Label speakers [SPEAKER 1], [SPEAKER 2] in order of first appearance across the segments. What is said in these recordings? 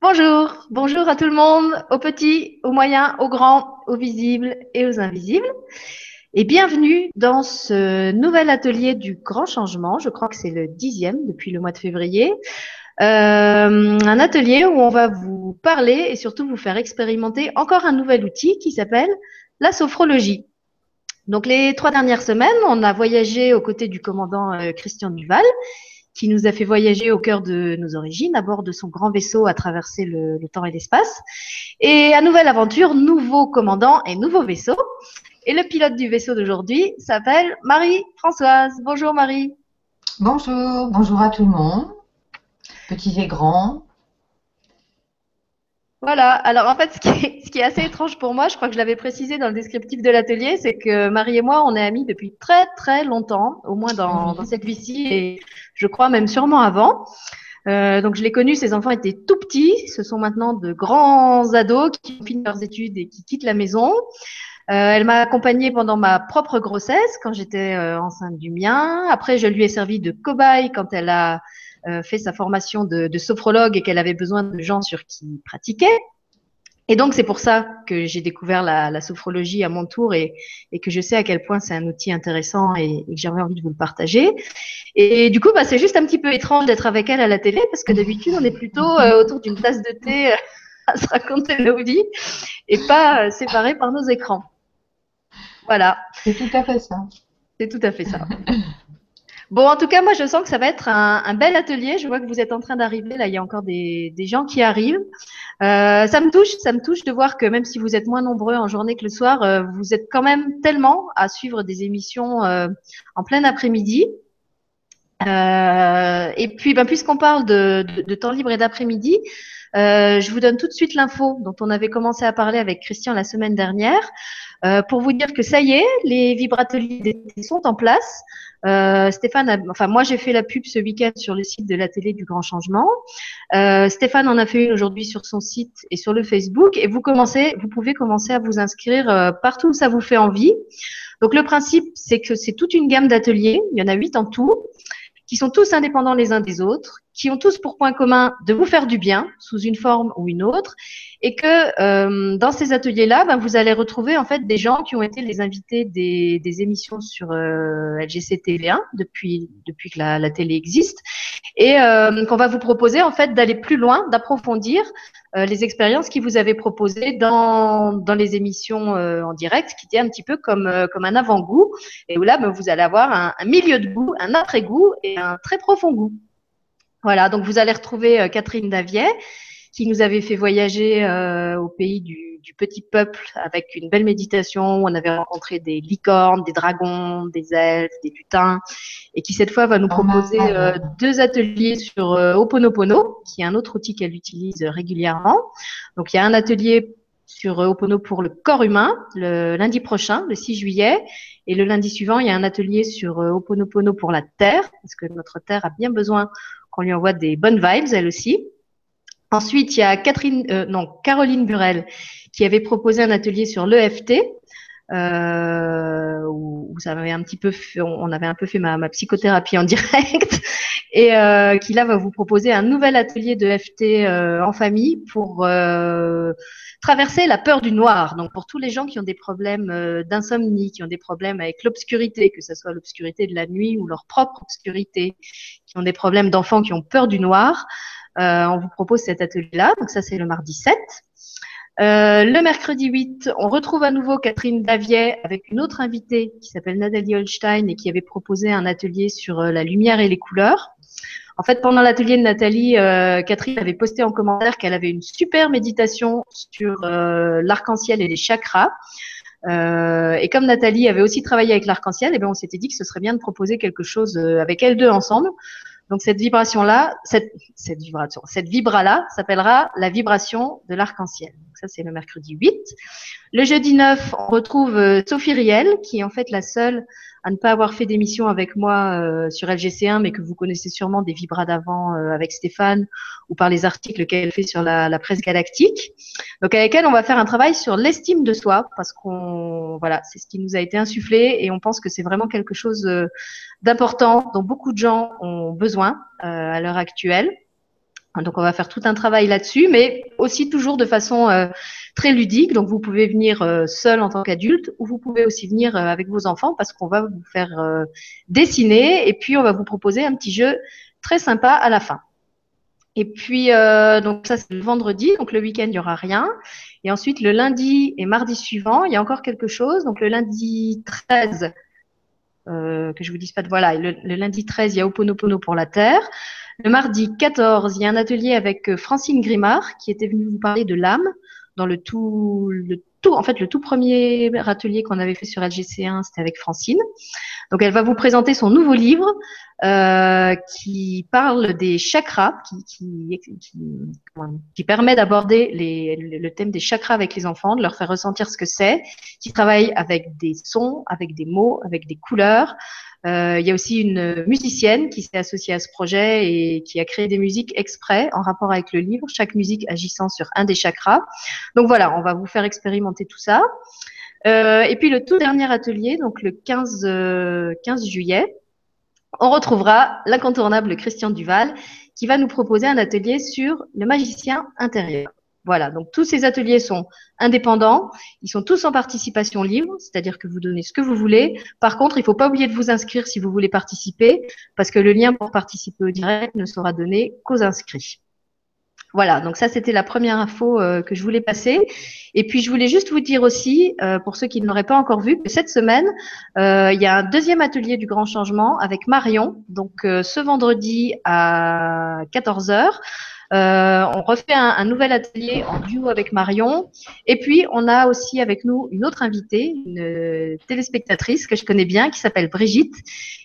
[SPEAKER 1] Bonjour, bonjour à tout le monde, aux petits, aux moyens, aux grands, aux visibles et aux invisibles. Et bienvenue dans ce nouvel atelier du grand changement. Je crois que c'est le dixième depuis le mois de février. Euh, un atelier où on va vous parler et surtout vous faire expérimenter encore un nouvel outil qui s'appelle la sophrologie. Donc les trois dernières semaines, on a voyagé aux côtés du commandant euh, Christian Duval, qui nous a fait voyager au cœur de nos origines, à bord de son grand vaisseau à traverser le, temps et l'espace. Et à nouvelle aventure, nouveau commandant et nouveau vaisseau. Et le pilote du vaisseau d'aujourd'hui s'appelle Marie-Françoise. Bonjour Marie.
[SPEAKER 2] Bonjour, bonjour à tout le monde, petits et grands.
[SPEAKER 1] Voilà. Alors en fait, ce qui, est, assez étrange pour moi, je crois que je l'avais précisé dans le descriptif de l'atelier, c'est que Marie et moi, on est amis depuis très très longtemps, au moins dans, cette vie-ci, et je crois même sûrement avant. Euh, donc je l'ai connu, ses enfants étaient tout petits, ce sont maintenant de grands ados qui ont fini leurs études et qui quittent la maison. Euh, elle m'a accompagnée pendant ma propre grossesse quand j'étais euh, enceinte du mien. Après, je lui ai servi de cobaye quand elle a fait sa formation de, de sophrologue et qu'elle avait besoin de gens sur qui pratiquer. Et donc, c'est pour ça que j'ai découvert la, la, sophrologie à mon tour et, et, que je sais à quel point c'est un outil intéressant et, et que j'avais envie de vous le partager. Et du coup, bah, c'est juste un petit peu étrange d'être avec elle à la télé parce que d'habitude, on est plutôt euh, autour d'une tasse de thé euh, à se raconter nos vies et pas séparés par nos écrans. Voilà.
[SPEAKER 2] C'est tout à fait ça.
[SPEAKER 1] C'est tout à fait ça. Bon, en tout cas, moi, je sens que ça va être un, bel atelier. Je vois que vous êtes en train d'arriver. Là, il y a encore des, gens qui arrivent. Euh, ça me touche, ça me touche de voir que même si vous êtes moins nombreux en journée que le soir, euh, vous êtes quand même tellement à suivre des émissions euh, en plein après-midi. et puis, ben, puisqu'on parle de, de, temps libre et d'après-midi, je vous donne tout de suite l'info dont on avait commencé à parler avec Christian la semaine dernière. pour vous dire que ça y est, les vibrateliers sont en place. Euh, Stéphane, enfin moi j'ai fait la pub ce week-end sur le site de la télé du Grand Changement. Euh, Stéphane en a fait une aujourd'hui sur son site et sur le Facebook. Et vous commencez, vous pouvez commencer à vous inscrire euh, partout où ça vous fait envie. Donc le principe, c'est que c'est toute une gamme d'ateliers. Il y en a huit en tout qui sont tous indépendants les uns des autres, qui ont tous pour point commun de vous faire du bien sous une forme ou une autre, et que euh, dans ces ateliers-là, ben, vous allez retrouver en fait des gens qui ont été les invités des, des émissions sur euh, LGC TV1 depuis depuis que la, la télé existe, et euh, qu'on va vous proposer en fait d'aller plus loin, d'approfondir euh, les expériences qui vous avaient proposées dans dans les émissions euh, en direct, qui étaient un petit peu comme euh, comme un avant-goût, et où là, ben, vous allez avoir un, un milieu de goût, un après-goût et un très profond goût. Voilà, donc vous allez retrouver Catherine Davier qui nous avait fait voyager euh, au pays du, du, petit peuple avec une belle méditation où on avait rencontré des licornes, des dragons, des elfes, des lutins, et qui cette fois va nous proposer euh, deux ateliers sur euh, Oponopono, qui est un autre outil qu'elle utilise régulièrement. Donc il y a un atelier sur euh, Opono pour le corps humain le lundi prochain, le 6 juillet. Et le lundi suivant, il y a un atelier sur Oponopono pour la Terre, parce que notre Terre a bien besoin qu'on lui envoie des bonnes vibes, elle aussi. Ensuite, il y a Catherine, euh, non, Caroline Burel qui avait proposé un atelier sur l'EFT. Euh, où, ça un petit peu, on avait un peu fait ma, psychothérapie en direct, et euh, qui là va vous proposer un nouvel atelier de FT en famille pour traverser la peur du noir. Donc pour tous les gens qui ont des problèmes d'insomnie, qui ont des problèmes avec l'obscurité, que ce soit l'obscurité de la nuit ou leur propre obscurité, qui ont des problèmes d'enfants qui ont peur du noir, euh, on vous propose cet atelier-là. Donc ça, c'est le mardi 7. Euh, le mercredi 8, on retrouve à nouveau Catherine Davier avec une autre invitée qui s'appelle Nathalie Holstein et qui avait proposé un atelier sur euh, la lumière et les couleurs. En fait, pendant l'atelier de Nathalie, Catherine avait posté en commentaire qu'elle avait une super méditation sur l'arc-en-ciel et les chakras. et comme Nathalie avait aussi travaillé avec l'arc-en-ciel, eh bien, on s'était dit que ce serait bien de proposer quelque chose avec elles deux ensemble. Donc cette vibration-là, cette, cette vibration, cette vibra-là s'appellera la vibration de l'arc-en-ciel. Ça, c'est le mercredi 8. Le jeudi 9, on retrouve euh, Sophie Riel, qui est en fait la seule à ne pas avoir fait d'émission avec moi euh, sur LGC1, mais que vous connaissez sûrement des vibras d'avant euh, avec Stéphane ou par les articles qu'elle fait sur la, presse galactique. Donc avec elle, on va faire un travail sur l'estime de soi parce qu'on voilà, c'est ce qui nous a été insufflé et on pense que c'est vraiment quelque chose d'important dont beaucoup de gens ont besoin à l'heure actuelle. Donc on va faire tout un travail là-dessus, mais aussi toujours de façon euh, très ludique. Donc vous pouvez venir euh, seul en tant qu'adulte ou vous pouvez aussi venir euh, avec vos enfants parce qu'on va vous faire dessiner et puis on va vous proposer un petit jeu très sympa à la fin. Et puis donc ça c'est le vendredi, donc le week-end il n'y aura rien. Et ensuite le lundi et mardi suivant il y a encore quelque chose. Donc le lundi 13, que je vous dise pas de voilà, le, le lundi 13 il y a Oponopono pour la terre. Le mardi 14, il y a un atelier avec euh, Francine Grimard qui était venue vous parler de l'âme dans le tout, le tout, en fait, le tout premier atelier qu'on avait fait sur LGC1, c'était avec Francine. Donc, elle va vous présenter son nouveau livre euh, qui parle des chakras, qui, qui, qui, qui permet d'aborder le thème des chakras avec les enfants, de leur faire ressentir ce que c'est, qui travaille avec des sons, avec des mots, avec des couleurs, euh, il y a aussi une musicienne qui s'est associée à ce projet et qui a créé des musiques exprès en rapport avec le livre, chaque musique agissant sur un des chakras. Donc voilà, on va vous faire expérimenter tout ça. Euh, et puis le tout dernier atelier, donc le 15, 15 euh, juillet, on retrouvera l'incontournable Christian Duval qui va nous proposer un atelier sur le magicien intérieur. Voilà, donc tous ces ateliers sont indépendants, ils sont tous en participation libre, c'est-à-dire que vous donnez ce que vous voulez. Par contre, il ne faut pas oublier de vous inscrire si vous voulez participer, parce que le lien pour participer au direct ne sera donné qu'aux inscrits. Voilà, donc ça c'était la première info euh, que je voulais passer. Et puis je voulais juste vous dire aussi, euh, pour ceux qui ne l'auraient pas encore vu, que cette semaine, euh, il y a un deuxième atelier du grand changement avec Marion, donc ce vendredi à 14h. Euh, on refait un, nouvel atelier en duo avec Marion. Et puis, on a aussi avec nous une autre invitée, une téléspectatrice que je connais bien, qui s'appelle Brigitte.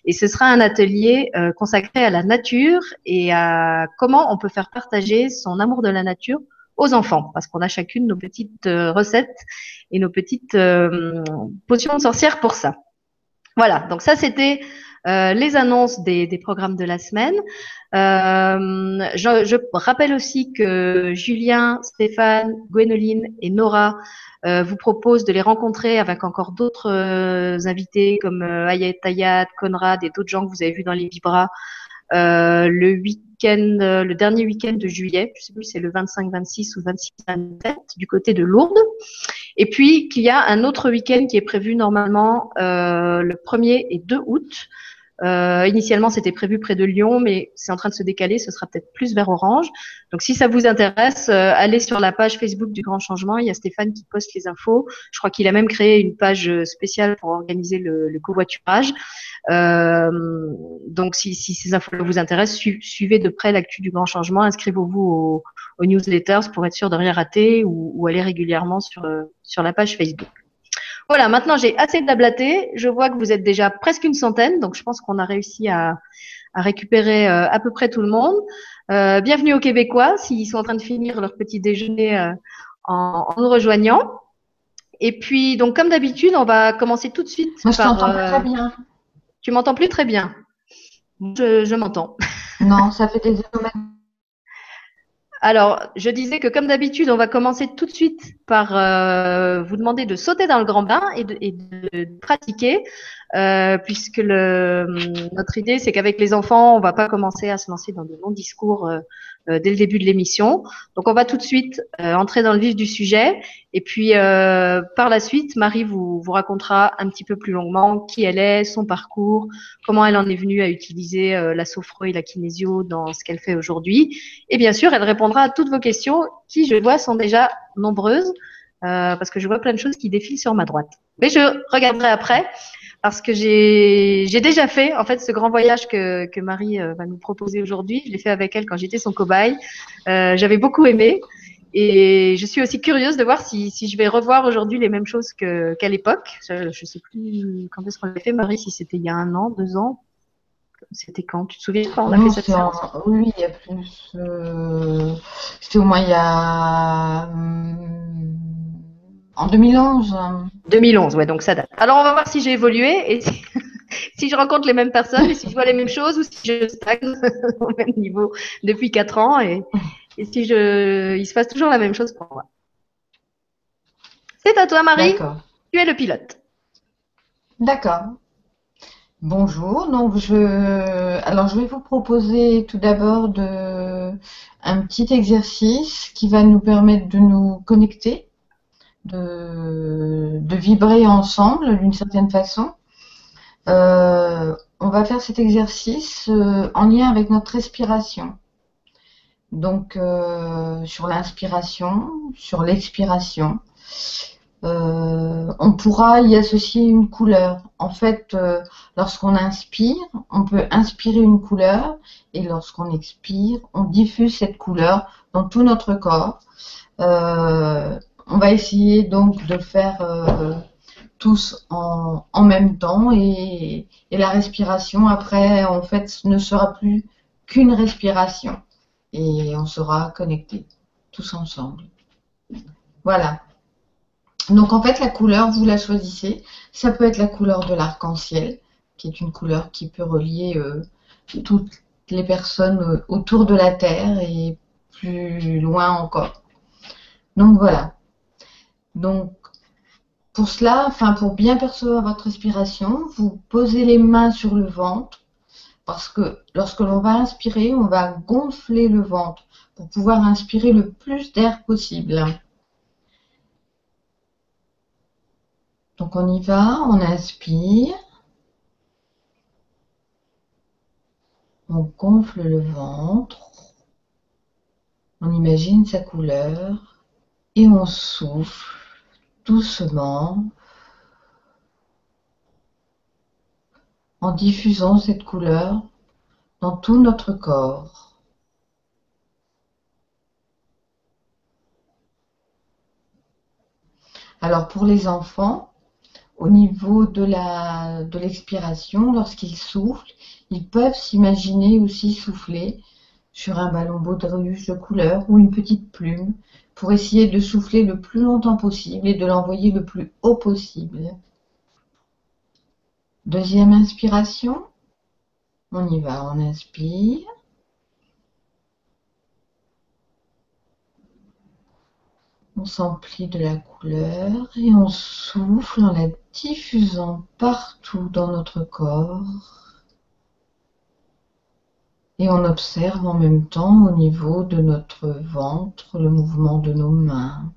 [SPEAKER 1] Et ce sera un atelier euh, consacré à la nature et à comment on peut faire partager son amour de la nature aux enfants, parce qu'on a chacune nos petites euh, recettes et nos petites potions de sorcière pour ça. Voilà, donc ça c'était euh, les annonces des, programmes de la semaine. Euh, je, rappelle aussi que Julien, Stéphane, Gwénoline et Nora euh, vous proposent de les rencontrer avec encore d'autres invités comme Ayat Ayat, Conrad et d'autres gens que vous avez vus dans les Vibras le week-end, le dernier week-end de juillet, je sais plus si c'est le 25, 26 ou 26, 27 du côté de Lourdes. Et puis qu'il y a un autre week-end qui est prévu normalement le 1er et 2 août euh, initialement, c'était prévu près de Lyon, mais c'est en train de se décaler. Ce sera peut-être plus vers Orange. Donc, si ça vous intéresse, euh, allez sur la page Facebook du Grand Changement. Il y a Stéphane qui poste les infos. Je crois qu'il a même créé une page spéciale pour organiser le, le covoiturage. Euh, donc, si, si, ces infos vous intéressent, suivez de près l'actu du Grand Changement. Inscrivez-vous aux, aux, newsletters pour être sûr de rien rater ou, ou allez régulièrement sur, euh, sur la page Facebook. Voilà, maintenant j'ai assez blablaté. Je vois que vous êtes déjà presque une centaine, donc je pense qu'on a réussi à, récupérer euh, à peu près tout le monde. Euh, bienvenue aux Québécois s'ils sont en train de finir leur petit déjeuner euh, en, nous rejoignant. Et puis, donc comme d'habitude, on va commencer tout de suite.
[SPEAKER 2] Moi, je t'entends très bien.
[SPEAKER 1] Tu m'entends plus très bien. Je, je m'entends.
[SPEAKER 2] Non, ça fait des
[SPEAKER 1] alors, je disais que comme d'habitude, on va commencer tout de suite par euh, vous demander de sauter dans le grand bain et de, pratiquer, euh, puisque notre idée, c'est qu'avec les enfants, on va pas commencer à se lancer dans de longs discours euh, dès le début de l'émission. Donc, on va tout de suite euh, entrer dans le vif du sujet. Et puis, euh, par la suite, Marie vous, vous racontera un petit peu plus longuement qui elle est, son parcours, comment elle en est venue à utiliser la sophro et la kinésio dans ce qu'elle fait aujourd'hui. Et bien sûr, elle répondra à toutes vos questions qui, je vois, sont déjà nombreuses. parce que je vois plein de choses qui défilent sur ma droite. Mais je regarderai après parce que j'ai déjà fait en fait ce grand voyage que, que Marie euh, va nous proposer aujourd'hui. Je l'ai fait avec elle quand j'étais son cobaye. Euh, J'avais beaucoup aimé et je suis aussi curieuse de voir si, si je vais revoir aujourd'hui les mêmes choses qu'à l'époque. Je ne sais plus quand est-ce qu'on l'a fait, Marie, si c'était il y a un an, deux ans. C'était quand? Tu te souviens quand on a fait cette séance
[SPEAKER 2] Oui, il y a plus. Euh... C'était au moins il y a. Hum, en 2011
[SPEAKER 1] 2011, ouais, donc ça date. Alors, on va voir si j'ai évolué et si, je rencontre les mêmes personnes et si je vois les mêmes choses ou si je stagne au même niveau depuis 4 ans et, si je, il se passe toujours la même chose pour moi. C'est à toi, Marie. Tu es le pilote.
[SPEAKER 2] D'accord. Bonjour. Donc, je, alors, je vais vous proposer tout d'abord de un petit exercice qui va nous permettre de nous connecter, de, vibrer ensemble d'une certaine façon. Euh, on va faire cet exercice euh, en lien avec notre respiration. Donc euh, sur l'inspiration, sur l'expiration. On pourra y associer une couleur. En fait, lorsqu'on inspire, on peut inspirer une couleur et lorsqu'on expire, on diffuse cette couleur dans tout notre corps. Euh, on va essayer donc de faire tous en, même temps et, et, la respiration après en fait ne sera plus qu'une respiration et on sera connectés tous ensemble. Voilà. Donc en fait la couleur, vous la choisissez. Ça peut être la couleur de l'arc-en-ciel, qui est une couleur qui peut relier euh, toutes les personnes euh, autour de la Terre et plus loin encore. Donc voilà. Donc pour cela, enfin pour bien percevoir votre respiration, vous posez les mains sur le ventre parce que lorsque l'on va inspirer, on va gonfler le ventre pour pouvoir inspirer le plus d'air possible. Donc on y va, on inspire. On gonfle le ventre. On imagine sa couleur. Et on souffle doucement en diffusant cette couleur dans tout notre corps. Alors pour les enfants, au niveau de l'expiration, lorsqu'ils soufflent, ils peuvent s'imaginer aussi souffler sur un ballon baudruche de couleur ou une petite plume pour essayer de souffler le plus longtemps possible et de l'envoyer le plus haut possible. Deuxième inspiration. On y va, on inspire. On s'emplit de la couleur et on souffle en la diffusant partout dans notre corps. Et on observe en même temps au niveau de notre ventre le mouvement de nos mains.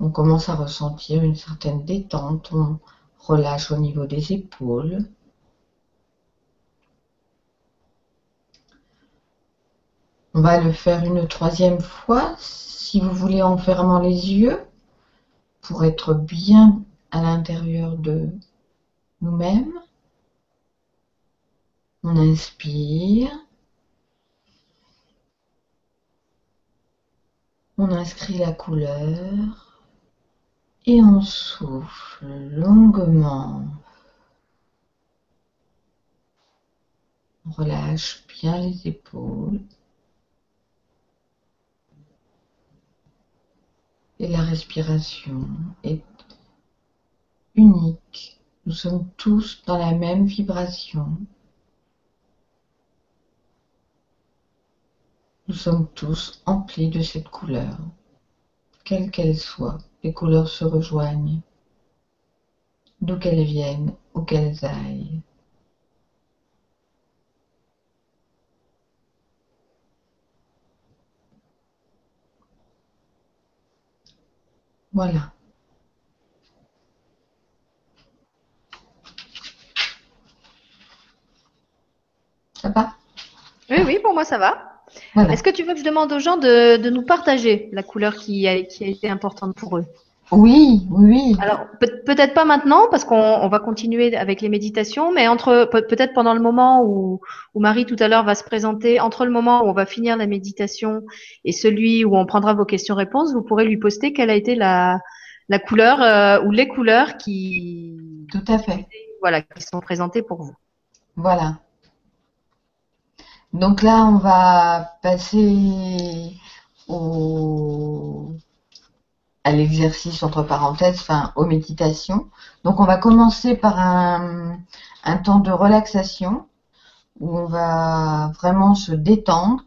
[SPEAKER 2] On commence à ressentir une certaine détente, on relâche au niveau des épaules. On va le faire une troisième fois, si vous voulez, en fermant les yeux, pour être bien à l'intérieur de nous-mêmes. On inspire. On inscrit la couleur et on souffle longuement. On relâche bien les épaules. et la respiration est unique. Nous sommes tous dans la même vibration. Nous sommes tous emplis de cette couleur. Quelle qu'elle soit, les couleurs se rejoignent, d'où qu'elles viennent ou qu'elles aillent. Voilà. Ça va?
[SPEAKER 1] Oui, oui, pour moi ça va. Est-ce que tu veux que je demande aux gens de, nous partager la couleur qui a, qui a été importante pour eux?
[SPEAKER 2] Oui, oui.
[SPEAKER 1] Alors peut-être pas maintenant parce qu'on va continuer avec les méditations, mais entre peut-être pendant le moment où, où Marie tout à l'heure va se présenter, entre le moment où on va finir la méditation et celui où on prendra vos questions-réponses, vous pourrez lui poster quelle a été la, la couleur euh, ou les couleurs qui
[SPEAKER 2] tout à fait
[SPEAKER 1] voilà qui sont présentées pour vous.
[SPEAKER 2] Voilà. Donc là, on va passer au à l'exercice entre parenthèses, enfin aux méditations. Donc on va commencer par un, un temps de relaxation où on va vraiment se détendre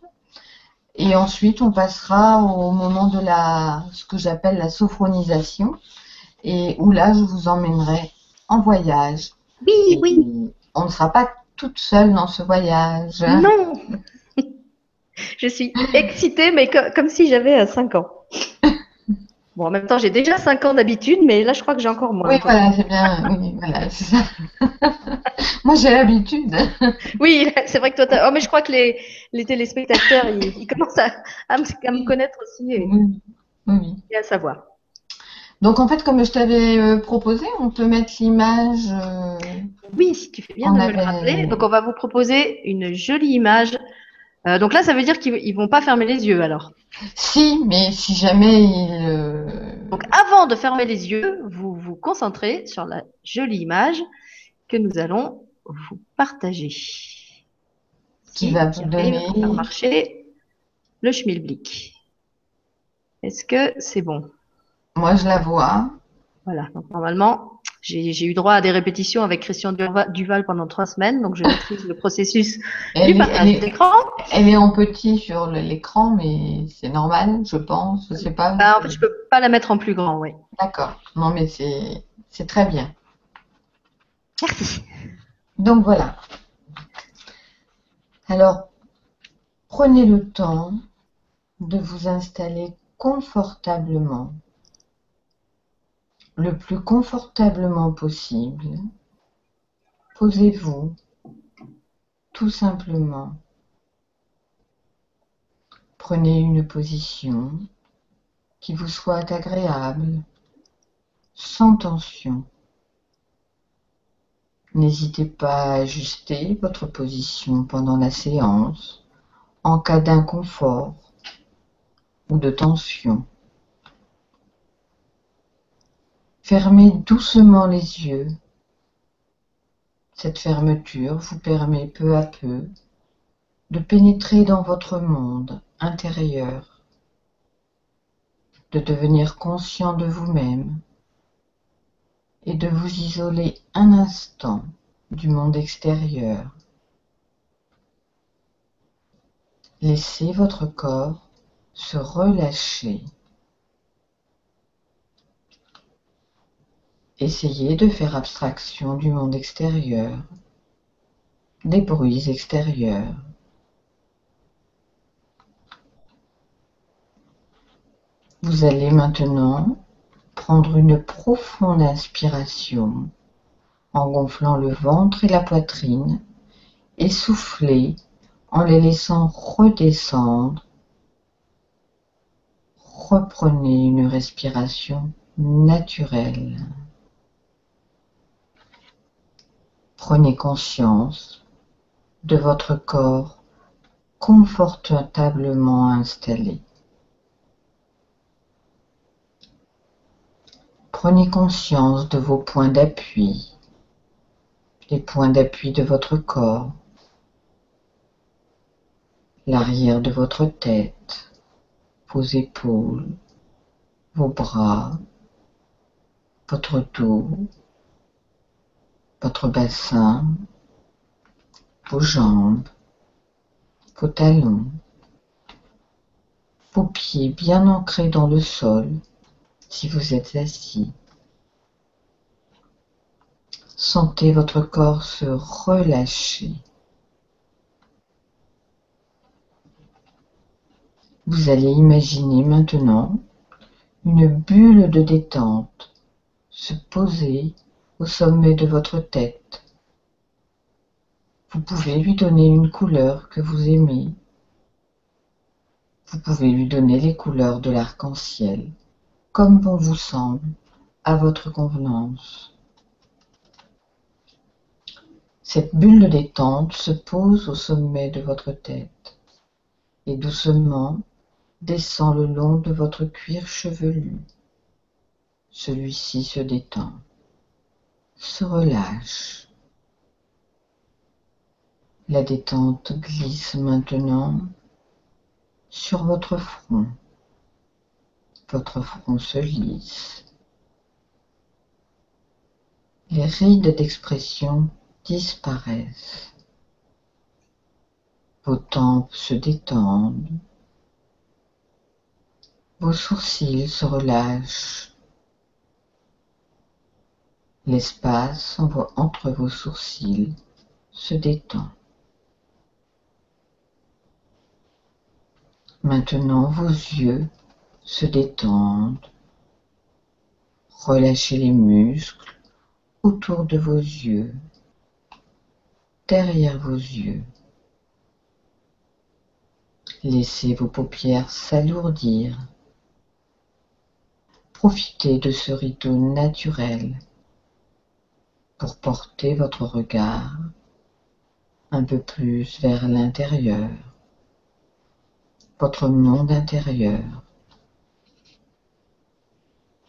[SPEAKER 2] et ensuite on passera au moment de la ce que j'appelle la sophronisation et où là je vous emmènerai en voyage.
[SPEAKER 1] Oui, oui.
[SPEAKER 2] On ne sera pas toute seule dans ce voyage.
[SPEAKER 1] Non Je suis excitée, mais co- comme si j'avais 5 ans. Bon, en même temps, j'ai déjà 5 ans d'habitude, mais là, je crois que j'ai encore moins.
[SPEAKER 2] Oui, voilà, c'est bien. Oui, voilà, c'est ça. Moi, j'ai l'habitude.
[SPEAKER 1] Oui, c'est vrai que toi, t'as- oh, mais je crois que les, les téléspectateurs, ils, ils commencent à, à me, à me connaître aussi et,
[SPEAKER 2] Oui, oui.
[SPEAKER 1] et à savoir.
[SPEAKER 2] Donc, en fait, comme je t'avais euh, proposé, on peut mettre l'image. euh,
[SPEAKER 1] Oui, si tu fais bien
[SPEAKER 2] On
[SPEAKER 1] de me le rappeler. Donc, on va vous proposer une jolie image. Euh, donc là, ça veut dire qu'ils ils vont pas fermer les yeux alors.
[SPEAKER 2] Si, mais si jamais il. euh,
[SPEAKER 1] Donc, avant de fermer les yeux, vous vous concentrez sur la jolie image que nous allons vous partager.
[SPEAKER 2] Qui va vous donner-
[SPEAKER 1] faire marcher le schmilblick. Est-ce que c'est bon?
[SPEAKER 2] Moi, je la vois.
[SPEAKER 1] Voilà. Donc, normalement, j'ai eu droit à des répétitions avec Christian Duval pendant trois semaines, donc je maîtrise le processus du
[SPEAKER 2] Elle, est-
[SPEAKER 1] partage d'écran.
[SPEAKER 2] elle est en petit sur l'écran, mais c'est normal, je pense. Je sais pas.
[SPEAKER 1] Bah, en fait, je peux pas la mettre en plus grand, oui.
[SPEAKER 2] D'accord. Non, mais c'est très bien.
[SPEAKER 1] Merci.
[SPEAKER 2] Donc voilà. Alors, prenez le temps de vous installer confortablement, le plus confortablement possible. Posez-vous tout simplement. Prenez une position qui vous soit agréable, sans tension. N'hésitez pas à ajuster votre position pendant la séance en cas d'inconfort ou de tension. Fermez doucement les yeux. Cette fermeture vous permet peu à peu de pénétrer dans votre monde intérieur, de devenir conscient de vous-même et de vous isoler un instant du monde extérieur. Laissez votre corps se relâcher. Essayez de faire abstraction du monde extérieur, des bruits extérieurs. Vous allez maintenant prendre une profonde inspiration en gonflant le ventre et la poitrine et souffler en les laissant redescendre. Reprenez une respiration naturelle. Prenez conscience de votre corps confortablement installé. Prenez conscience de vos points d'appui, les points d'appui de votre corps, l'arrière de votre tête, vos épaules, vos bras, votre dos, votre bassin, vos jambes, vos talons, vos pieds bien ancrés dans le sol si vous êtes assis. Sentez votre corps se relâcher. Vous allez imaginer maintenant une bulle de détente se poser au sommet de votre tête. Vous pouvez lui donner une couleur que vous aimez. Vous pouvez lui donner les couleurs de l'arc-en-ciel, comme bon vous semble, à votre convenance. Cette bulle de détente se pose au sommet de votre tête et doucement descend le long de votre cuir chevelu. Celui-ci se détend, se relâche. La détente glisse maintenant sur votre front. Votre front se lisse. Les rides d'expression disparaissent. Vos tempes se détendent. Vos sourcils se relâchent. L'espace entre vos sourcils se détend. Maintenant, vos yeux se détendent. Relâchez les muscles autour de vos yeux, derrière vos yeux. Laissez vos paupières s'alourdir. Profitez de ce rideau naturel pour porter votre regard un peu plus vers l'intérieur, votre monde intérieur,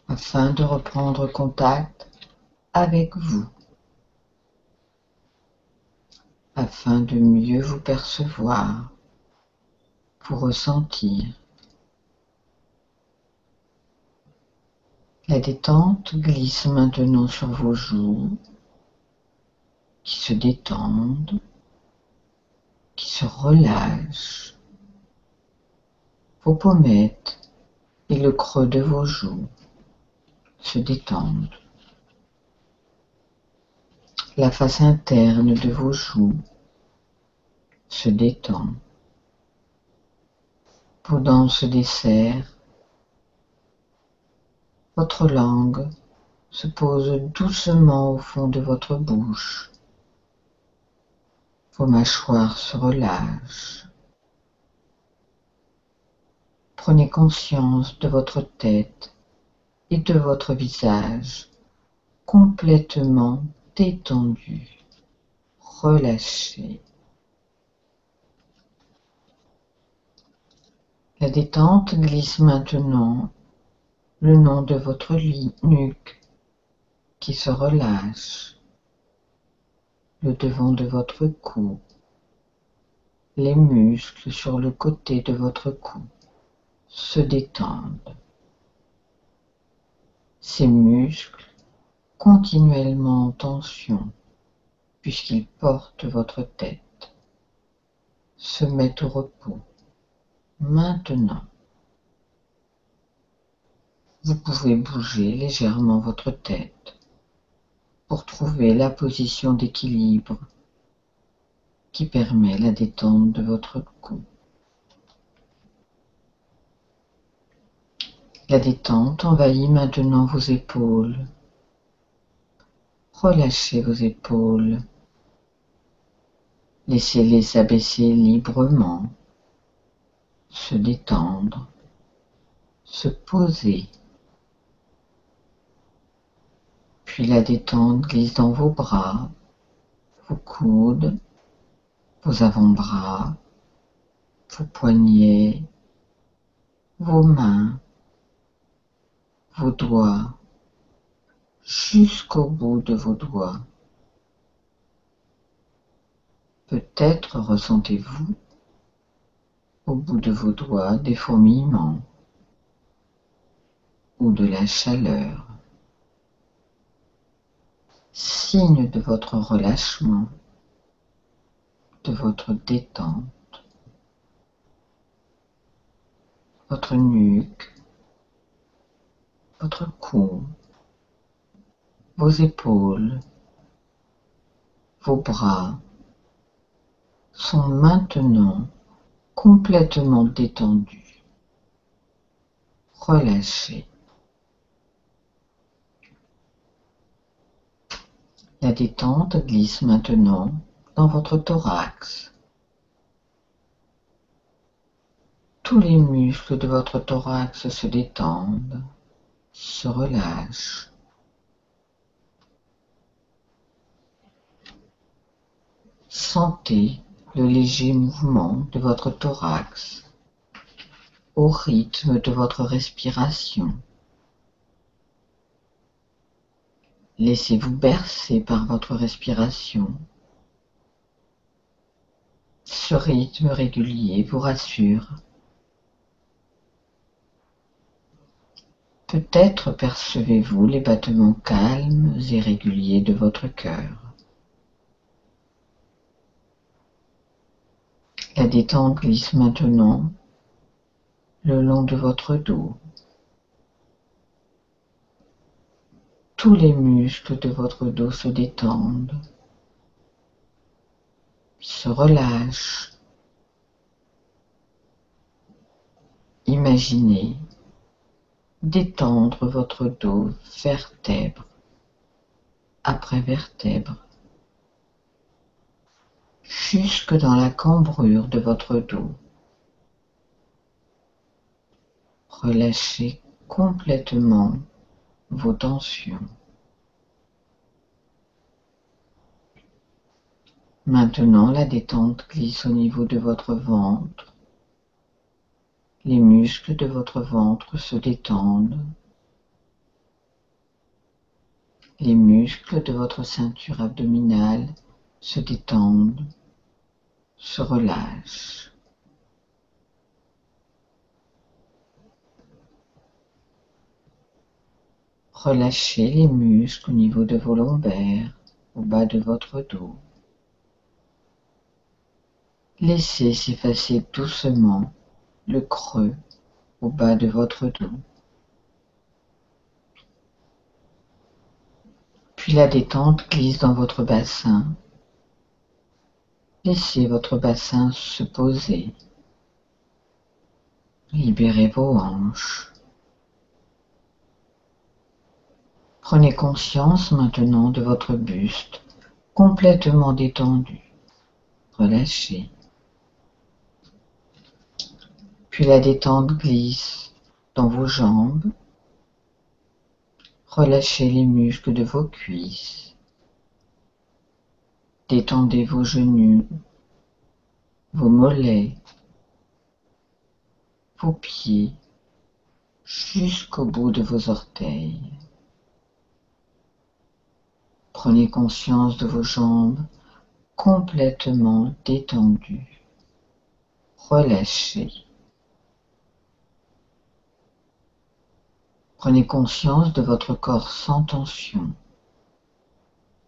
[SPEAKER 2] afin de reprendre contact avec vous, afin de mieux vous percevoir, vous ressentir. La détente glisse maintenant sur vos joues qui se détendent, qui se relâchent, vos pommettes et le creux de vos joues se détendent. La face interne de vos joues se détend. Vos dents se desserrent. Votre langue se pose doucement au fond de votre bouche. Vos mâchoires se relâchent. Prenez conscience de votre tête et de votre visage complètement détendu, relâché. La détente glisse maintenant le long de votre nuque qui se relâche le devant de votre cou, les muscles sur le côté de votre cou se détendent. Ces muscles, continuellement en tension, puisqu'ils portent votre tête, se mettent au repos. Maintenant, vous pouvez bouger légèrement votre tête pour trouver la position d'équilibre qui permet la détente de votre cou. La détente envahit maintenant vos épaules. Relâchez vos épaules. Laissez-les s'abaisser librement, se détendre, se poser puis la détente glisse dans vos bras, vos coudes, vos avant-bras, vos poignets, vos mains, vos doigts, jusqu'au bout de vos doigts. Peut-être ressentez-vous au bout de vos doigts des fourmillements ou de la chaleur signe de votre relâchement, de votre détente, votre nuque, votre cou, vos épaules, vos bras sont maintenant complètement détendus, relâchés. La détente glisse maintenant dans votre thorax. Tous les muscles de votre thorax se détendent, se relâchent. Sentez le léger mouvement de votre thorax au rythme de votre respiration. Laissez-vous bercer par votre respiration. Ce rythme régulier vous rassure. Peut-être percevez-vous les battements calmes et réguliers de votre cœur. La détente glisse maintenant le long de votre dos. Tous les muscles de votre dos se détendent. se relâche. Imaginez détendre votre dos vertèbre après vertèbre jusque dans la cambrure de votre dos. Relâchez complètement vos tensions. Maintenant, la détente glisse au niveau de votre ventre. Les muscles de votre ventre se détendent. Les muscles de votre ceinture abdominale se détendent, se relâchent. Relâchez les muscles au niveau de vos lombaires, au bas de votre dos. Laissez s'effacer doucement le creux au bas de votre dos. Puis la détente glisse dans votre bassin. Laissez votre bassin se poser. Libérez vos hanches. Prenez conscience maintenant de votre buste complètement détendu. Relâchez. Puis la détente glisse dans vos jambes. Relâchez les muscles de vos cuisses. Détendez vos genoux, vos mollets, vos pieds jusqu'au bout de vos orteils. Prenez conscience de vos jambes complètement détendues. Relâchez. Prenez conscience de votre corps sans tension,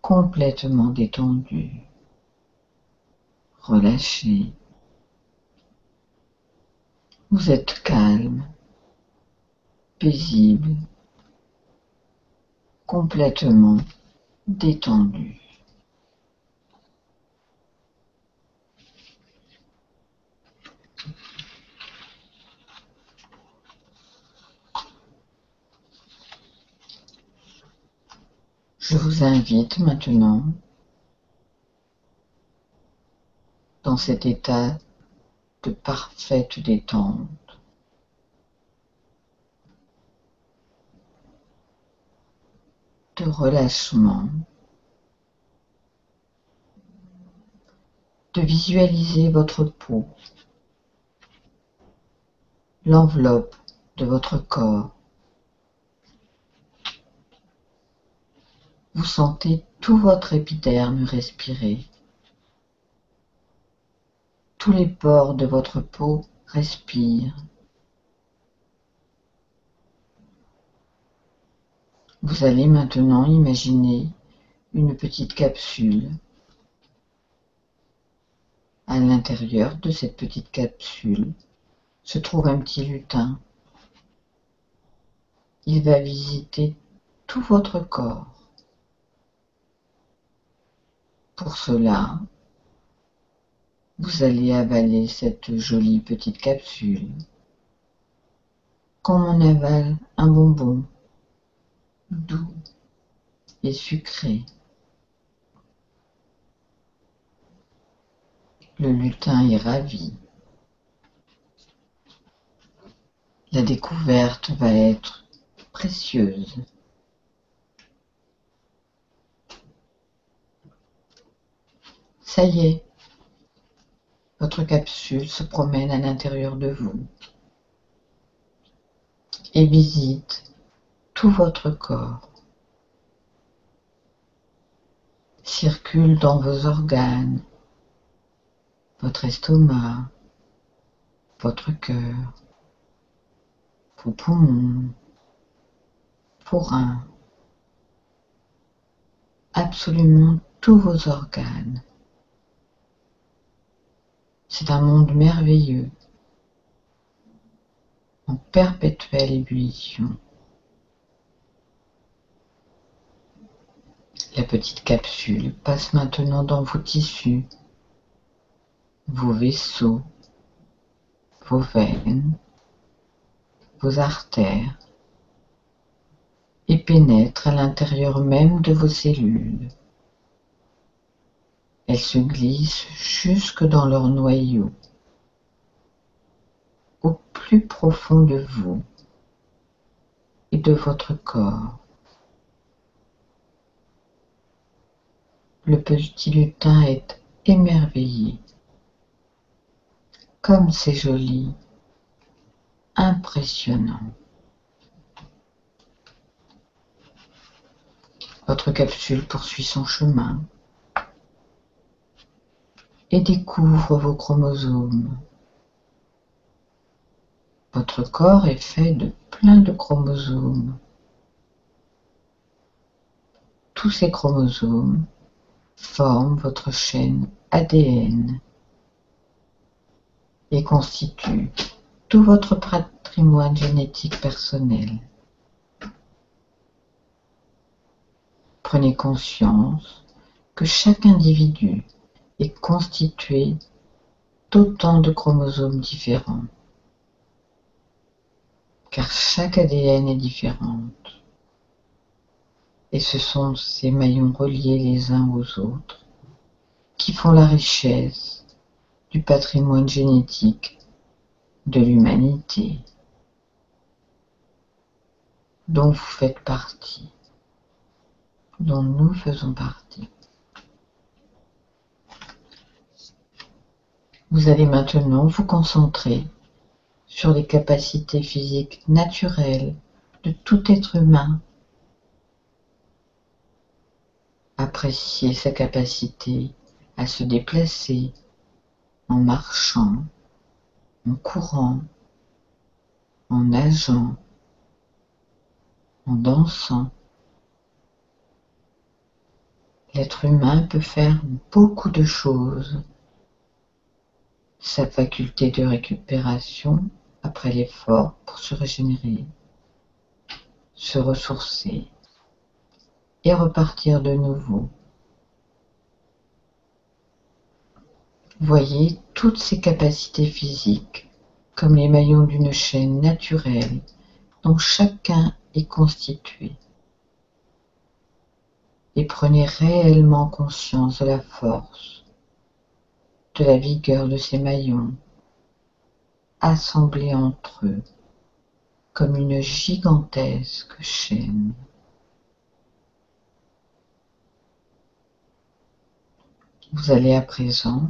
[SPEAKER 2] complètement détendu. Relâchez. Vous êtes calme, paisible, complètement détendu. Je vous invite maintenant dans cet état de parfaite détente. De relâchement, de visualiser votre peau, l'enveloppe de votre corps, Vous sentez tout votre épiderme respirer. Tous les pores de votre peau respirent. Vous allez maintenant imaginer une petite capsule. À l'intérieur de cette petite capsule se trouve un petit lutin. Il va visiter tout votre corps. Pour cela, vous allez avaler cette jolie petite capsule comme on avale un bonbon doux et sucré. Le lutin est ravi. La découverte va être précieuse. Ça y est, votre capsule se promène à l'intérieur de vous et visite tout votre corps. Circule dans vos organes, votre estomac, votre cœur, vos poumons, vos reins, absolument tous vos organes. C'est un monde merveilleux, en perpétuelle ébullition. La petite capsule passe maintenant dans vos tissus, vos vaisseaux, vos veines, vos artères et pénètre à l'intérieur même de vos cellules. Elles se glissent jusque dans leur noyau, au plus profond de vous et de votre corps. Le petit lutin est émerveillé. Comme c'est joli, impressionnant. Votre capsule poursuit son chemin et découvre vos chromosomes. Votre corps est fait de plein de chromosomes. Tous ces chromosomes forment votre chaîne ADN et constituent tout votre patrimoine génétique personnel. Prenez conscience que chaque individu est constitué d'autant de chromosomes différents, car chaque ADN est différente, et ce sont ces maillons reliés les uns aux autres qui font la richesse du patrimoine génétique de l'humanité dont vous faites partie dont nous faisons partie. Vous allez maintenant vous concentrer sur les capacités physiques naturelles de tout être humain. Appréciez sa capacité à se déplacer en marchant, en courant, en nageant, en dansant. L'être humain peut faire beaucoup de choses. Sa faculté de récupération après l'effort pour se régénérer, se ressourcer et repartir de nouveau. Voyez toutes ces capacités physiques comme les maillons d'une chaîne naturelle dont chacun est constitué et prenez réellement conscience de la force, de la vigueur de ces maillons, assemblés entre eux comme une gigantesque chaîne. Vous allez à présent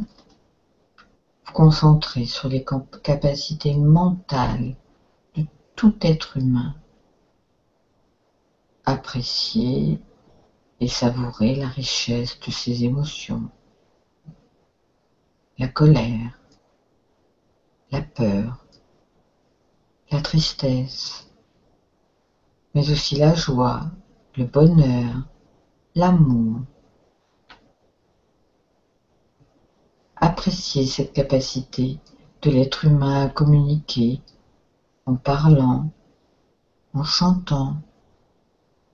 [SPEAKER 2] vous concentrer sur les capacités mentales de tout être humain. Apprécier et savourer la richesse de ses émotions. La colère, la peur, la tristesse, mais aussi la joie, le bonheur, l'amour. Appréciez cette capacité de l'être humain à communiquer en parlant, en chantant,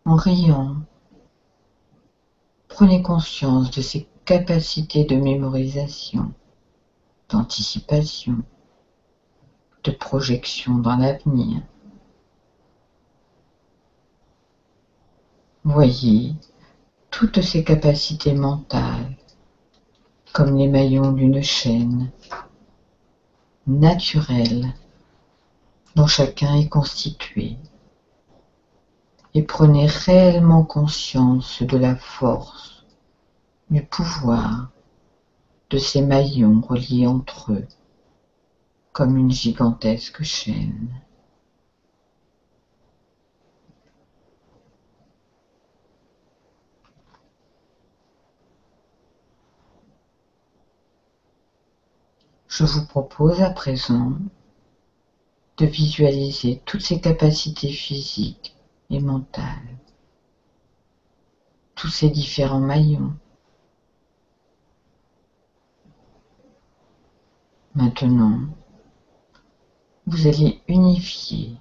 [SPEAKER 2] en riant, Prenez conscience de ces capacités de mémorisation, d'anticipation, de projection dans l'avenir. Voyez toutes ces capacités mentales comme les maillons d'une chaîne naturelle dont chacun est constitué et prenez réellement conscience de la force, du pouvoir de ces maillons reliés entre eux comme une gigantesque chaîne. Je vous propose à présent de visualiser toutes ces capacités physiques et mentale. Tous ces différents maillons. Maintenant, vous allez unifier,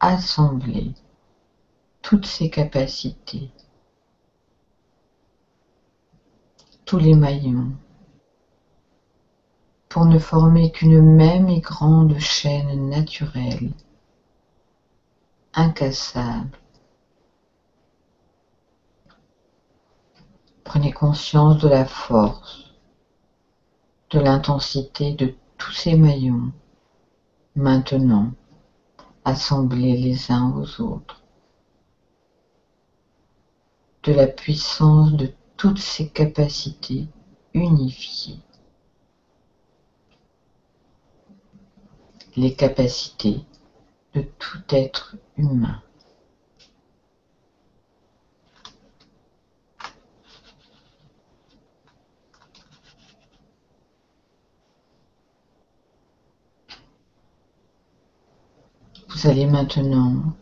[SPEAKER 2] assembler toutes ces capacités, tous les maillons pour ne former qu'une même et grande chaîne naturelle, incassable. Prenez conscience de la force, de l'intensité de tous ces maillons, maintenant assemblés les uns aux autres, de la puissance de toutes ces capacités unifiées. Les capacités de tout être humain. Vous allez maintenant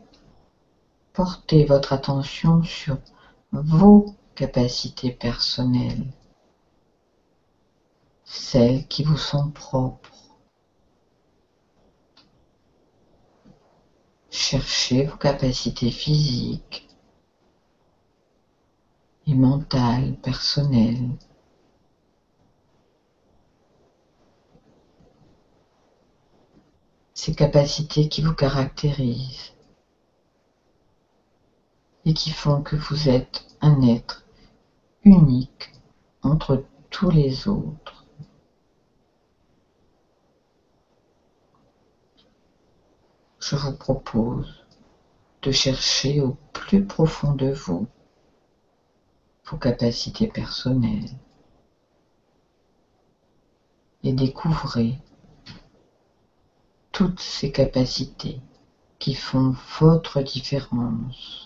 [SPEAKER 2] porter votre attention sur vos capacités personnelles, celles qui vous sont propres. Cherchez vos capacités physiques et mentales, personnelles. Ces capacités qui vous caractérisent et qui font que vous êtes un être unique entre tous les autres. Je vous propose de chercher au plus profond de vous vos capacités personnelles et découvrez toutes ces capacités qui font votre différence.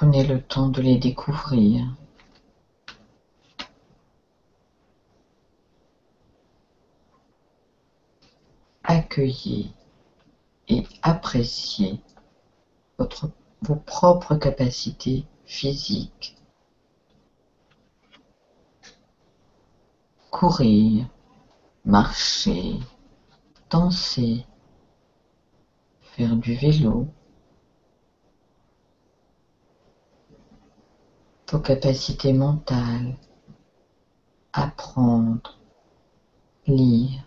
[SPEAKER 2] Prenez le temps de les découvrir. Accueillez et appréciez vos propres capacités physiques. Courir, marcher, danser, faire du vélo, vos capacités mentales, apprendre, lire,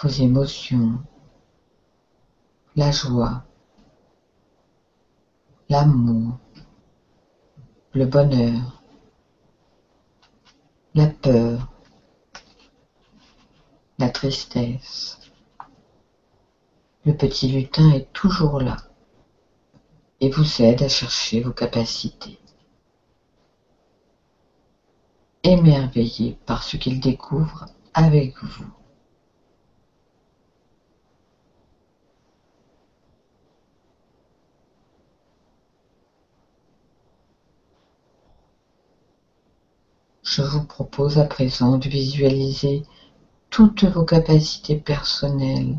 [SPEAKER 2] vos émotions, la joie, l'amour, le bonheur, la peur, la tristesse. Le petit lutin est toujours là et vous aide à chercher vos capacités. Émerveillé par ce qu'il découvre avec vous. Je vous propose à présent de visualiser toutes vos capacités personnelles,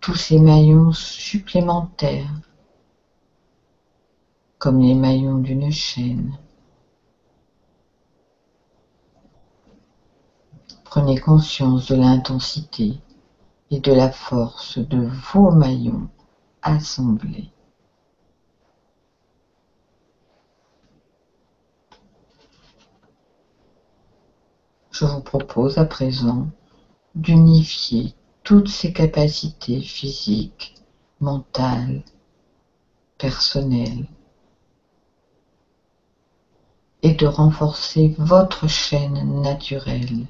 [SPEAKER 2] tous ces maillons supplémentaires comme les maillons d'une chaîne. Prenez conscience de l'intensité et de la force de vos maillons assemblés. Je vous propose à présent d'unifier toutes ces capacités physiques, mentales, personnelles et de renforcer votre chaîne naturelle,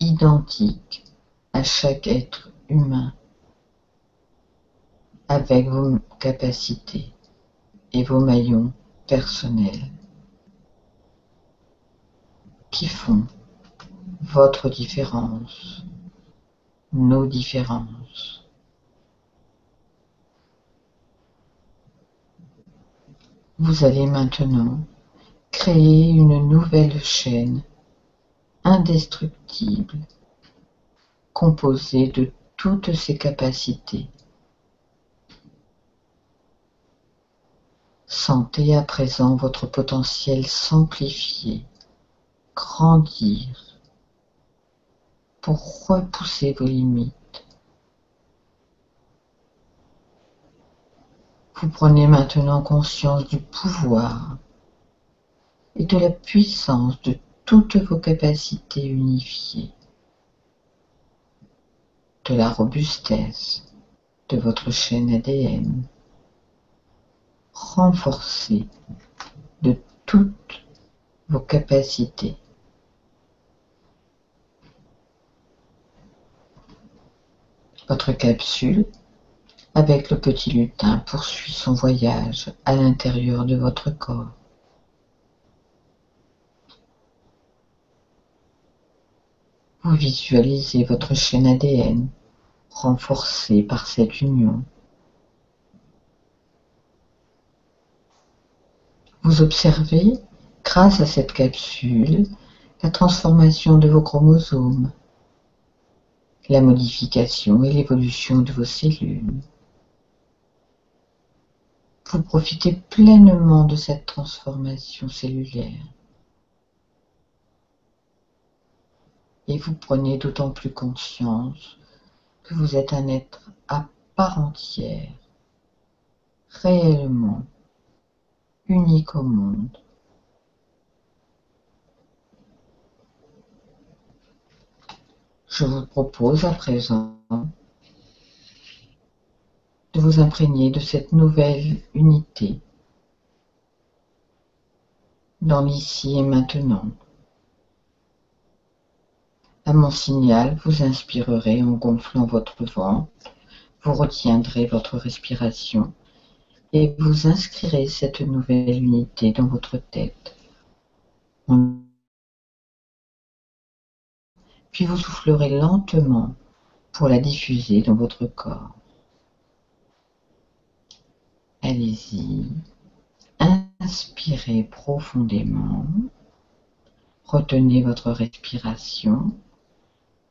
[SPEAKER 2] identique à chaque être humain, avec vos capacités et vos maillons personnels qui font votre différence, nos différences. Vous allez maintenant créer une nouvelle chaîne indestructible composée de toutes ces capacités. Sentez à présent votre potentiel s'amplifier, grandir pour repousser vos limites. Vous prenez maintenant conscience du pouvoir et de la puissance de toutes vos capacités unifiées, de la robustesse de votre chaîne ADN, renforcée de toutes vos capacités. Votre capsule avec le petit lutin poursuit son voyage à l'intérieur de votre corps. Vous visualisez votre chaîne ADN renforcée par cette union. Vous observez, grâce à cette capsule, la transformation de vos chromosomes, la modification et l'évolution de vos cellules. Vous profitez pleinement de cette transformation cellulaire. Et vous prenez d'autant plus conscience que vous êtes un être à part entière, réellement unique au monde. Je vous propose à présent vous imprégner de cette nouvelle unité dans l'ici et maintenant. À mon signal, vous inspirerez en gonflant votre ventre, vous retiendrez votre respiration et vous inscrirez cette nouvelle unité dans votre tête. Puis vous soufflerez lentement pour la diffuser dans votre corps. Allez-y. Inspirez profondément. Retenez votre respiration.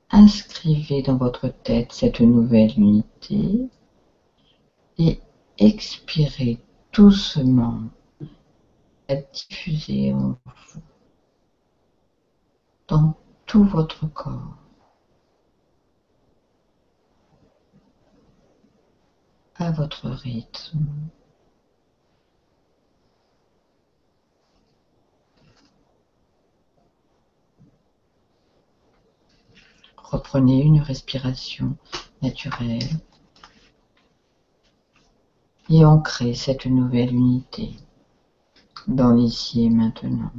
[SPEAKER 2] Inscrivez dans votre tête cette nouvelle unité et expirez doucement. La diffuser en vous, dans tout votre corps. à votre rythme. Reprenez une respiration naturelle et ancrez cette nouvelle unité dans l'ici et maintenant.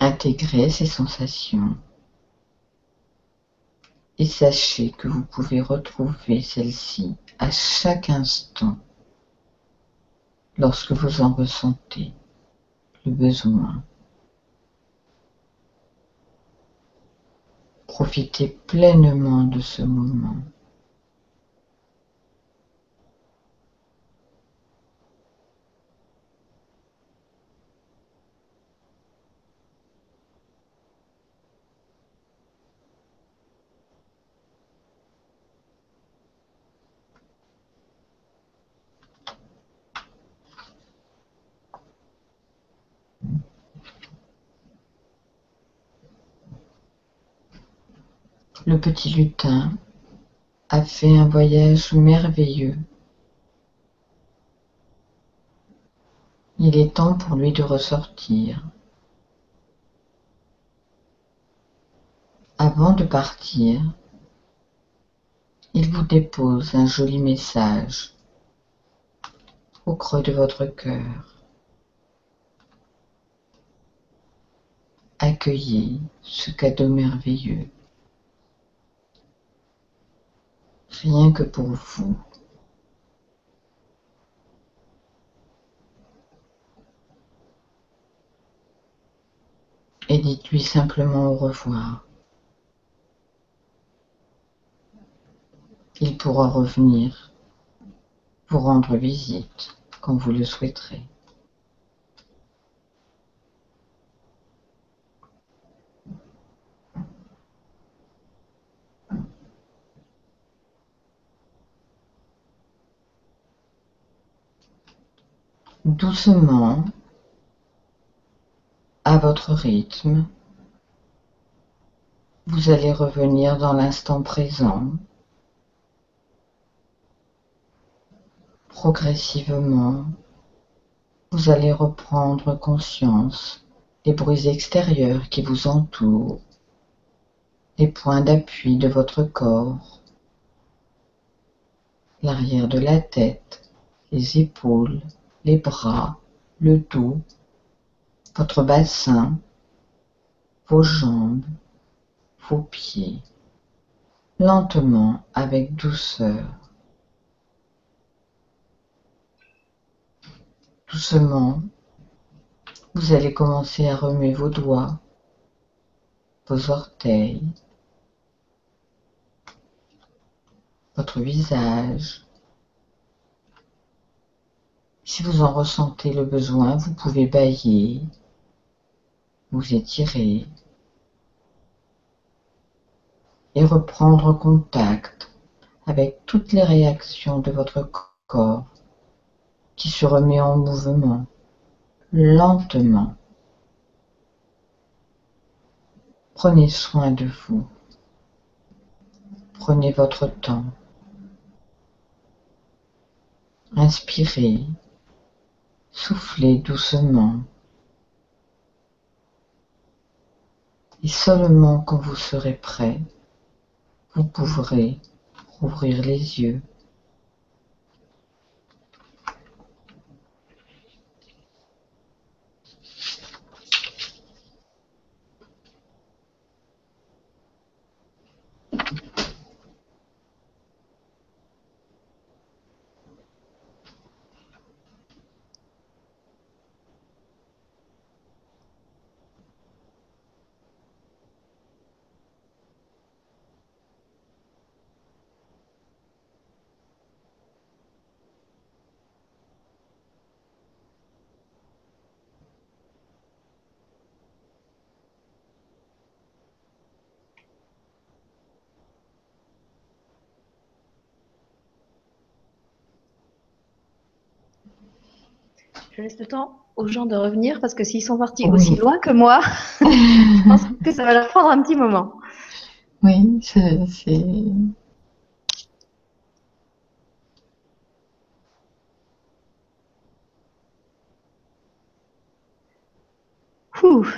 [SPEAKER 2] Intégrez ces sensations et sachez que vous pouvez retrouver celle-ci à chaque instant lorsque vous en ressentez le besoin. Profitez pleinement de ce moment. Le petit lutin a fait un voyage merveilleux. Il est temps pour lui de ressortir. Avant de partir, il vous dépose un joli message au creux de votre cœur. Accueillez ce cadeau merveilleux. Rien que pour vous. Et dites-lui simplement au revoir. Il pourra revenir vous rendre visite quand vous le souhaiterez. Doucement, à votre rythme, vous allez revenir dans l'instant présent. Progressivement, vous allez reprendre conscience des bruits extérieurs qui vous entourent, les points d'appui de votre corps, l'arrière de la tête, les épaules, les bras, le dos, votre bassin, vos jambes, vos pieds, lentement avec douceur. Doucement, vous allez commencer à remuer vos doigts, vos orteils, votre visage. Si vous en ressentez le besoin, vous pouvez bailler, vous étirer et reprendre contact avec toutes les réactions de votre corps qui se remet en mouvement lentement. Prenez soin de vous. Prenez votre temps. Inspirez. Soufflez doucement. Et seulement quand vous serez prêt, vous pourrez rouvrir les yeux.
[SPEAKER 1] Je laisse le temps aux gens de revenir parce que s'ils sont partis aussi loin que moi, je pense que ça va leur prendre un petit moment.
[SPEAKER 2] Oui, c'est.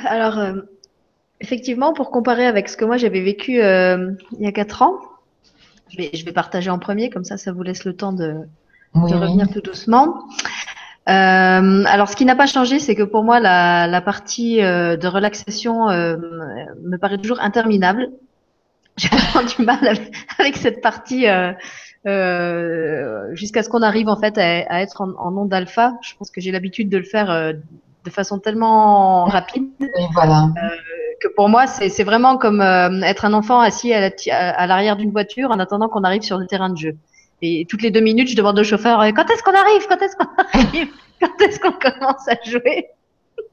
[SPEAKER 1] alors, euh, effectivement, pour comparer avec ce que moi j'avais vécu euh, il y a quatre ans, je vais, je vais, partager en premier, comme ça, ça vous laisse le temps de, de revenir tout doucement. Euh, alors, ce qui n'a pas changé, c'est que pour moi, la, la partie euh, de relaxation euh, me paraît toujours interminable. J'ai vraiment du mal avec, avec cette partie euh, euh, jusqu'à ce qu'on arrive en fait à, à être en, en onde alpha. Je pense que j'ai l'habitude de le faire euh, de façon tellement rapide
[SPEAKER 2] voilà.
[SPEAKER 1] que pour moi, c'est vraiment comme être un enfant assis à l'arrière d'une voiture en attendant qu'on arrive sur le terrain de jeu. Et toutes les deux minutes, je demande au chauffeur quand est-ce qu'on arrive? Quand est-ce qu'on arrive? Quand est-ce qu'on commence à jouer?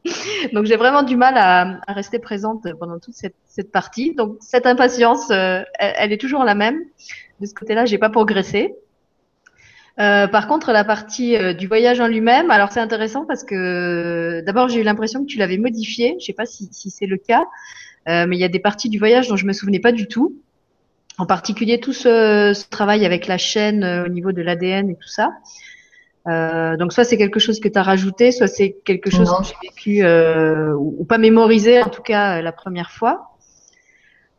[SPEAKER 1] Donc j'ai vraiment du mal à, rester présente pendant toute cette, partie. Donc cette impatience, euh, elle, est toujours la même. De ce côté-là, j'ai pas progressé. Euh, par contre, la partie euh, du voyage en lui-même, alors c'est intéressant parce que d'abord j'ai eu l'impression que tu l'avais modifié. Je sais pas si, si c'est le cas, euh, mais il y a des parties du voyage dont je me souvenais pas du tout en particulier tout ce, ce, travail avec la chaîne euh, au niveau de l'ADN et tout ça. Euh, donc soit c'est quelque chose que tu as rajouté, soit c'est quelque chose non. que j'ai vécu euh, ou, ou, pas mémorisé en tout cas la première fois.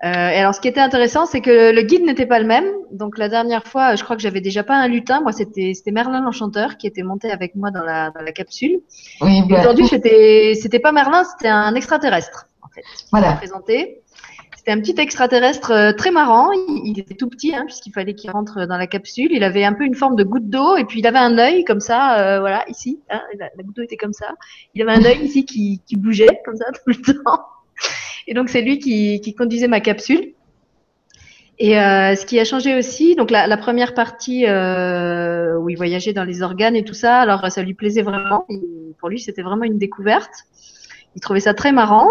[SPEAKER 1] Et alors ce qui était intéressant, c'est que le guide n'était pas le même. Donc la dernière fois, je crois que j'avais déjà pas un lutin. Moi, c'était c'était Merlin l'enchanteur qui était monté avec moi dans la dans la capsule.
[SPEAKER 2] Oui,
[SPEAKER 1] bah... Aujourd'hui, c'était c'était pas Merlin, c'était un extraterrestre en fait.
[SPEAKER 2] Voilà.
[SPEAKER 1] Présenté. C'était un petit extraterrestre euh, très marrant. Il, était tout petit, hein, puisqu'il fallait qu'il rentre dans la capsule. Il avait un peu une forme de goutte d'eau, et puis il avait un œil comme ça, euh, voilà, ici. Hein, la, goutte d'eau était comme ça. Il avait un œil ici qui, bougeait comme ça tout le temps. Et donc c'est lui qui, conduisait ma capsule. Et euh, ce qui a changé aussi, donc la, première partie où il voyageait dans les organes et tout ça, alors ça lui plaisait vraiment. Pour lui, c'était vraiment une découverte. Il trouvait ça très marrant.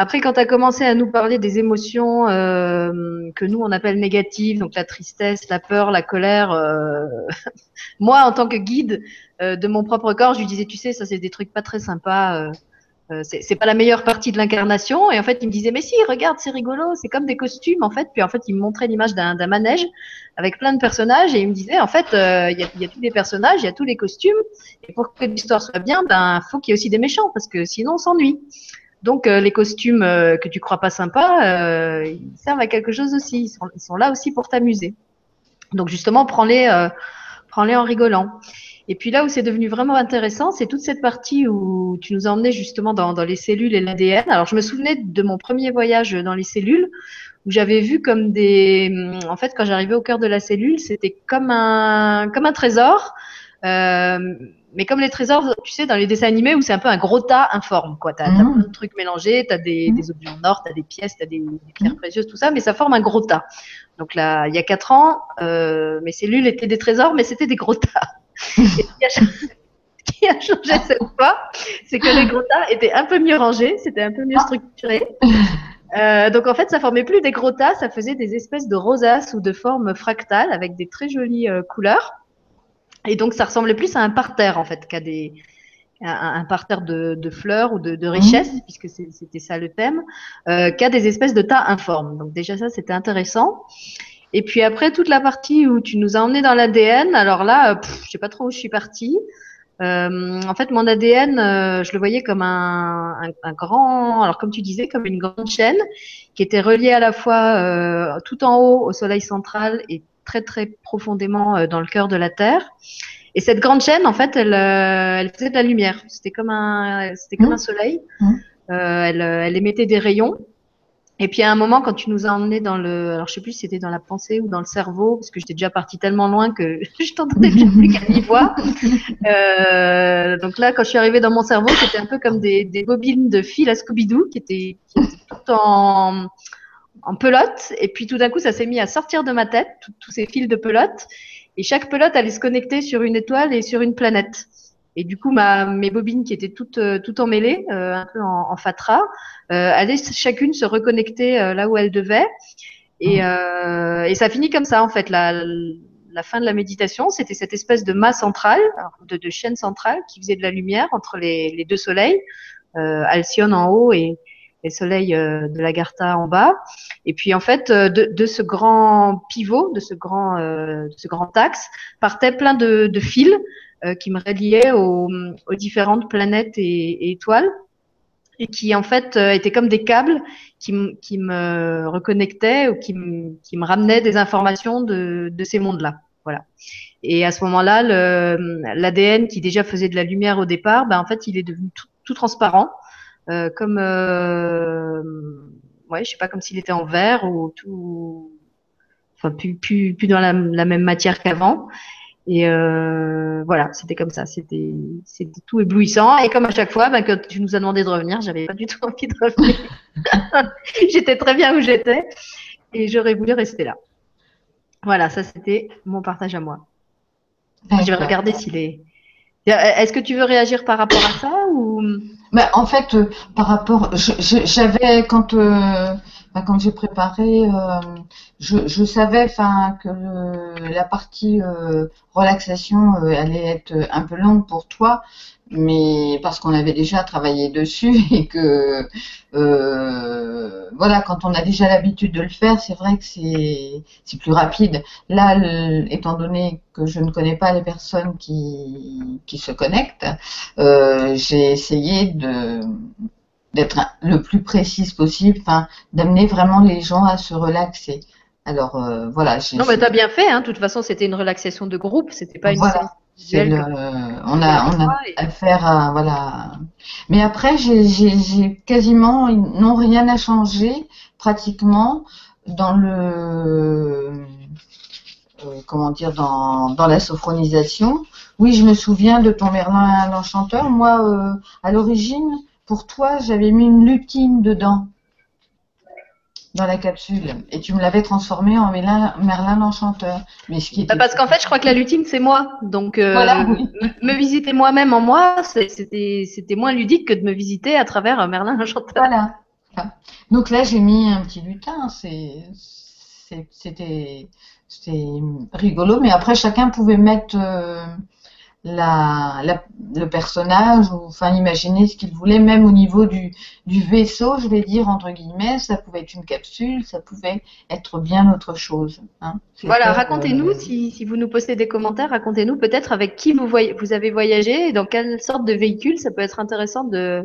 [SPEAKER 1] Après, quand tu as commencé à nous parler des émotions euh, que nous, on appelle négatives, donc la tristesse, la peur, la colère, euh, moi, en tant que guide euh, de mon propre corps, je lui disais, tu sais, ça, c'est des trucs pas très sympas. euh, c'est pas la meilleure partie de l'incarnation. Et en fait, il me disait, mais si, regarde, c'est rigolo, c'est comme des costumes, en fait. Puis en fait, il me montrait l'image d'un manège avec plein de personnages et il me disait, en fait, euh, il y, a, y, a, tous les personnages, il y a tous les costumes. Et pour que l'histoire soit bien, ben, faut qu'il y ait aussi des méchants parce que sinon, on s'ennuie. Donc, euh, les costumes que tu crois pas sympas, ils servent à quelque chose aussi. Ils sont, ils sont là aussi pour t'amuser. Donc, justement, prends-les, prends-les en rigolant. Et puis là où c'est devenu vraiment intéressant, c'est toute cette partie où tu nous as justement dans, dans les cellules et l'ADN. Alors je me souvenais de mon premier voyage dans les cellules où j'avais vu comme des, en fait, quand j'arrivais au cœur de la cellule, c'était comme un, comme un trésor. Euh, mais comme les trésors, tu sais, dans les dessins animés où c'est un peu un gros tas informe, quoi. T'as as mmh. plein de trucs mélangés, t'as des, mmh. des objets en or, t'as des pièces, t'as des, des pierres mmh. précieuses, tout ça, mais ça forme un gros tas. Donc là, il y a quatre ans, euh, mes cellules étaient des trésors, mais c'était des gros tas. Et ce qui a changé cette fois, c'est que les gros tas étaient un peu mieux rangés, c'était un peu mieux structuré. Euh, donc en fait, ça formait plus des gros tas, ça faisait des espèces de rosaces ou de formes fractales avec des très jolies euh, couleurs. Et donc ça ressemblait plus à un parterre en fait qu'à des un, parterre de, de, fleurs ou de, de richesses, mmh. puisque c'était ça le thème, euh, qu'à des espèces de tas informes. Donc déjà ça c'était intéressant. Et puis après, toute la partie où tu nous as emmené dans l'ADN, alors là, pff, je sais pas trop où je suis partie. Euh, en fait, mon ADN, euh, je le voyais comme un, un, un, grand, alors comme tu disais, comme une grande chaîne qui était reliée à la fois euh, tout en haut au Soleil central et très très profondément euh, dans le cœur de la Terre. Et cette grande chaîne, en fait, elle, euh, elle faisait de la lumière. C'était comme un, c'était comme mmh. un soleil. Mmh. elle, elle émettait des rayons. Et puis à un moment, quand tu nous as emmenés dans le, alors je sais plus si c'était dans la pensée ou dans le cerveau, parce que j'étais déjà partie tellement loin que je t'entendais plus qu'à mi-voix. Euh, donc là, quand je suis arrivée dans mon cerveau, c'était un peu comme des, des bobines de fil à Scooby-Doo qui étaient, qui étaient tout en, en pelote. Et puis tout d'un coup, ça s'est mis à sortir de ma tête, tous ces fils de pelote. Et chaque pelote allait se connecter sur une étoile et sur une planète. Et du coup, ma, mes bobines qui étaient toutes, euh, toutes emmêlées, euh, un peu en, en fatras, euh, allaient chacune se reconnecter euh, là où elles devaient. Et, mmh. et ça finit comme ça, en fait. La, la fin de la méditation, c'était cette espèce de mât centrale, de, de, chaîne centrale qui faisait de la lumière entre les, les deux soleils, Alcyone en haut et, les soleils de l'Agartha en bas. Et puis en fait, de, de, ce grand pivot, de ce grand, de ce grand axe, partaient plein de, de fils euh, qui me reliait aux, aux, différentes planètes et, étoiles et qui en fait euh, étaient comme des câbles qui, qui me reconnectaient ou qui, qui me ramenaient des informations de, de ces mondes-là. Voilà. Et à ce moment-là, l'ADN qui déjà faisait de la lumière au départ, ben en fait, il est devenu tout transparent, euh, comme euh, ouais, je sais pas, comme s'il était en verre ou tout, enfin plus plus plus dans la, la même matière qu'avant. Et euh, voilà, c'était comme ça, c'était c'était tout éblouissant. Et comme à chaque fois, ben, quand tu nous as demandé de revenir, j'avais pas du tout envie de revenir. j'étais très bien où j'étais et j'aurais voulu rester là. Voilà, ça c'était mon partage à moi. Je vais regarder s'il est. Est-ce que tu veux réagir par rapport à ça ou
[SPEAKER 2] ben, En fait, euh, par rapport, j'avais quand euh, quand j'ai préparé, euh, je, je, savais que la partie euh, relaxation euh, allait être un peu longue pour toi, mais parce qu'on avait déjà travaillé dessus et que euh, voilà, quand on a déjà l'habitude de le faire, c'est vrai que c'est plus rapide. Là, le, étant donné que je ne connais pas les personnes qui qui se connectent, euh, j'ai essayé de d'être le plus précise possible, enfin, d'amener vraiment les gens à se relaxer. Alors euh, voilà.
[SPEAKER 1] Non, mais t'as bien fait. Hein. De toute façon, c'était une relaxation de groupe, c'était pas une.
[SPEAKER 2] Voilà. Le, on a, on a affaire à voilà. Mais après, j'ai quasiment non rien à changer pratiquement dans le euh, comment dire dans, dans la sophronisation. Oui, je me souviens de ton Merlin l'enchanteur. Moi, euh, à l'origine, pour toi, j'avais mis une lutine dedans, dans la capsule, et tu me l'avais transformé en Merlin, Merlin l'Enchanteur.
[SPEAKER 1] Mais ce qui bah, Parce qu'en fait, je crois que la lutine, c'est moi. Donc, euh, me, visiter moi-même en moi, c'était moins ludique que de me visiter à travers euh, Merlin l'Enchanteur.
[SPEAKER 2] Voilà. Donc là, j'ai mis un petit lutin. C'était rigolo, mais après, chacun pouvait mettre. Euh, la, le personnage, ou enfin imaginer ce qu'il voulait, même au niveau du, du vaisseau, je vais dire entre guillemets, ça pouvait être une capsule, ça pouvait être bien autre chose.
[SPEAKER 1] Hein. Voilà, racontez-nous, si, si, vous nous postez des commentaires, racontez-nous peut-être avec qui vous, vous avez voyagé et dans quelle sorte de véhicule, ça peut être intéressant de,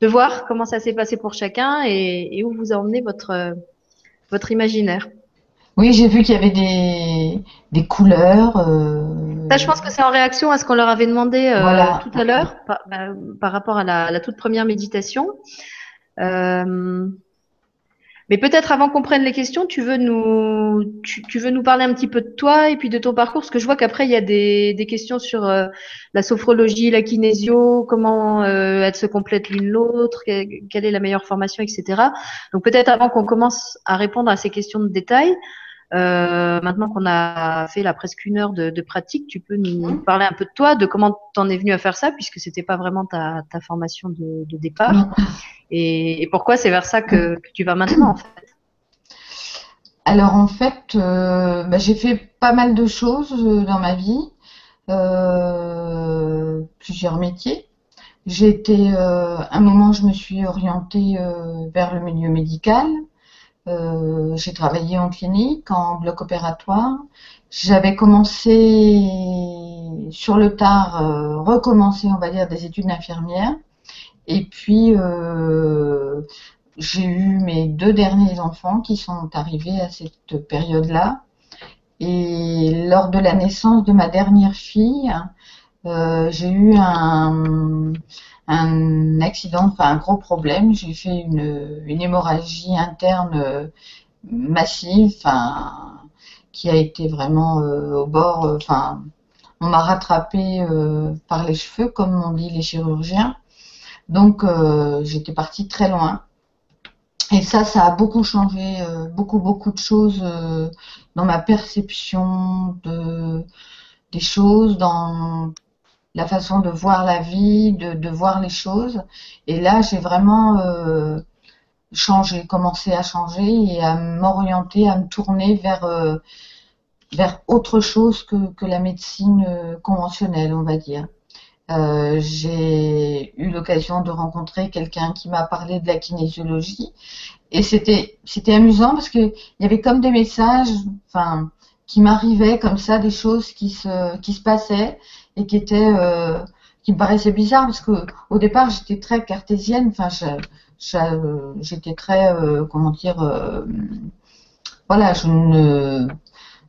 [SPEAKER 1] de voir comment ça s'est passé pour chacun et, et où vous a emmené votre, votre imaginaire.
[SPEAKER 2] Oui, j'ai vu qu'il y avait des, des couleurs. Euh...
[SPEAKER 1] Ça, je pense que c'est en réaction à ce qu'on leur avait demandé euh, tout à l'heure par, bah, par, rapport à la, la, toute première méditation. Euh, mais peut-être avant qu'on prenne les questions, tu veux nous, tu, tu, veux nous parler un petit peu de toi et puis de ton parcours, parce que je vois qu'après il y a des, des questions sur euh, la sophrologie, la kinésio, comment euh, elles se complètent l'une l'autre, quelle est la meilleure formation, etc. Donc peut-être avant qu'on commence à répondre à ces questions de détail, euh, maintenant qu'on a fait la presque une heure de, pratique, tu peux nous parler un peu de toi, de comment tu en es venu à faire ça, puisque c'était pas vraiment ta, formation de, départ, et, pourquoi c'est vers ça que, tu vas maintenant en fait?
[SPEAKER 2] Alors en fait, euh, bah, j'ai fait pas mal de choses euh, dans ma vie, plusieurs métiers. J'ai été, un moment, je me suis orientée vers le milieu médical. Euh, j'ai travaillé en clinique, en bloc opératoire. J'avais commencé sur le tard, euh, recommencé, on va dire, des études d'infirmière. Et puis, euh, j'ai eu mes deux derniers enfants qui sont arrivés à cette période-là. Et lors de la naissance de ma dernière fille, j'ai eu un, un accident, enfin un gros problème. J'ai fait une, une, hémorragie interne euh, massive, enfin, qui a été vraiment euh, au bord. Euh, enfin, on m'a rattrapé par les cheveux, comme on dit les chirurgiens. Donc, j'étais partie très loin. Et ça, ça a beaucoup changé, beaucoup, beaucoup de choses dans ma perception de, des choses, dans la façon de voir la vie, de, voir les choses. Et là, j'ai vraiment euh, changé, commencé à changer et à m'orienter, à me tourner vers, euh, autre chose que, la médecine euh, conventionnelle, on va dire. j'ai eu l'occasion de rencontrer quelqu'un qui m'a parlé de la kinésiologie et c'était amusant parce que il y avait comme des messages, qui m'arrivaient comme ça, des choses qui se qui se passaient et qui était euh, qui me paraissait bizarre parce que au départ j'étais très cartésienne enfin j'étais très euh, comment dire euh, voilà je ne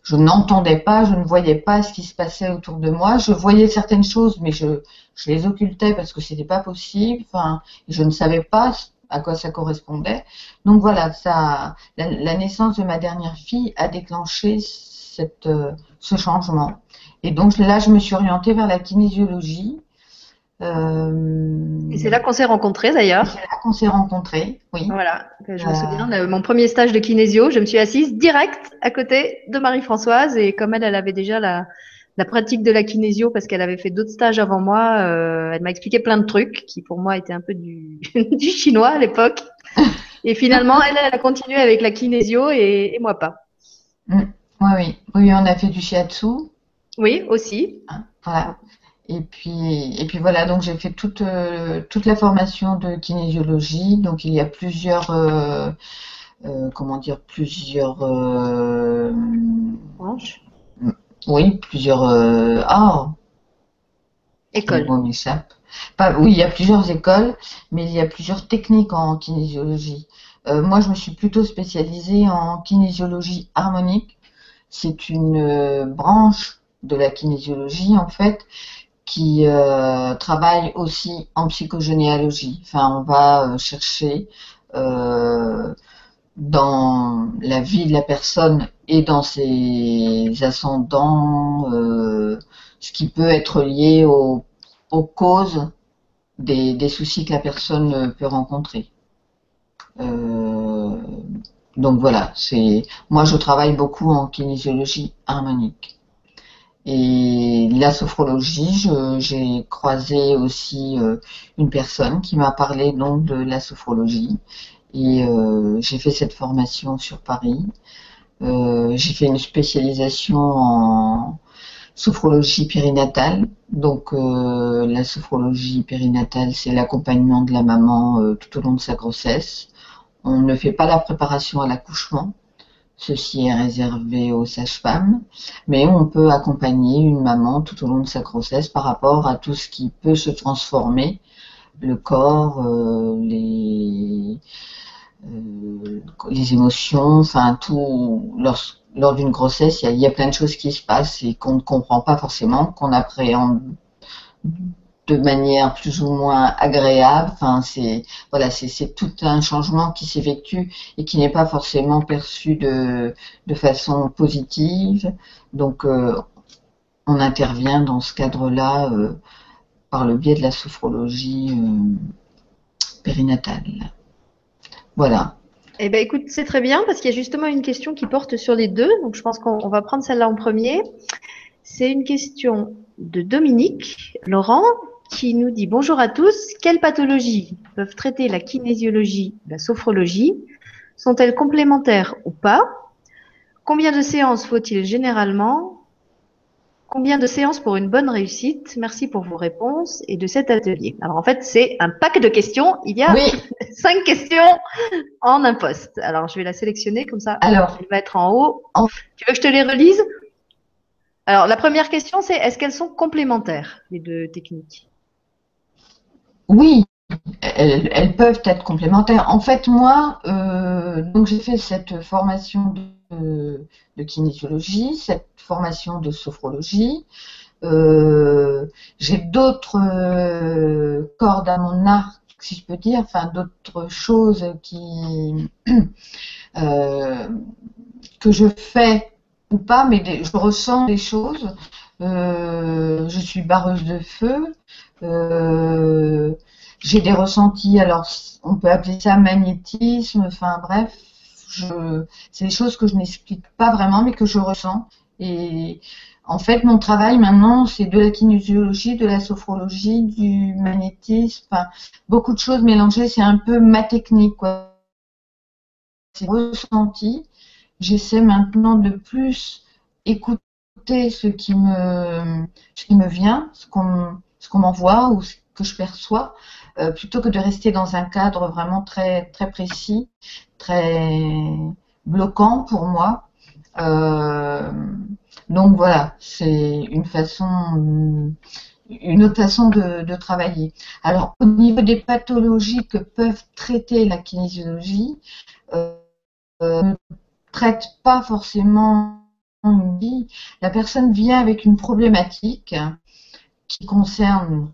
[SPEAKER 2] je n'entendais pas, je ne voyais pas ce qui se passait autour de moi. Je voyais certaines choses, mais je, les occultais parce que c'était pas possible. Enfin, je ne savais pas à quoi ça correspondait. Donc voilà, ça, la naissance de ma dernière fille a déclenché cette, ce changement. Et donc là, je me suis orientée vers la kinésiologie.
[SPEAKER 1] Euh... Et c'est là qu'on s'est rencontrés d'ailleurs.
[SPEAKER 2] C'est là qu'on s'est rencontrés, oui.
[SPEAKER 1] Voilà, je me souviens, euh... mon premier stage de kinésio, je me suis assise direct à côté de Marie-Françoise et comme elle, elle avait déjà la, la pratique de la kinésio parce qu'elle avait fait d'autres stages avant moi, euh, elle m'a expliqué plein de trucs qui pour moi étaient un peu du, du chinois à l'époque. Et finalement, elle, elle a continué avec la kinésio et, et moi pas.
[SPEAKER 2] Mm. Oui, oui, oui, on a fait du shiatsu.
[SPEAKER 1] Oui, aussi.
[SPEAKER 2] Hein, voilà. Et puis, et puis voilà, donc j'ai fait toute, euh, toute la formation de kinésiologie. Donc il y a plusieurs, euh, euh, comment dire, plusieurs
[SPEAKER 1] branches.
[SPEAKER 2] Oui, plusieurs ah,
[SPEAKER 1] écoles.
[SPEAKER 2] Pas, oui, il y a plusieurs écoles, mais il y a plusieurs techniques en kinésiologie. moi, je me suis plutôt spécialisée en kinésiologie harmonique. C'est une branche de la kinésiologie en fait qui euh, travaille aussi en psychogénéalogie. Enfin, on va euh, chercher euh, dans la vie de la personne et dans ses ascendants ce qui peut être lié aux, causes des, soucis que la personne peut rencontrer. Donc voilà, c'est moi je travaille beaucoup en kinésiologie harmonique. Et la sophrologie, j'ai croisé aussi euh, une personne qui m'a parlé donc de la sophrologie. Et euh, j'ai fait cette formation sur Paris. Euh, j'ai fait une spécialisation en sophrologie périnatale. Donc la sophrologie périnatale, c'est l'accompagnement de la maman tout au long de sa grossesse. On ne fait pas la préparation à l'accouchement. Ceci est réservé aux sages-femmes, mais on peut accompagner une maman tout au long de sa grossesse par rapport à tout ce qui peut se transformer, le corps, euh, les, les émotions, enfin tout, lors d'une grossesse, il y, a, plein de choses qui se passent et qu'on ne comprend pas forcément, qu'on appréhende de manière plus ou moins agréable. Enfin, c'est voilà, c'est tout un changement qui s'effectue et qui n'est pas forcément perçu de, façon positive. Donc, euh, on intervient dans ce cadre-là euh, par le biais de la sophrologie euh, périnatale. Voilà.
[SPEAKER 1] Eh ben, écoute, c'est très bien parce qu'il y a justement une question qui porte sur les deux. Donc, je pense qu'on va prendre celle-là en premier. C'est une question de Dominique Laurent qui nous dit bonjour à tous. Quelles pathologies peuvent traiter la kinésiologie, la sophrologie? Sont-elles complémentaires ou pas? Combien de séances faut-il généralement? Combien de séances pour une bonne réussite? Merci pour vos réponses et de cet atelier. Alors en fait, c'est un pack de questions. Il y a cinq questions en un poste. Alors je vais la sélectionner comme ça. Alors, elle va être en haut. Tu veux que je te les relise? Alors la première question, c'est est-ce qu'elles sont complémentaires les deux techniques?
[SPEAKER 2] Oui, elles, peuvent être complémentaires. En fait, moi, euh, donc j'ai fait cette formation de, kinésiologie, cette formation de sophrologie. Euh, j'ai d'autres euh, cordes à mon arc, si je peux dire, enfin d'autres choses qui que je fais ou pas, mais je ressens des choses. je suis barreuse de feu. J'ai des ressentis, alors on peut appeler ça magnétisme, enfin bref, c'est des choses que je n'explique pas vraiment, mais que je ressens. Et en fait, mon travail maintenant, c'est de la kinésiologie, de la sophrologie, du magnétisme, enfin, beaucoup de choses mélangées. C'est un peu ma technique, quoi. C'est ressenti. J'essaie maintenant de plus écouter ce qui me, ce qui me vient, ce qu'on, ce qu'on m'envoie ou ce que je perçois, euh, plutôt que de rester dans un cadre vraiment très, très précis, très bloquant pour moi. Euh, donc voilà, c'est une façon, une autre façon de, travailler. Alors au niveau des pathologies que peuvent traiter la kinésiologie, euh, ne traite pas forcément une vie. La personne vient avec une problématique qui concerne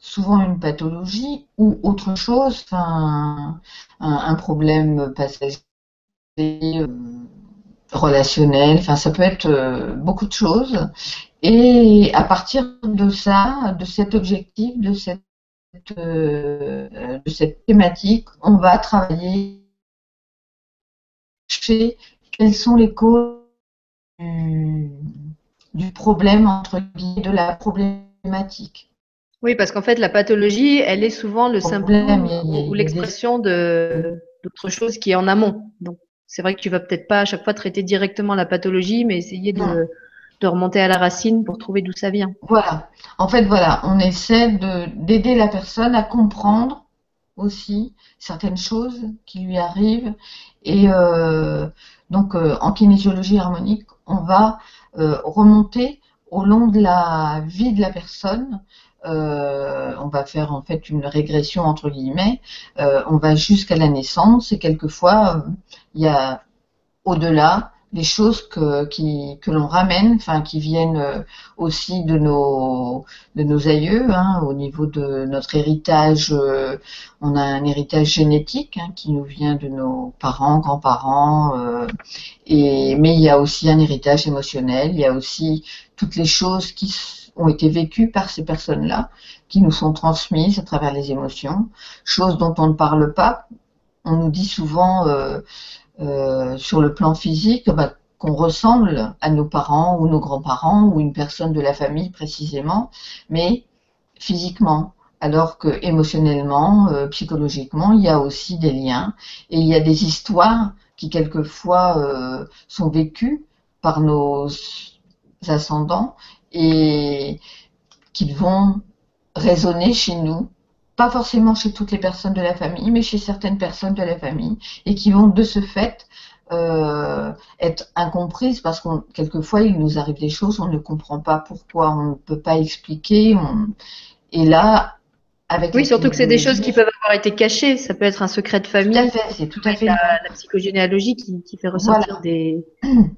[SPEAKER 2] souvent une pathologie ou autre chose, un, problème passager. Euh, relationnel, enfin ça peut être euh, beaucoup de choses. Et à partir de ça, de cet objectif, de cette, euh, de cette thématique, on va travailler chez quelles sont les causes du, problème, entre guillemets, de la problématique.
[SPEAKER 1] Oui, parce qu'en fait, la pathologie, elle est souvent le symptôme ou l'expression d'autre chose qui est en amont. Donc, c'est vrai que tu vas peut-être pas à chaque fois traiter directement la pathologie, mais essayer de, remonter à la racine pour trouver d'où ça vient.
[SPEAKER 2] Voilà. En fait, voilà, on essaie d'aider la personne à comprendre aussi certaines choses qui lui arrivent. Et euh, donc, euh, en kinésiologie harmonique, on va euh, remonter au long de la vie de la personne euh, on va faire en fait une régression entre guillemets, euh, on va jusqu'à la naissance et quelquefois euh, il y a au-delà des choses que, l'on ramène, enfin qui viennent aussi de nos aïeux, hein, au niveau de notre héritage, on a un héritage génétique hein, qui nous vient de nos parents, grands-parents, et mais il y a aussi un héritage émotionnel, il y a aussi toutes les choses qui ont été vécues par ces personnes-là, qui nous sont transmises à travers les émotions, choses dont on ne parle pas. On nous dit souvent euh, euh, sur le plan physique bah, qu'on ressemble à nos parents ou nos grands-parents ou une personne de la famille précisément, mais physiquement. Alors que émotionnellement, euh, psychologiquement, il y a aussi des liens et il y a des histoires qui quelquefois sont vécues par nos ascendants et qu'ils vont résonner chez nous, pas forcément chez toutes les personnes de la famille, mais chez certaines personnes de la famille, et qui vont de ce fait euh, être incomprises parce qu'on quelquefois il nous arrive des choses, on ne comprend pas pourquoi, on ne peut pas expliquer. Et là,
[SPEAKER 1] avec oui, surtout que c'est des choses qui peuvent avoir été cachées. Ça peut être un secret de famille. Tout
[SPEAKER 2] à fait, c'est tout à fait.
[SPEAKER 1] La, la psychogénéalogie qui, qui fait ressortir des,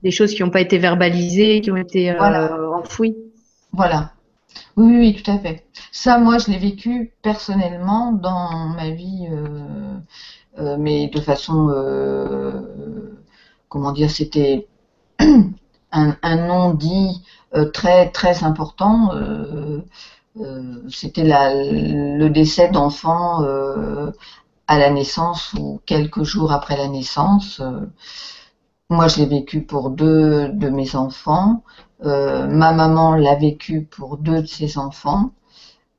[SPEAKER 1] des, choses qui n'ont pas été verbalisées, qui ont été euh, enfouies.
[SPEAKER 2] Voilà. Oui, oui, tout à fait. Ça, moi, je l'ai vécu personnellement dans ma vie, euh, euh, mais de façon, euh, comment dire, c'était un, un, nom dit très, très important. C'était le décès d'enfants à la naissance ou quelques jours après la naissance. Moi, je l'ai vécu pour deux de mes enfants. Euh, ma maman l'a vécu pour deux de ses enfants.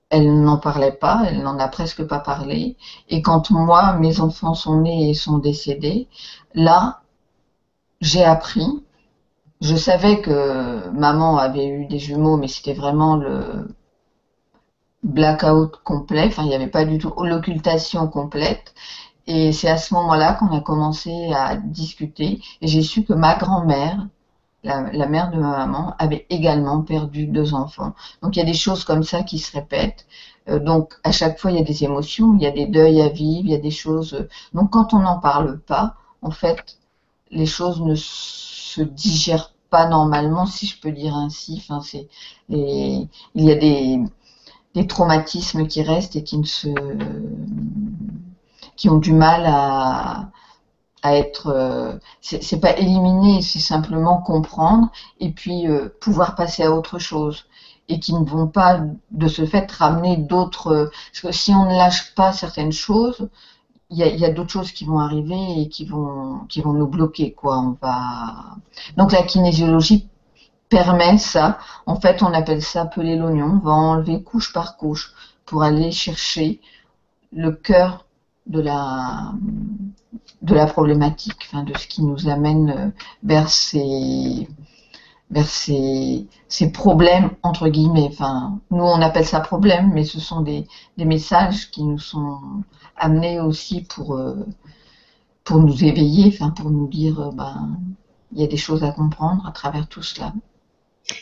[SPEAKER 2] Elle n'en parlait pas, elle n'en a presque pas parlé. Et quand moi, mes enfants sont nés et sont décédés, là, j'ai appris. Je savais que maman avait eu des jumeaux, mais c'était vraiment le blackout complet. Enfin, il n'y avait pas du tout l'occultation complète. Et c'est à ce moment-là qu'on a commencé à discuter. Et j'ai su que ma grand-mère, la, mère de ma maman, avait également perdu deux enfants. Donc il y a des choses comme ça qui se répètent. Euh, donc à chaque fois, il y a des émotions, il y a des deuils à vivre, il y a des choses. Euh, donc quand on n'en parle pas, en fait, les choses ne se digèrent pas normalement, si je peux dire ainsi. Enfin, c'est il y a des, des traumatismes qui restent et qui ne se qui ont du mal à, à être euh, c'est pas éliminer c'est simplement comprendre et puis euh, pouvoir passer à autre chose et qui ne vont pas de ce fait ramener d'autres parce que si on ne lâche pas certaines choses il y a, a d'autres choses qui vont arriver et qui vont qui vont nous bloquer quoi. On va donc la kinésiologie permet ça. En fait on appelle ça peler l'oignon. On va enlever couche par couche pour aller chercher le cœur de la, de la problématique, enfin, de ce qui nous amène euh, vers ces, vers ces, problèmes, entre guillemets. Enfin, nous, on appelle ça problème, mais ce sont des, messages qui nous sont amenés aussi pour, euh, nous éveiller, enfin, pour nous dire, euh, ben, il y a des choses à comprendre à travers tout cela.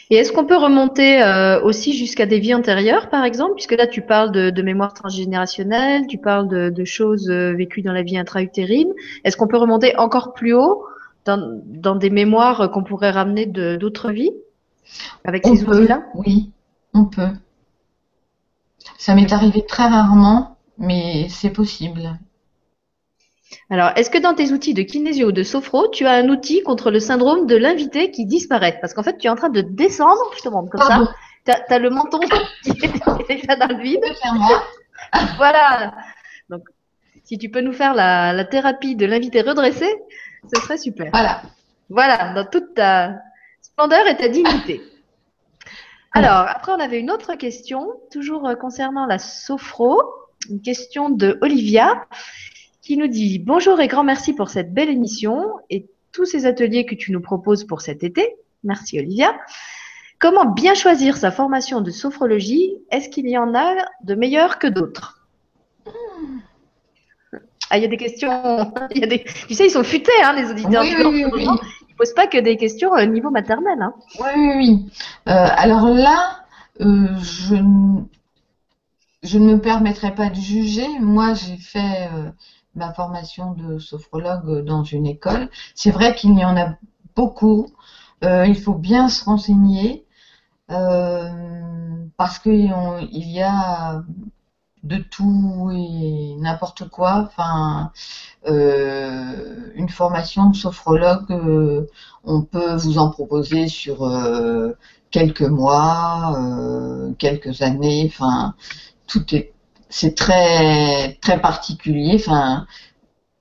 [SPEAKER 1] Et est-ce qu'on peut remonter euh, aussi jusqu'à des vies antérieures, par exemple, puisque là tu parles de, mémoire transgénérationnelle, tu parles de, choses euh, vécues dans la vie intra-utérine. Est-ce qu'on peut remonter encore plus haut dans, des mémoires qu'on pourrait ramener d'autres vies avec ces outils-là?
[SPEAKER 2] Oui, on peut. Ça m'est arrivé très rarement, mais c'est possible.
[SPEAKER 1] Alors, est-ce que dans tes outils de kinésio ou de sophro, tu as un outil contre le syndrome de l'invité qui disparaît? Parce qu'en fait, tu es en train de descendre, je te montre comme ça. Tu as, le menton qui est déjà dans le vide. voilà. Donc, si tu peux nous faire la, thérapie de l'invité redressé, ce serait super.
[SPEAKER 2] Voilà.
[SPEAKER 1] Voilà, dans toute ta splendeur et ta dignité. Alors, après, on avait une autre question, toujours euh, concernant la sophro. Une question de Olivia qui nous dit Bonjour et grand merci pour cette belle émission et tous ces ateliers que tu nous proposes pour cet été. Merci Olivia. Comment bien choisir sa formation de sophrologie? Est-ce qu'il y en a de meilleurs que d'autres? Ah, il y a des questions. Il y a des... Tu sais, ils sont futés, hein, les auditeurs.
[SPEAKER 2] Oui, oui, oui,
[SPEAKER 1] Ils ne posent pas que des questions au niveau maternel. Hein.
[SPEAKER 2] Oui, oui, oui. Euh, alors là, euh, je, je ne me permettrai pas de juger. Moi, j'ai fait euh, ma formation de sophrologue dans une école. C'est vrai qu'il y en a beaucoup. Euh, il faut bien se renseigner euh, parce qu'il y a de tout et n'importe quoi. Enfin, euh, une formation de sophrologue, on peut vous en proposer sur quelques mois, quelques années. Enfin, tout est c'est très très particulier. Enfin,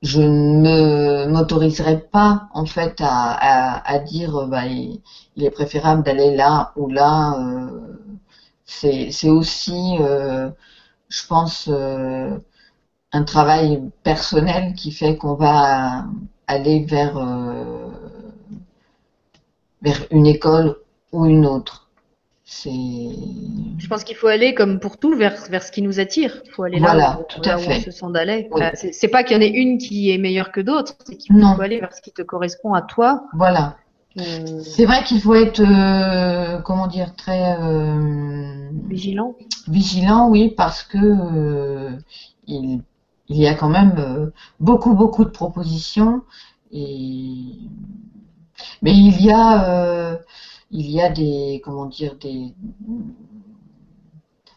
[SPEAKER 2] je ne m'autoriserai pas en fait à, dire bah, il, est préférable d'aller là ou là. Euh, c'est aussi, euh, je pense, euh, un travail personnel qui fait qu'on va aller vers vers une école ou une autre.
[SPEAKER 1] Je pense qu'il faut aller, comme pour tout, vers, vers ce qui nous attire. Il faut aller
[SPEAKER 2] Voilà,
[SPEAKER 1] là où,
[SPEAKER 2] tout
[SPEAKER 1] là
[SPEAKER 2] à
[SPEAKER 1] où
[SPEAKER 2] fait.
[SPEAKER 1] on se sent d'aller.
[SPEAKER 2] Oui.
[SPEAKER 1] C'est pas qu'il y en ait une qui est meilleure que d'autres, c'est qu'il faut aller vers ce qui te correspond à toi.
[SPEAKER 2] Voilà.
[SPEAKER 1] Euh,
[SPEAKER 2] C'est vrai qu'il faut être, euh, comment dire, très euh,
[SPEAKER 1] vigilant.
[SPEAKER 2] vigilant, oui, parce que il, il y a quand même beaucoup, beaucoup de propositions. Et... Mais il y a, il y a des, comment dire, des,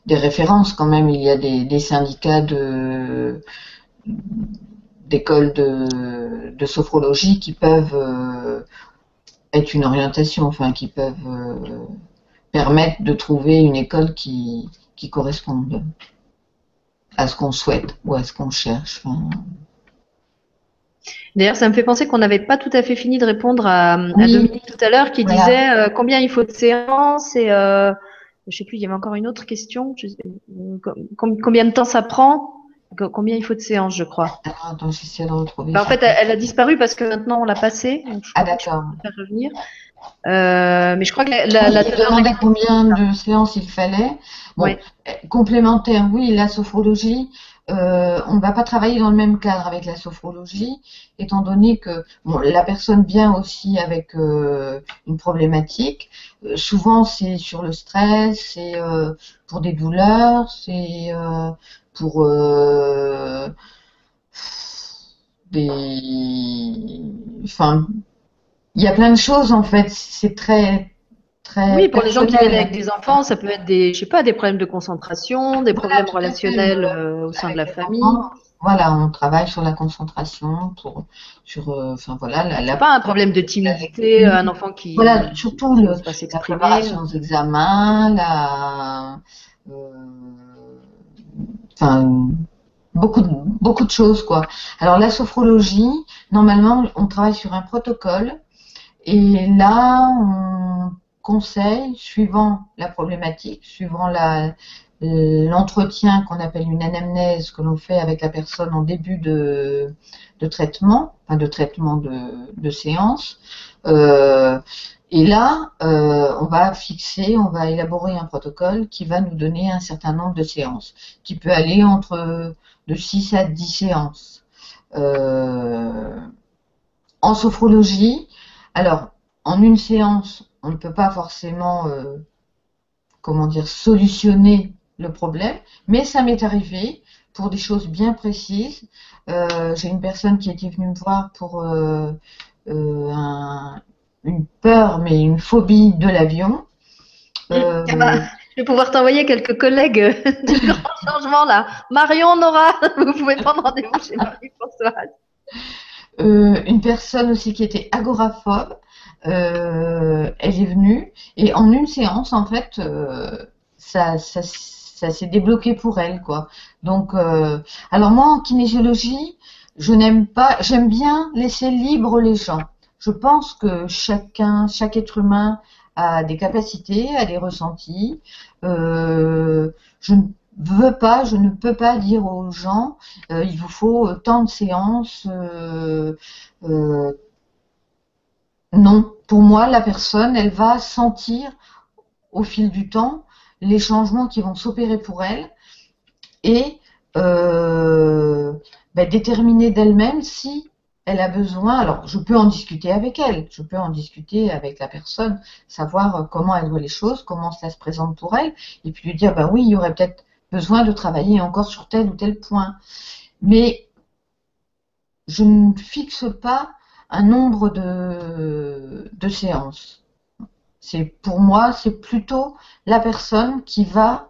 [SPEAKER 2] des références quand même. Il y a des, syndicats de d'écoles de, sophrologie qui peuvent euh, être une orientation, enfin qui peuvent euh, permettre de trouver une école qui, qui corresponde à ce qu'on souhaite ou à ce qu'on cherche.
[SPEAKER 1] D'ailleurs, ça me fait penser qu'on n'avait pas tout à fait fini de répondre à. Dominique tout à l'heure qui
[SPEAKER 2] Voilà.
[SPEAKER 1] disait euh, combien il faut de séances et euh, je sais plus, il y avait encore une autre question. Je sais- euh, com- combien de temps ça prend? Co- Combien il faut de séances, je crois.
[SPEAKER 2] alors, attends, j'essaie de retrouver.
[SPEAKER 1] Bah, en fait, elle, a disparu parce que maintenant on l'a passée.
[SPEAKER 2] ah d'accord.
[SPEAKER 1] faire revenir. Euh, mais je crois que la,
[SPEAKER 2] demandait
[SPEAKER 1] de-
[SPEAKER 2] combien de séances il fallait. Bon, complémentaire, oui, la sophrologie, euh, on ne va pas travailler dans le même cadre avec la sophrologie, étant donné que la personne vient aussi avec euh, une problématique. Euh, souvent, c'est sur le stress, c'est pour des douleurs, c'est pour des, enfin, il y a plein de choses en fait. C'est très, très
[SPEAKER 1] Oui, pour les gens qui viennent avec des enfants, ça peut être des, je sais pas, des problèmes de concentration, des problèmes relationnels euh, au sein de la famille.
[SPEAKER 2] enfants, Voilà, on travaille sur la concentration, pour, sur, euh, enfin voilà, la, la-
[SPEAKER 1] Pas un problème de timidité, un enfant qui
[SPEAKER 2] voilà, surtout le, la préparation aux examens, la, euh, enfin, beaucoup de, beaucoup de choses, quoi. Alors, la sophrologie, normalement, on travaille sur un protocole, et là, on conseille, suivant la problématique, suivant la, l'entretien qu'on appelle une anamnèse que l'on fait avec la personne en début de, traitement, enfin de traitement de, séance. Euh, et là, euh, on va fixer, on va élaborer un protocole qui va nous donner un certain nombre de séances, qui peut aller entre de 6 à 10 séances. Euh, en sophrologie, alors en une séance, on ne peut pas forcément, euh, comment dire, solutionner le problème, mais ça m'est arrivé pour des choses bien précises. Euh, J'ai une personne qui était venue me voir pour euh, un- une peur, mais une phobie de l'avion.
[SPEAKER 1] Bah, je vais pouvoir t'envoyer quelques collègues du grand changement là. Marion, Nora, vous pouvez prendre rendez-vous chez Marie-Françoise.
[SPEAKER 2] euh, une personne aussi qui était agoraphobe, euh, est venue et en une séance, en fait, euh, ça, ça, ça s'est débloqué pour elle, quoi. Donc, euh, alors moi, en kinésiologie, je n'aime pas, j'aime bien laisser libre les gens. Je pense que chacun, chaque être humain a des capacités, a des ressentis. Euh, je ne veux pas, je ne peux pas dire aux gens, il vous faut tant de séances. Non, pour moi, la personne, elle va sentir au fil du temps les changements qui vont s'opérer pour elle et euh, ben, déterminer d'elle-même si elle a besoin. Alors, je peux en discuter avec elle, je peux en discuter avec la personne, savoir comment elle voit les choses, comment cela se présente pour elle, et puis lui dire, ben oui, il y aurait peut-être besoin de travailler encore sur tel ou tel point. Mais je ne fixe pas un nombre de, séances. C'est pour moi, c'est plutôt la personne qui va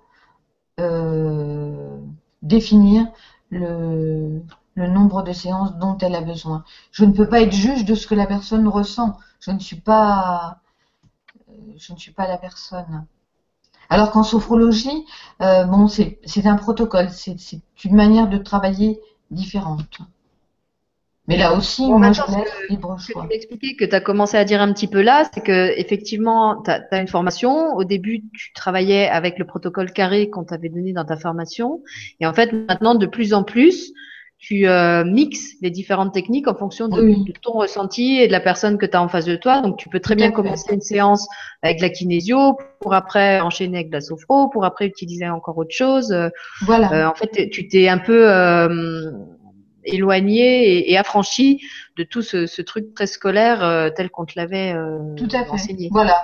[SPEAKER 2] euh, définir le, le nombre de séances dont elle a besoin. Je ne peux pas être juge de ce que la personne ressent. Je ne suis pas, je ne suis pas la personne. Alors qu'en sophrologie, euh, bon, c'est un protocole, c'est une manière de travailler différente. Mais là aussi,
[SPEAKER 1] Bon,
[SPEAKER 2] moi, je laisse libre
[SPEAKER 1] Ce que
[SPEAKER 2] choix.
[SPEAKER 1] tu que tu as commencé à dire un petit peu là, c'est que effectivement, tu as, une formation. Au début, tu travaillais avec le protocole carré qu'on t'avait donné dans ta formation. Et en fait, maintenant, de plus en plus, tu euh, mixes les différentes techniques en fonction de, ton ressenti et de la personne que tu as en face de toi. Donc, tu peux très bien commencer une séance avec la kinésio, pour après enchaîner avec la sophro, pour après utiliser encore autre chose. Voilà. Euh, en fait, tu t'es un peu euh, éloigné et, affranchi de tout ce, truc très scolaire tel qu'on te l'avait
[SPEAKER 2] tout à fait. enseigné. Voilà.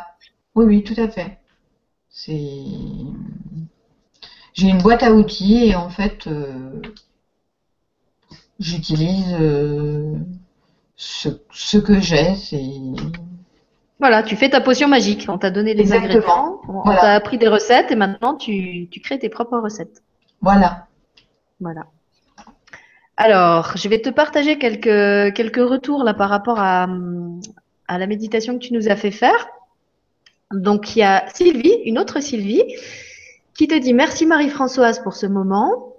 [SPEAKER 2] Oui, oui, tout à fait. C'est j'ai une boîte à outils et en fait, j'utilise euh, ce, que j'ai.
[SPEAKER 1] Voilà, tu fais ta potion magique. On t'a donné les ingrédients, on t'a appris des recettes et maintenant tu, crées tes propres recettes.
[SPEAKER 2] Voilà.
[SPEAKER 1] Voilà. Alors, je vais te partager quelques, quelques retours là par rapport à, à la méditation que tu nous as fait faire. Donc, il y a Sylvie, une autre Sylvie, qui te dit merci Marie-Françoise pour ce moment.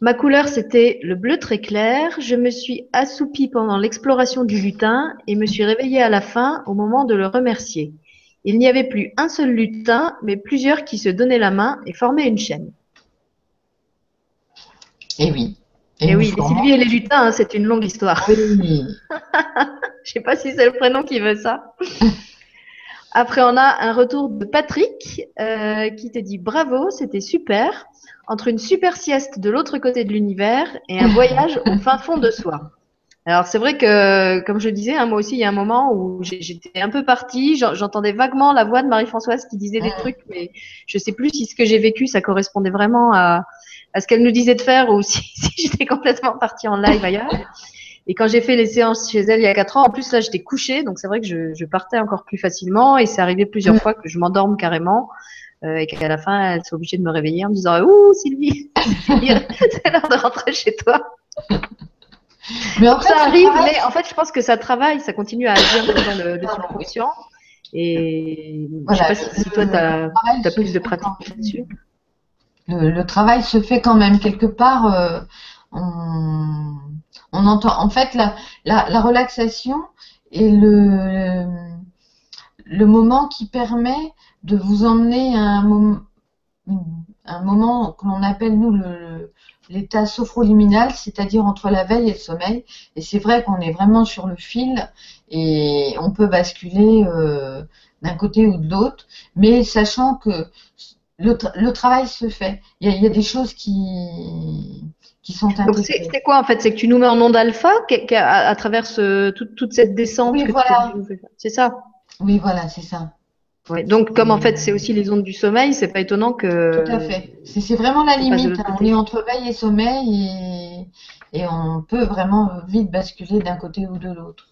[SPEAKER 1] Ma couleur, c'était le bleu très clair. Je me suis assoupie pendant l'exploration du lutin et me suis réveillée à la fin au moment de le remercier. Il n'y avait plus un seul lutin, mais plusieurs qui se donnaient la main et formaient une chaîne.
[SPEAKER 2] Eh oui.
[SPEAKER 1] Et, oui, les Sylvie et les lutins, hein, c'est une longue histoire. Oui. Je sais pas si c'est le prénom qui veut ça. Après, on a un retour de Patrick euh, qui te dit bravo, c'était super entre une super sieste de l'autre côté de l'univers et un voyage au fin fond de soi. Alors c'est vrai que, comme je disais, hein, moi aussi, il y a un moment où j'étais un peu partie, j'entendais vaguement la voix de Marie-Françoise qui disait des trucs, mais je sais plus si ce que j'ai vécu, ça correspondait vraiment à, à ce qu'elle nous disait de faire ou si, si j'étais complètement partie en live ailleurs. Et quand j'ai fait les séances chez elle il y a quatre ans, en plus là j'étais couchée, donc c'est vrai que je, je, partais encore plus facilement et c'est arrivé plusieurs fois que je m'endorme carrément. Euh, et qu'à la fin, elle s'est obligée de me réveiller en me disant Ouh, Sylvie, c'est l'heure de rentrer chez toi. Mais en fait, ça arrive, mais en fait, je pense que ça travaille, ça continue à agir dans le, le subconscient. Et je sais pas si, toi, tu as, plus de pratique là-dessus.
[SPEAKER 2] Le, travail se fait quand même quelque part. Euh, on, entend. En fait, la, la, la relaxation est le, moment qui permet de vous emmener à un, moment, un moment que l'on appelle, nous, l'état sophroliminal, c'est-à-dire entre la veille et le sommeil. Et c'est vrai qu'on est vraiment sur le fil et on peut basculer euh, d'un côté ou de l'autre, mais sachant que le, le, travail se fait. Il y, a, il y a des choses qui, qui sont
[SPEAKER 1] intégrées. C'est quoi en fait? C'est que tu nous mets en onde alpha à, à, travers ce, toute, toute, cette descente
[SPEAKER 2] Oui, voilà.
[SPEAKER 1] C'est ça?
[SPEAKER 2] Oui, voilà, c'est ça
[SPEAKER 1] donc, comme en fait, c'est aussi les ondes du sommeil, c'est pas étonnant que.
[SPEAKER 2] Tout à fait. C'est vraiment la limite. Hein. On est entre veille et sommeil et, et on peut vraiment vite basculer d'un côté ou de l'autre.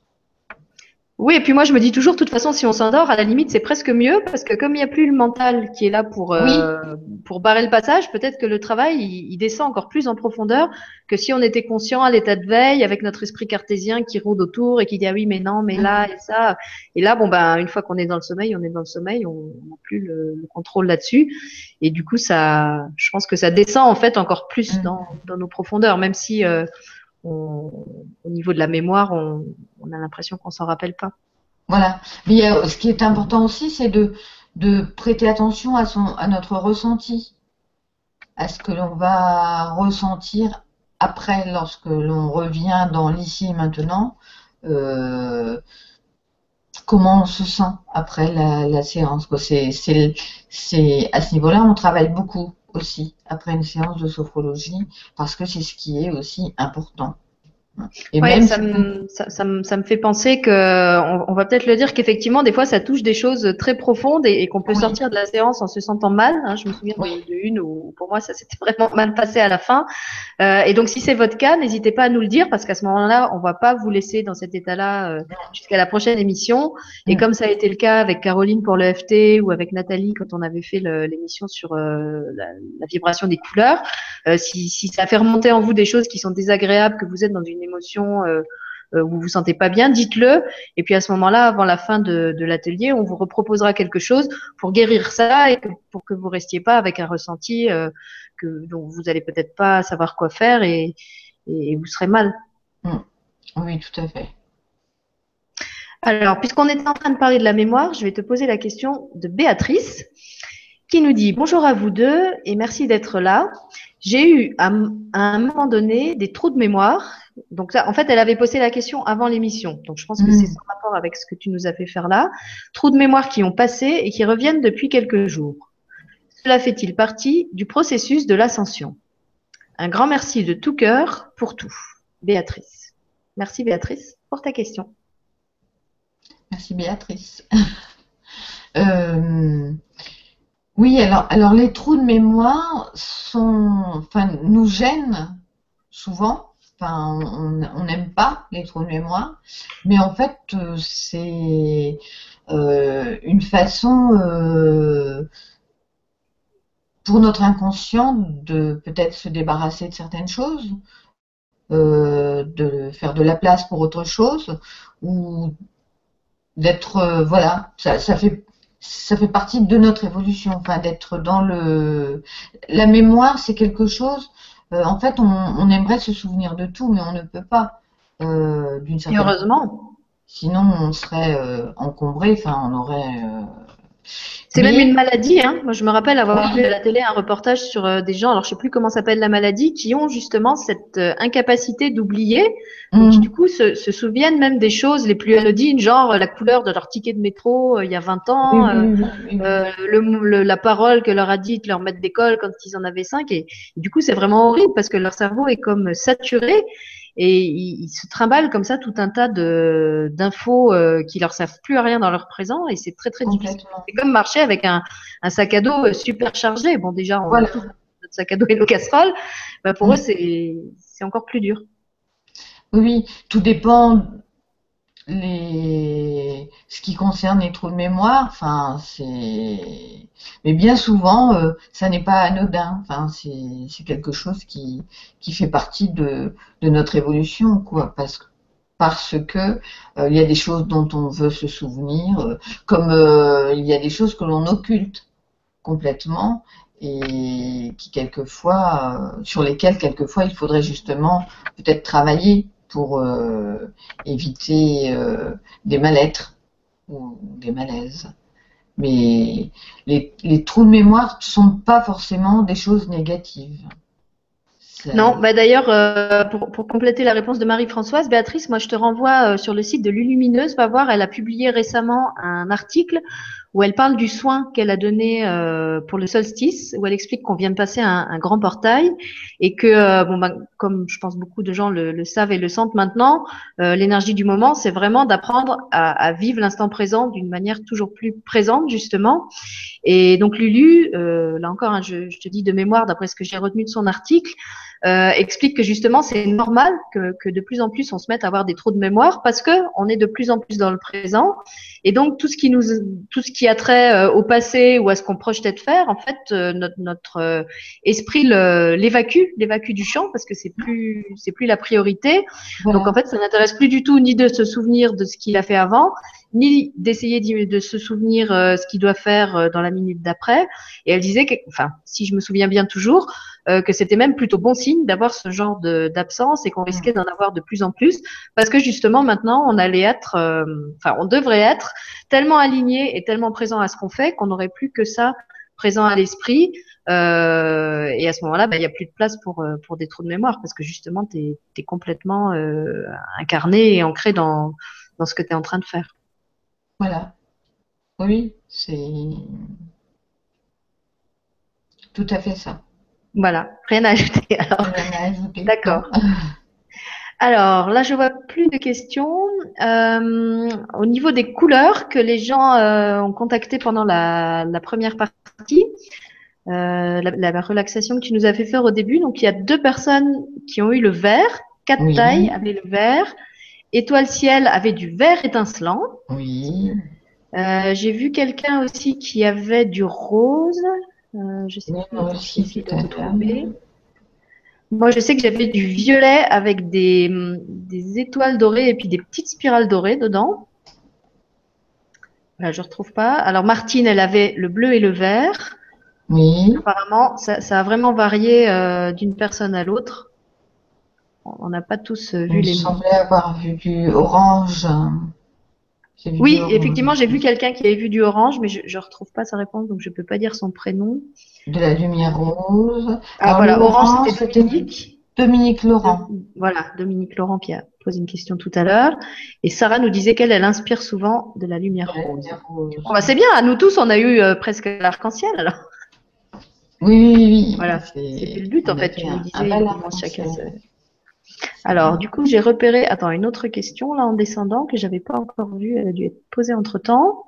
[SPEAKER 1] Oui, et puis moi je me dis toujours, de toute façon, si on s'endort, à la limite, c'est presque mieux parce que comme il n'y a plus le mental qui est là pour euh, pour barrer le passage, peut-être que le travail il, descend encore plus en profondeur que si on était conscient à l'état de veille avec notre esprit cartésien qui rôde autour et qui dit ah oui mais non mais là et ça. Et là bon ben une fois qu'on est dans le sommeil, on est dans le sommeil, on n'a plus le, contrôle là-dessus. Et du coup ça, je pense que ça descend en fait encore plus mm. dans dans nos profondeurs, même si euh, au niveau de la mémoire, on, a l'impression qu'on s'en rappelle pas.
[SPEAKER 2] Voilà. Mais ce qui est important aussi, c'est de, prêter attention à, notre ressenti, à ce que l'on va ressentir après, lorsque l'on revient dans l'ici et maintenant. Euh, comment on se sent après la, séance. C'est, à ce niveau-là, on travaille beaucoup aussi après une séance de sophrologie parce que c'est ce qui est aussi important.
[SPEAKER 1] Et même ça, me, ça, ça, me, ça, me, fait penser que on, on va peut-être le dire qu'effectivement des fois ça touche des choses très profondes et, qu'on peut sortir de la séance en se sentant mal. Hein. Je me souviens de, une où pour moi ça s'était vraiment mal passé à la fin. Euh, et donc si c'est votre cas, n'hésitez pas à nous le dire parce qu'à ce moment-là on va pas vous laisser dans cet état-là euh, jusqu'à la prochaine émission. Et comme ça a été le cas avec Caroline pour le FT ou avec Nathalie quand on avait fait l'émission sur euh, la, la, vibration des couleurs, euh, si, si ça fait remonter en vous des choses qui sont désagréables, que vous êtes dans une émotion euh, euh, où vous vous sentez pas bien, dites-le. Et puis à ce moment-là, avant la fin de, l'atelier, on vous reproposera quelque chose pour guérir ça et pour que vous restiez pas avec un ressenti euh, que dont vous allez peut-être pas savoir quoi faire et, vous serez mal.
[SPEAKER 2] Mmh. Oui, tout à fait.
[SPEAKER 1] Alors, puisqu'on était en train de parler de la mémoire, je vais te poser la question de Béatrice qui nous dit bonjour à vous deux et merci d'être là. J'ai eu à, un moment donné des trous de mémoire. Donc ça, en fait, elle avait posé la question avant l'émission. Donc je pense que c'est mm. sans rapport avec ce que tu nous as fait faire là. Trous de mémoire qui ont passé et qui reviennent depuis quelques jours. Cela fait-il partie du processus de l'ascension? Un grand merci de tout cœur pour tout. Béatrice. Merci Béatrice pour ta question.
[SPEAKER 2] Merci Béatrice. euh, oui, alors, alors les trous de mémoire sont, enfin, nous gênent souvent. Enfin, on n'aime pas les trous de mémoire, mais en fait, euh, c'est euh, une façon euh, pour notre inconscient de peut-être se débarrasser de certaines choses, de faire de la place pour autre chose, ou d'être, voilà, ça, ça fait ça fait partie de notre évolution, enfin d'être dans le. La mémoire, c'est quelque chose. Euh, en fait, on, aimerait se souvenir de tout, mais on ne peut pas.
[SPEAKER 1] Euh, d'une certaine. heureusement.
[SPEAKER 2] Sinon, on serait euh, encombré. Enfin, on aurait.
[SPEAKER 1] C'est même une maladie. Hein. Moi, je me rappelle avoir vu à la télé un reportage sur euh, des gens, alors je sais plus comment s'appelle la maladie, qui ont justement cette euh, incapacité d'oublier, mmh. qui du coup se, se, souviennent même des choses les plus anodines, genre euh, la couleur de leur ticket de métro il y a 20 ans, le, la parole que leur a dite leur maître d'école quand ils en avaient 5. Et, et du coup, c'est vraiment horrible parce que leur cerveau est comme saturé et ils, se trimballent comme ça tout un tas de d'infos euh, qui leur savent plus à rien dans leur présent et c'est très très difficile. C'est comme marcher avec un, un, sac à dos euh, super chargé. Bon déjà on voilà. notre sac à dos et nos casseroles, bah pour eux mm. c'est c'est encore plus dur.
[SPEAKER 2] Oui, tout dépend les ce qui concerne les trous de mémoire, enfin c'est mais bien souvent euh, ça n'est pas anodin, enfin c'est quelque chose qui qui fait partie de de notre évolution quoi parce que parce que euh, il y a des choses dont on veut se souvenir, euh, comme il y a des choses que l'on occulte complètement et qui quelquefois sur lesquelles quelquefois il faudrait justement peut-être travailler pour euh, éviter euh, des mal-être ou des malaises. Mais les, trous de mémoire ne sont pas forcément des choses négatives.
[SPEAKER 1] Non, bah d'ailleurs, euh, pour, pour, compléter la réponse de Marie-Françoise, Béatrice, moi je te renvoie sur le site de L'Ulumineuse, va voir, elle a publié récemment un article où elle parle du soin qu'elle a donné euh, pour le solstice, où elle explique qu'on vient de passer un, un grand portail et que, euh, bon, ben, comme je pense beaucoup de gens le, le savent et le sentent maintenant, euh, l'énergie du moment, c'est vraiment d'apprendre à, à, vivre l'instant présent d'une manière toujours plus présente, justement. Et donc Lulu, euh, là encore, hein, je, je, te dis de mémoire, d'après ce que j'ai retenu de son article, euh, explique que justement c'est normal que, que, de plus en plus on se mette à avoir des trous de mémoire parce que on est de plus en plus dans le présent. Et donc tout ce qui nous tout ce qui a trait euh, au passé ou à ce qu'on projetait de faire en fait euh, notre, notre esprit l'évacue l'évacue du champ parce que c'est plus c'est plus la priorité. Donc en fait ça n'intéresse plus du tout ni de se souvenir de ce qu'il a fait avant ni d'essayer de se souvenir ce qu'il doit faire dans la minute d'après. Et elle disait que enfin si je me souviens bien toujours euh, que c'était même plutôt bon signe d'avoir ce genre d'absence et qu'on mm. risquait d'en avoir de plus en plus parce que justement maintenant on allait être, euh, enfin on devrait être tellement aligné et tellement présent à ce qu'on fait qu'on n'aurait plus que ça présent à l'esprit. Euh, et à ce moment-là, bah, il n'y a plus de place pour, pour des trous de mémoire parce que justement, tu es, es, complètement euh, incarné et ancré dans, dans ce que tu es en train de faire.
[SPEAKER 2] Voilà. Oui, c'est tout à fait ça.
[SPEAKER 1] Voilà, rien à ajouter. Alors, d'accord. Alors là, je vois plus de questions. Euh, au niveau des couleurs que les gens euh, ont contactées pendant la, première partie, euh, la, relaxation que tu nous as fait faire au début, donc il y a deux personnes qui ont eu le vert, quatre tailles avaient le vert, étoile ciel avait du vert étincelant.
[SPEAKER 2] Oui.
[SPEAKER 1] J'ai vu quelqu'un aussi qui avait du rose. Euh, je sais Moi, je sais que j'avais du violet avec des, des, étoiles dorées et puis des petites spirales dorées dedans. Là, je retrouve pas. Alors, Martine, elle avait le bleu et le vert.
[SPEAKER 2] Oui.
[SPEAKER 1] Apparemment, ça, ça a vraiment varié euh, d'une personne à l'autre. On n'a pas tous euh, vu les.
[SPEAKER 2] semblait avoir vu du orange. Vu
[SPEAKER 1] Oui,
[SPEAKER 2] orange.
[SPEAKER 1] effectivement, j'ai vu quelqu'un qui avait vu du orange, mais je ne retrouve pas sa réponse, donc je ne peux pas dire son prénom.
[SPEAKER 2] De la lumière rose.
[SPEAKER 1] Ah
[SPEAKER 2] Alors,
[SPEAKER 1] voilà, orange, c'était Dominique.
[SPEAKER 2] Dominique Laurent.
[SPEAKER 1] Voilà, Dominique Laurent qui a posé une question tout à l'heure. Et Sarah nous disait qu'elle, elle inspire souvent de la lumière
[SPEAKER 2] De la
[SPEAKER 1] rose. bah, c'est bien, à nous tous, on a eu euh, presque l'arc-en-ciel alors.
[SPEAKER 2] Oui, oui, oui.
[SPEAKER 1] Voilà,
[SPEAKER 2] C'est-
[SPEAKER 1] C'était le but en fait, tu nous disais
[SPEAKER 2] bel
[SPEAKER 1] comment
[SPEAKER 2] arc-en-ciel.
[SPEAKER 1] chacun se... Alors, du coup, j'ai repéré, attends, une autre question là en descendant que j'avais pas encore vue, elle a dû être posée entre temps.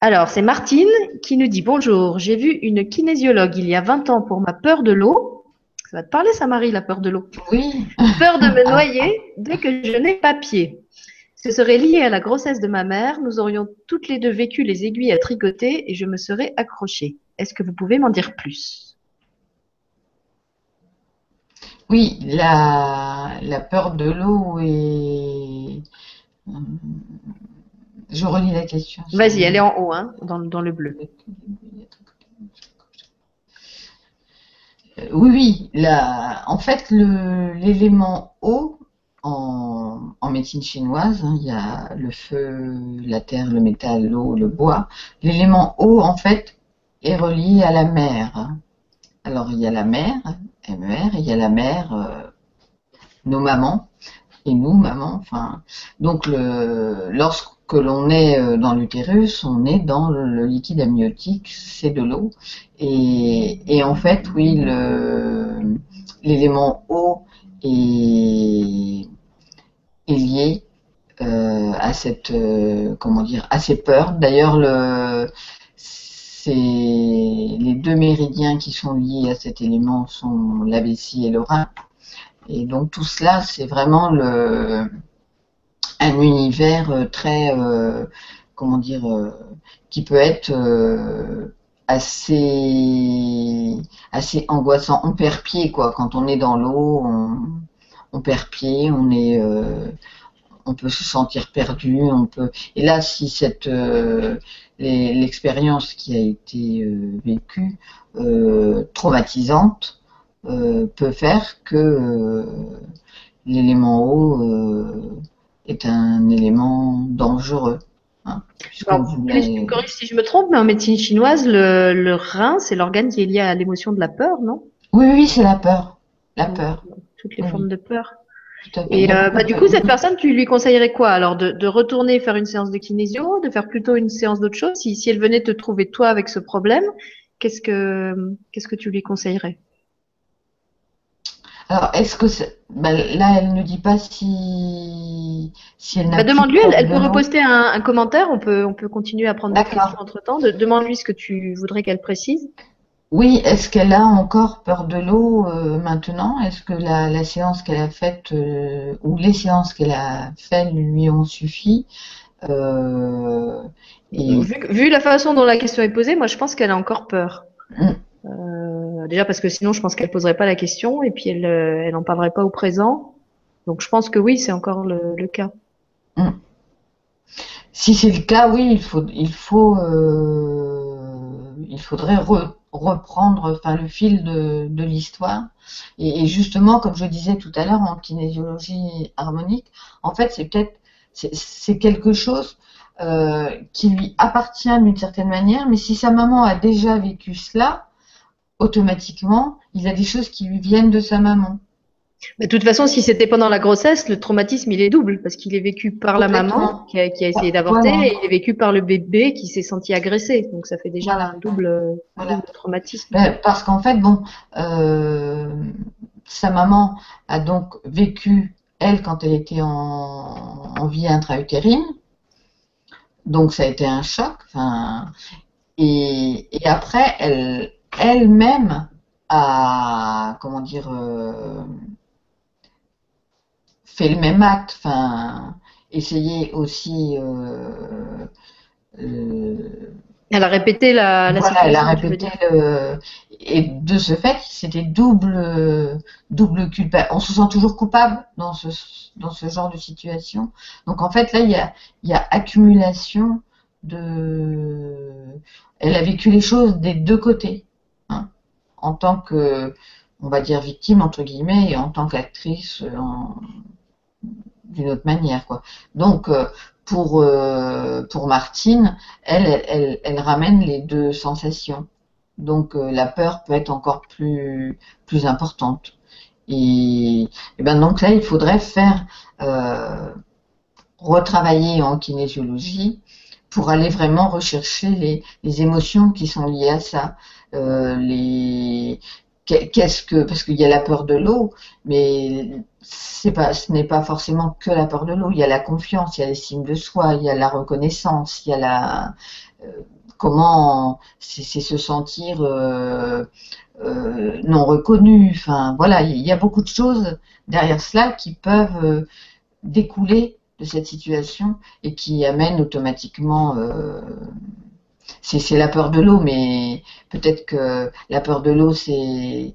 [SPEAKER 1] Alors, c'est Martine qui nous dit Bonjour, j'ai vu une kinésiologue il y a 20 ans pour ma peur de l'eau. Ça va te parler, ça, Marie, la peur de l'eau?
[SPEAKER 2] Oui.
[SPEAKER 1] Peur de me noyer dès que je n'ai pas pied. Ce serait lié à la grossesse de ma mère. Nous aurions toutes les deux vécu les aiguilles à tricoter et je me serais accrochée. Est-ce que vous pouvez m'en dire plus?
[SPEAKER 2] Oui, la, la peur de l'eau et... Je relis la question.
[SPEAKER 1] Vas-y, elle est en haut, hein, dans, dans le bleu.
[SPEAKER 2] Euh, Oui, oui. La... En fait, l'élément eau, en, en médecine chinoise, hein, il y a le feu, la terre, le métal, l'eau, le bois. L'élément eau, en fait, est relié à la mer. hein. Alors, il y a la mer, MER, et il y a la mer, euh, nos mamans, et nous, mamans. Enfin, donc, lorsque l'on est euh, dans l'utérus, on est dans le, liquide amniotique, c'est de l'eau. Et, en fait, oui, l'élément eau est, lié euh, à cette, comment dire, à ces peurs. D'ailleurs, les deux méridiens qui sont liés à cet élément sont la vessie et le rein. Et donc tout cela, c'est vraiment un univers euh, très, euh, comment dire, euh, qui peut être assez, assez angoissant. On perd pied, quoi. Quand on est dans l'eau, on, perd pied, on est, on peut se sentir perdu, on peut. Et là, si cette, euh, l'expérience qui a été euh, vécue, euh, traumatisante, peut faire que l'élément eau est un élément dangereux. hein,
[SPEAKER 1] Alors, me corriges si je me trompe, mais en médecine chinoise, le, le rein, c'est l'organe qui est lié à l'émotion de la peur, non?
[SPEAKER 2] Oui, oui, c'est la peur. La peur.
[SPEAKER 1] Toutes les
[SPEAKER 2] Oui.
[SPEAKER 1] formes de peur.
[SPEAKER 2] Tout à fait.
[SPEAKER 1] Et euh, bah, du coup, cette personne, tu lui conseillerais quoi? Alors, de, de retourner faire une séance de kinésio, de faire plutôt une séance d'autre chose? Si, si elle venait te trouver toi avec ce problème, qu'est-ce que qu'est-ce que tu lui conseillerais?
[SPEAKER 2] Alors, est-ce que bah, là, elle ne dit pas si si elle n'a
[SPEAKER 1] bah, Demande-lui, elle, elle peut reposter un, un commentaire, on peut, on peut continuer à prendre des questions entre-temps. De, Demande-lui ce que tu voudrais qu'elle précise.
[SPEAKER 2] Oui, est-ce qu'elle a encore peur de l'eau euh, maintenant? Est-ce que la, la séance qu'elle a faite euh, ou les séances qu'elle a faites lui ont suffi? Euh, et
[SPEAKER 1] Vu, la façon dont la question est posée, moi je pense qu'elle a encore peur.
[SPEAKER 2] Mm.
[SPEAKER 1] Déjà parce que sinon je pense qu'elle poserait pas la question et puis elle, elle en parlerait pas au présent. Donc je pense que oui, c'est encore le, le cas.
[SPEAKER 2] si c'est le cas, oui, il faut, il faut, il faudrait re- reprendre, enfin, le fil de, l'histoire. Et, justement, comme je disais tout à l'heure en kinésiologie harmonique, en fait, c'est peut-être, c'est c'est quelque chose euh, qui lui appartient d'une certaine manière, mais si sa maman a déjà vécu cela, automatiquement, il a des choses qui lui viennent de sa maman.
[SPEAKER 1] Mais de toute façon, si c'était pendant la grossesse, le traumatisme il est double parce qu'il est vécu par la maman qui a, qui a essayé d'avorter
[SPEAKER 2] Voilà.
[SPEAKER 1] et il est vécu par le bébé qui s'est senti agressé. Donc ça fait déjà
[SPEAKER 2] Voilà.
[SPEAKER 1] un double,
[SPEAKER 2] Voilà.
[SPEAKER 1] traumatisme.
[SPEAKER 2] Ben, parce qu'en fait, bon, euh, sa maman a donc vécu, elle, quand elle était en, en vie intra-utérine. Donc, ça a été un choc. Et après, elle, elle-même a, comment dire, euh, fait le même acte. Enfin, essayé aussi. euh, euh,
[SPEAKER 1] Elle a répété la, la
[SPEAKER 2] voilà, elle a répété le... Et de ce fait, c'était double, double culpa. On se sent toujours coupable dans ce, dans ce genre de situation. Donc en fait, là, il y a, il y a accumulation de... Elle a vécu les choses des deux côtés. hein. En tant que, on va dire, victime, entre guillemets, et en tant qu'actrice en- d'une autre manière, quoi. Donc, euh, pour, euh, pour Martine, elle, elle, ramène les deux sensations. Donc, euh, la peur peut être encore plus, importante. Et, ben donc là, il faudrait faire retravailler en kinésiologie pour aller vraiment rechercher les, émotions qui sont liées à ça. parce qu'il y a la peur de l'eau, mais pas ce n'est pas forcément que la peur de l'eau. Il y a la confiance, il y a l'estime de soi, il y a la reconnaissance, il y a la euh, comment c'est se sentir euh, euh, non reconnu. Enfin voilà, il y a beaucoup de choses derrière cela qui peuvent découler de cette situation et qui amènent automatiquement c'est la peur de l'eau, mais peut-être que la peur de l'eau, c'est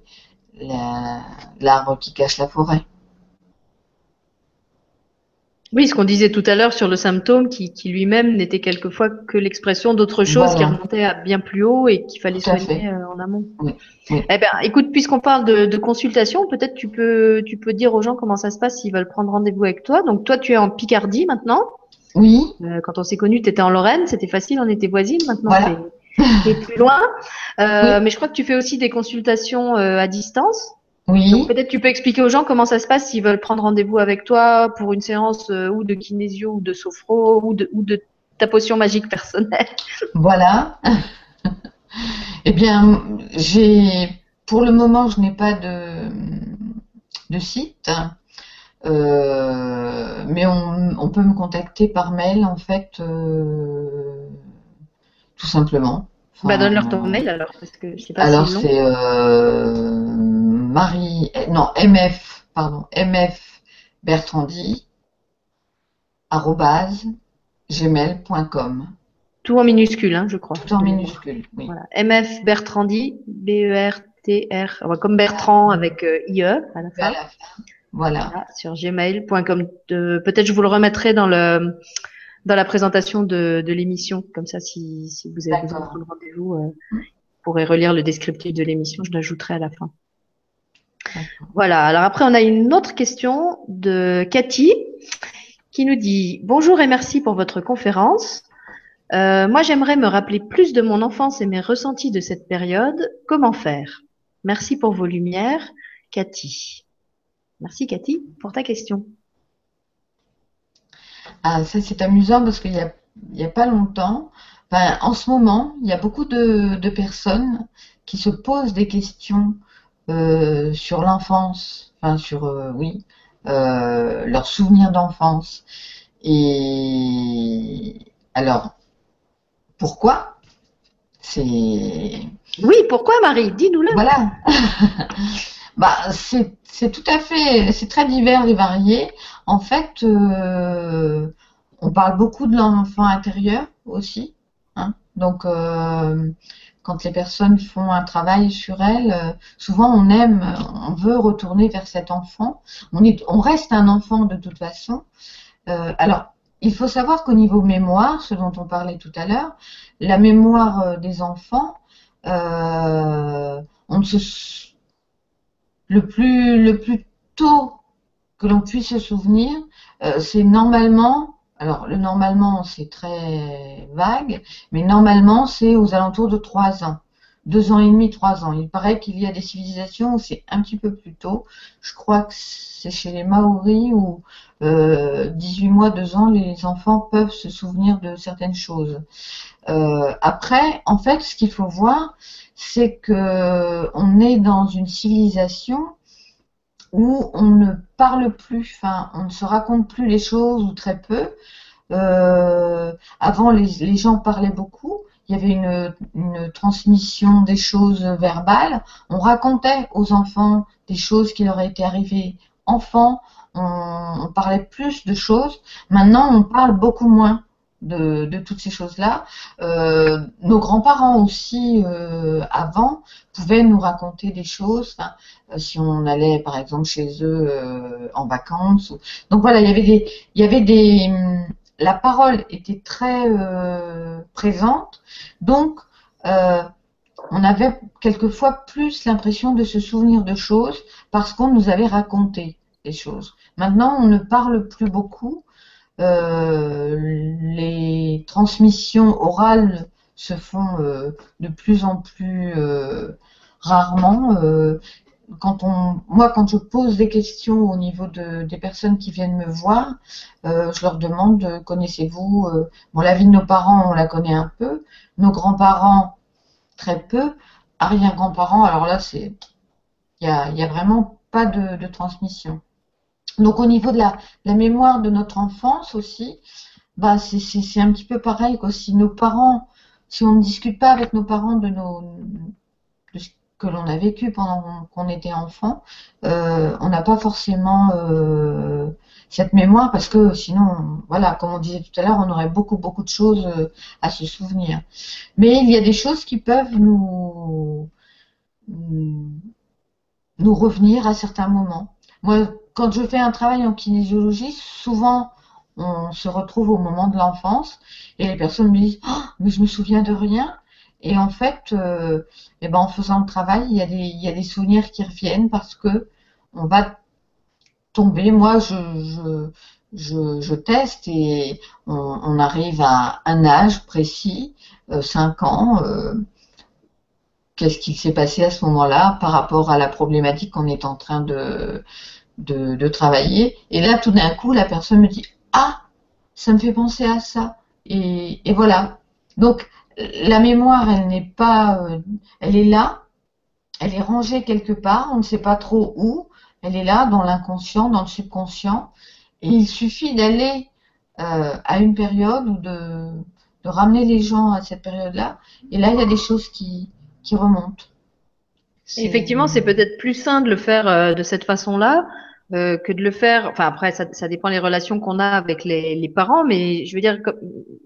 [SPEAKER 2] l'arbre qui cache la forêt.
[SPEAKER 1] Oui, ce qu'on disait tout à l'heure sur le symptôme qui, lui-même n'était quelquefois que l'expression d'autre chose qui remontait à bien plus haut et qu'il fallait soigner euh, en amont. Eh bien, écoute, puisqu'on parle de, consultation, peut-être tu peux, tu peux dire aux gens comment ça se passe s'ils veulent prendre rendez-vous avec toi. Donc toi, tu es en Picardie maintenant.
[SPEAKER 2] Oui.
[SPEAKER 1] Euh, quand on s'est connus, tu étais en Lorraine, c'était facile, on était voisines. Maintenant, tu es, plus loin. Euh, mais je crois que tu fais aussi des consultations euh, à distance.
[SPEAKER 2] Oui.
[SPEAKER 1] Peut-être tu peux expliquer aux gens comment ça se passe s'ils veulent prendre rendez-vous avec toi pour une séance ou de kinésio ou de sophro ou de, ou de ta potion magique personnelle.
[SPEAKER 2] Voilà. eh bien, j'ai, pour le moment, je n'ai pas de, de site. Euh, mais on, peut me contacter par mail en fait, euh, tout simplement.
[SPEAKER 1] Bah donne-leur ton mail alors parce que je sais pas.
[SPEAKER 2] Alors c'est euh, Marie, non MF, pardon MF Bertrandi gmail.com.
[SPEAKER 1] Tout en minuscule, hein, je crois.
[SPEAKER 2] Tout en minuscule, oui.
[SPEAKER 1] Voilà. MF Bertrandi, B-E-R-T-R, comme Bertrand avec IE à la fin. À la fin.
[SPEAKER 2] Voilà.
[SPEAKER 1] sur gmail.com. Peut-être je vous le remettrai dans le dans la présentation de, de l'émission. Comme ça, si, si vous avez besoin de rendez-vous, euh, vous pourrez relire le descriptif de l'émission. Je l'ajouterai à la fin. Voilà. Alors après, on a une autre question de Cathy qui nous dit Bonjour et merci pour votre conférence. Euh, moi, j'aimerais me rappeler plus de mon enfance et mes ressentis de cette période. Comment faire? Merci pour vos lumières, Cathy. Merci Cathy pour ta question.
[SPEAKER 2] Ah, ça c'est amusant parce qu'il n'y a, pas longtemps, en ce moment, il y a beaucoup de, personnes qui se posent des questions euh, sur l'enfance, enfin sur, euh, oui, euh, leurs souvenirs d'enfance. Et alors, pourquoi? C'est.
[SPEAKER 1] Oui, pourquoi Marie? Dis-nous-le.
[SPEAKER 2] Voilà. bah, c'est c'est tout à fait, c'est très divers et varié. En fait, euh, on parle beaucoup de l'enfant intérieur aussi. Hein. Donc, euh, quand les personnes font un travail sur elles, euh, souvent on aime, on veut retourner vers cet enfant. On, est, on reste un enfant de toute façon. alors, il faut savoir qu'au niveau mémoire, ce dont on parlait tout à l'heure, la mémoire des enfants, on ne se le plus, tôt que l'on puisse se souvenir, euh, c'est normalement, alors le normalement c'est très vague, mais normalement c'est aux alentours de 3 ans. 2 ans et demi, 3 ans. Il paraît qu'il y a des civilisations où c'est un petit peu plus tôt. Je crois que c'est chez les Maoris où euh, 18 mois, 2 ans, les enfants peuvent se souvenir de certaines choses. Euh, après, en fait, ce qu'il faut voir, c'est que on est dans une civilisation où on ne parle plus, enfin, on ne se raconte plus les choses ou très peu. Euh, avant, les, gens parlaient beaucoup. Il y avait une, transmission des choses verbales. On racontait aux enfants des choses qui leur étaient arrivées enfants. On, parlait plus de choses. Maintenant, on parle beaucoup moins de, toutes ces choses-là. Euh, nos grands-parents aussi, euh, avant, pouvaient nous raconter des choses. Euh, si on allait, par exemple, chez eux en vacances. Donc voilà, il y avait des, il y avait des, hum, la parole était très présente. Donc on avait quelquefois plus l'impression de se souvenir de choses parce qu'on nous avait raconté des choses. Maintenant, on ne parle plus beaucoup. Euh, les transmissions orales se font euh, de plus en plus rarement. Quand on, moi, quand je pose des questions au niveau de, des personnes qui viennent me voir, je leur demande connaissez-vous bon, la vie de nos parents, on la connaît un peu, nos grands-parents très peu, arrière-grands-parents, alors là, c'est il n'y a, vraiment pas de, transmission. Donc au niveau de la, mémoire de notre enfance aussi, bah c'est un petit peu pareil. Si nos parents, si on ne discute pas avec nos parents de, nos, que l'on a vécu pendant qu'on était enfant, euh, on n'a pas forcément euh, cette mémoire parce que sinon, voilà, comme on disait tout à l'heure, on aurait beaucoup beaucoup de choses euh, à se souvenir. Mais il y a des choses qui peuvent nous nous revenir à certains moments. Moi, quand je fais un travail en kinésiologie, souvent on se retrouve au moment de l'enfance et les personnes me disent oh, mais je me souviens de rien et en fait euh, eh ben, en faisant le travail il y, a des, souvenirs qui reviennent parce que on va tomber moi je, teste et on, arrive à un âge précis euh, 5 ans euh, qu'est-ce qui s'est passé à ce moment-là par rapport à la problématique qu'on est en train de, de, travailler. Et là, tout d'un coup, la personne me dit Ah, ça me fait penser à ça. Et, voilà. Donc, la mémoire, elle n'est pas. Euh, elle est là. Elle est rangée quelque part. On ne sait pas trop où. Elle est là, dans l'inconscient, dans le subconscient. Et il suffit d'aller euh, à une période ou de, ramener les gens à cette période-là. Et là, il y a des choses qui, qui remonte.
[SPEAKER 1] Effectivement, c'est peut-être plus sain de le faire euh, de cette façon-là euh, que de le faire. Enfin, après, ça, ça dépend des relations qu'on a avec les, les, parents, mais je veux dire,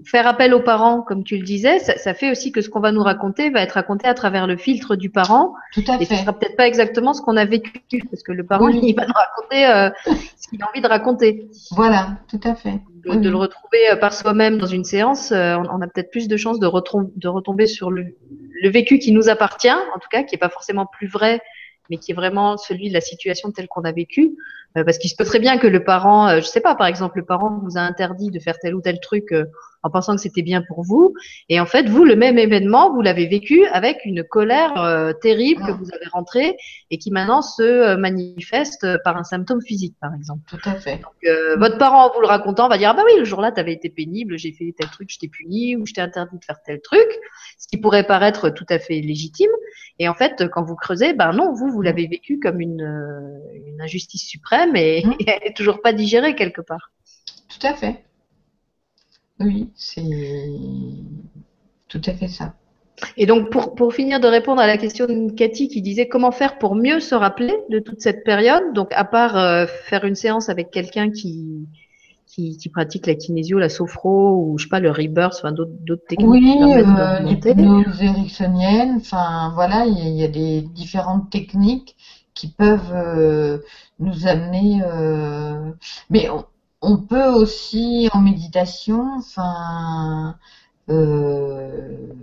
[SPEAKER 1] faire appel aux parents, comme tu le disais, ça, ça fait aussi que ce qu'on va nous raconter va être raconté à travers le filtre du parent.
[SPEAKER 2] Tout à
[SPEAKER 1] et
[SPEAKER 2] fait.
[SPEAKER 1] ce sera peut-être pas exactement ce qu'on a vécu, parce que le parent, il va nous raconter euh, ce qu'il a envie de raconter.
[SPEAKER 2] Voilà, tout à fait.
[SPEAKER 1] De, le retrouver par soi-même dans une séance, on, on a peut-être plus de chances de, de retomber sur le, le vécu qui nous appartient, en tout cas, qui n'est pas forcément plus vrai, mais qui est vraiment celui de la situation telle qu'on a vécu. Euh, parce qu'il se peut très bien que le parent, euh, je sais pas, par exemple, le parent vous a interdit de faire tel ou tel truc euh, en pensant que c'était bien pour vous. Et en fait, vous, le même événement, vous l'avez vécu avec une colère euh, terrible que vous avez rentrée et qui maintenant se euh, manifeste par un symptôme physique, par exemple.
[SPEAKER 2] Tout à fait.
[SPEAKER 1] Donc, euh, votre parent, en vous le racontant, va dire, ah bah oui, le jour-là, tu avais été pénible, j'ai fait tel truc, je t'ai puni ou je t'ai interdit de faire tel truc, ce qui pourrait paraître tout à fait légitime. Et en fait, quand vous creusez, ben non, vous, vous l'avez vécu comme une, une injustice suprême et, et elle n'est toujours pas digérée quelque part.
[SPEAKER 2] Tout à fait. Oui, c'est tout à fait ça.
[SPEAKER 1] Et donc, pour, pour finir de répondre à la question de Cathy qui disait comment faire pour mieux se rappeler de toute cette période, donc à part euh, faire une séance avec quelqu'un qui, qui, qui pratique la kinésio, la sophro ou je sais pas le rebirth, enfin d'autres techniques.
[SPEAKER 2] Oui, euh, l'hypnose ericksonienne, enfin voilà, il y, a- il y a des différentes techniques qui peuvent euh, nous amener. euh, mais on, on peut aussi en méditation, enfin. euh,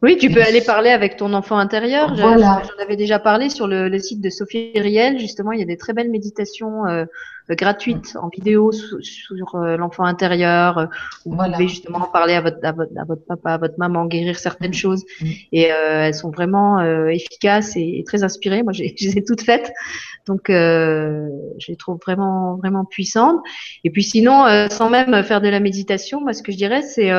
[SPEAKER 1] Oui, tu peux aller parler avec ton enfant intérieur. J'en
[SPEAKER 2] Voilà.
[SPEAKER 1] j'en avais déjà parlé sur le, le site de Sophie Riel. Justement, il y a des très belles méditations euh, gratuites en vidéo sur euh, l'enfant intérieur. euh, où Vous
[SPEAKER 2] Voilà.
[SPEAKER 1] pouvez justement parler à votre, à votre, à votre papa, à votre maman, guérir certaines choses.
[SPEAKER 2] Mm.
[SPEAKER 1] Et euh, elles sont vraiment euh, efficaces et, et très inspirées. Moi, j'ai- je les ai toutes faites. Donc, euh, je les trouve vraiment, vraiment puissantes. Et puis sinon, euh, sans même faire de la méditation, moi, ce que je dirais, c'est...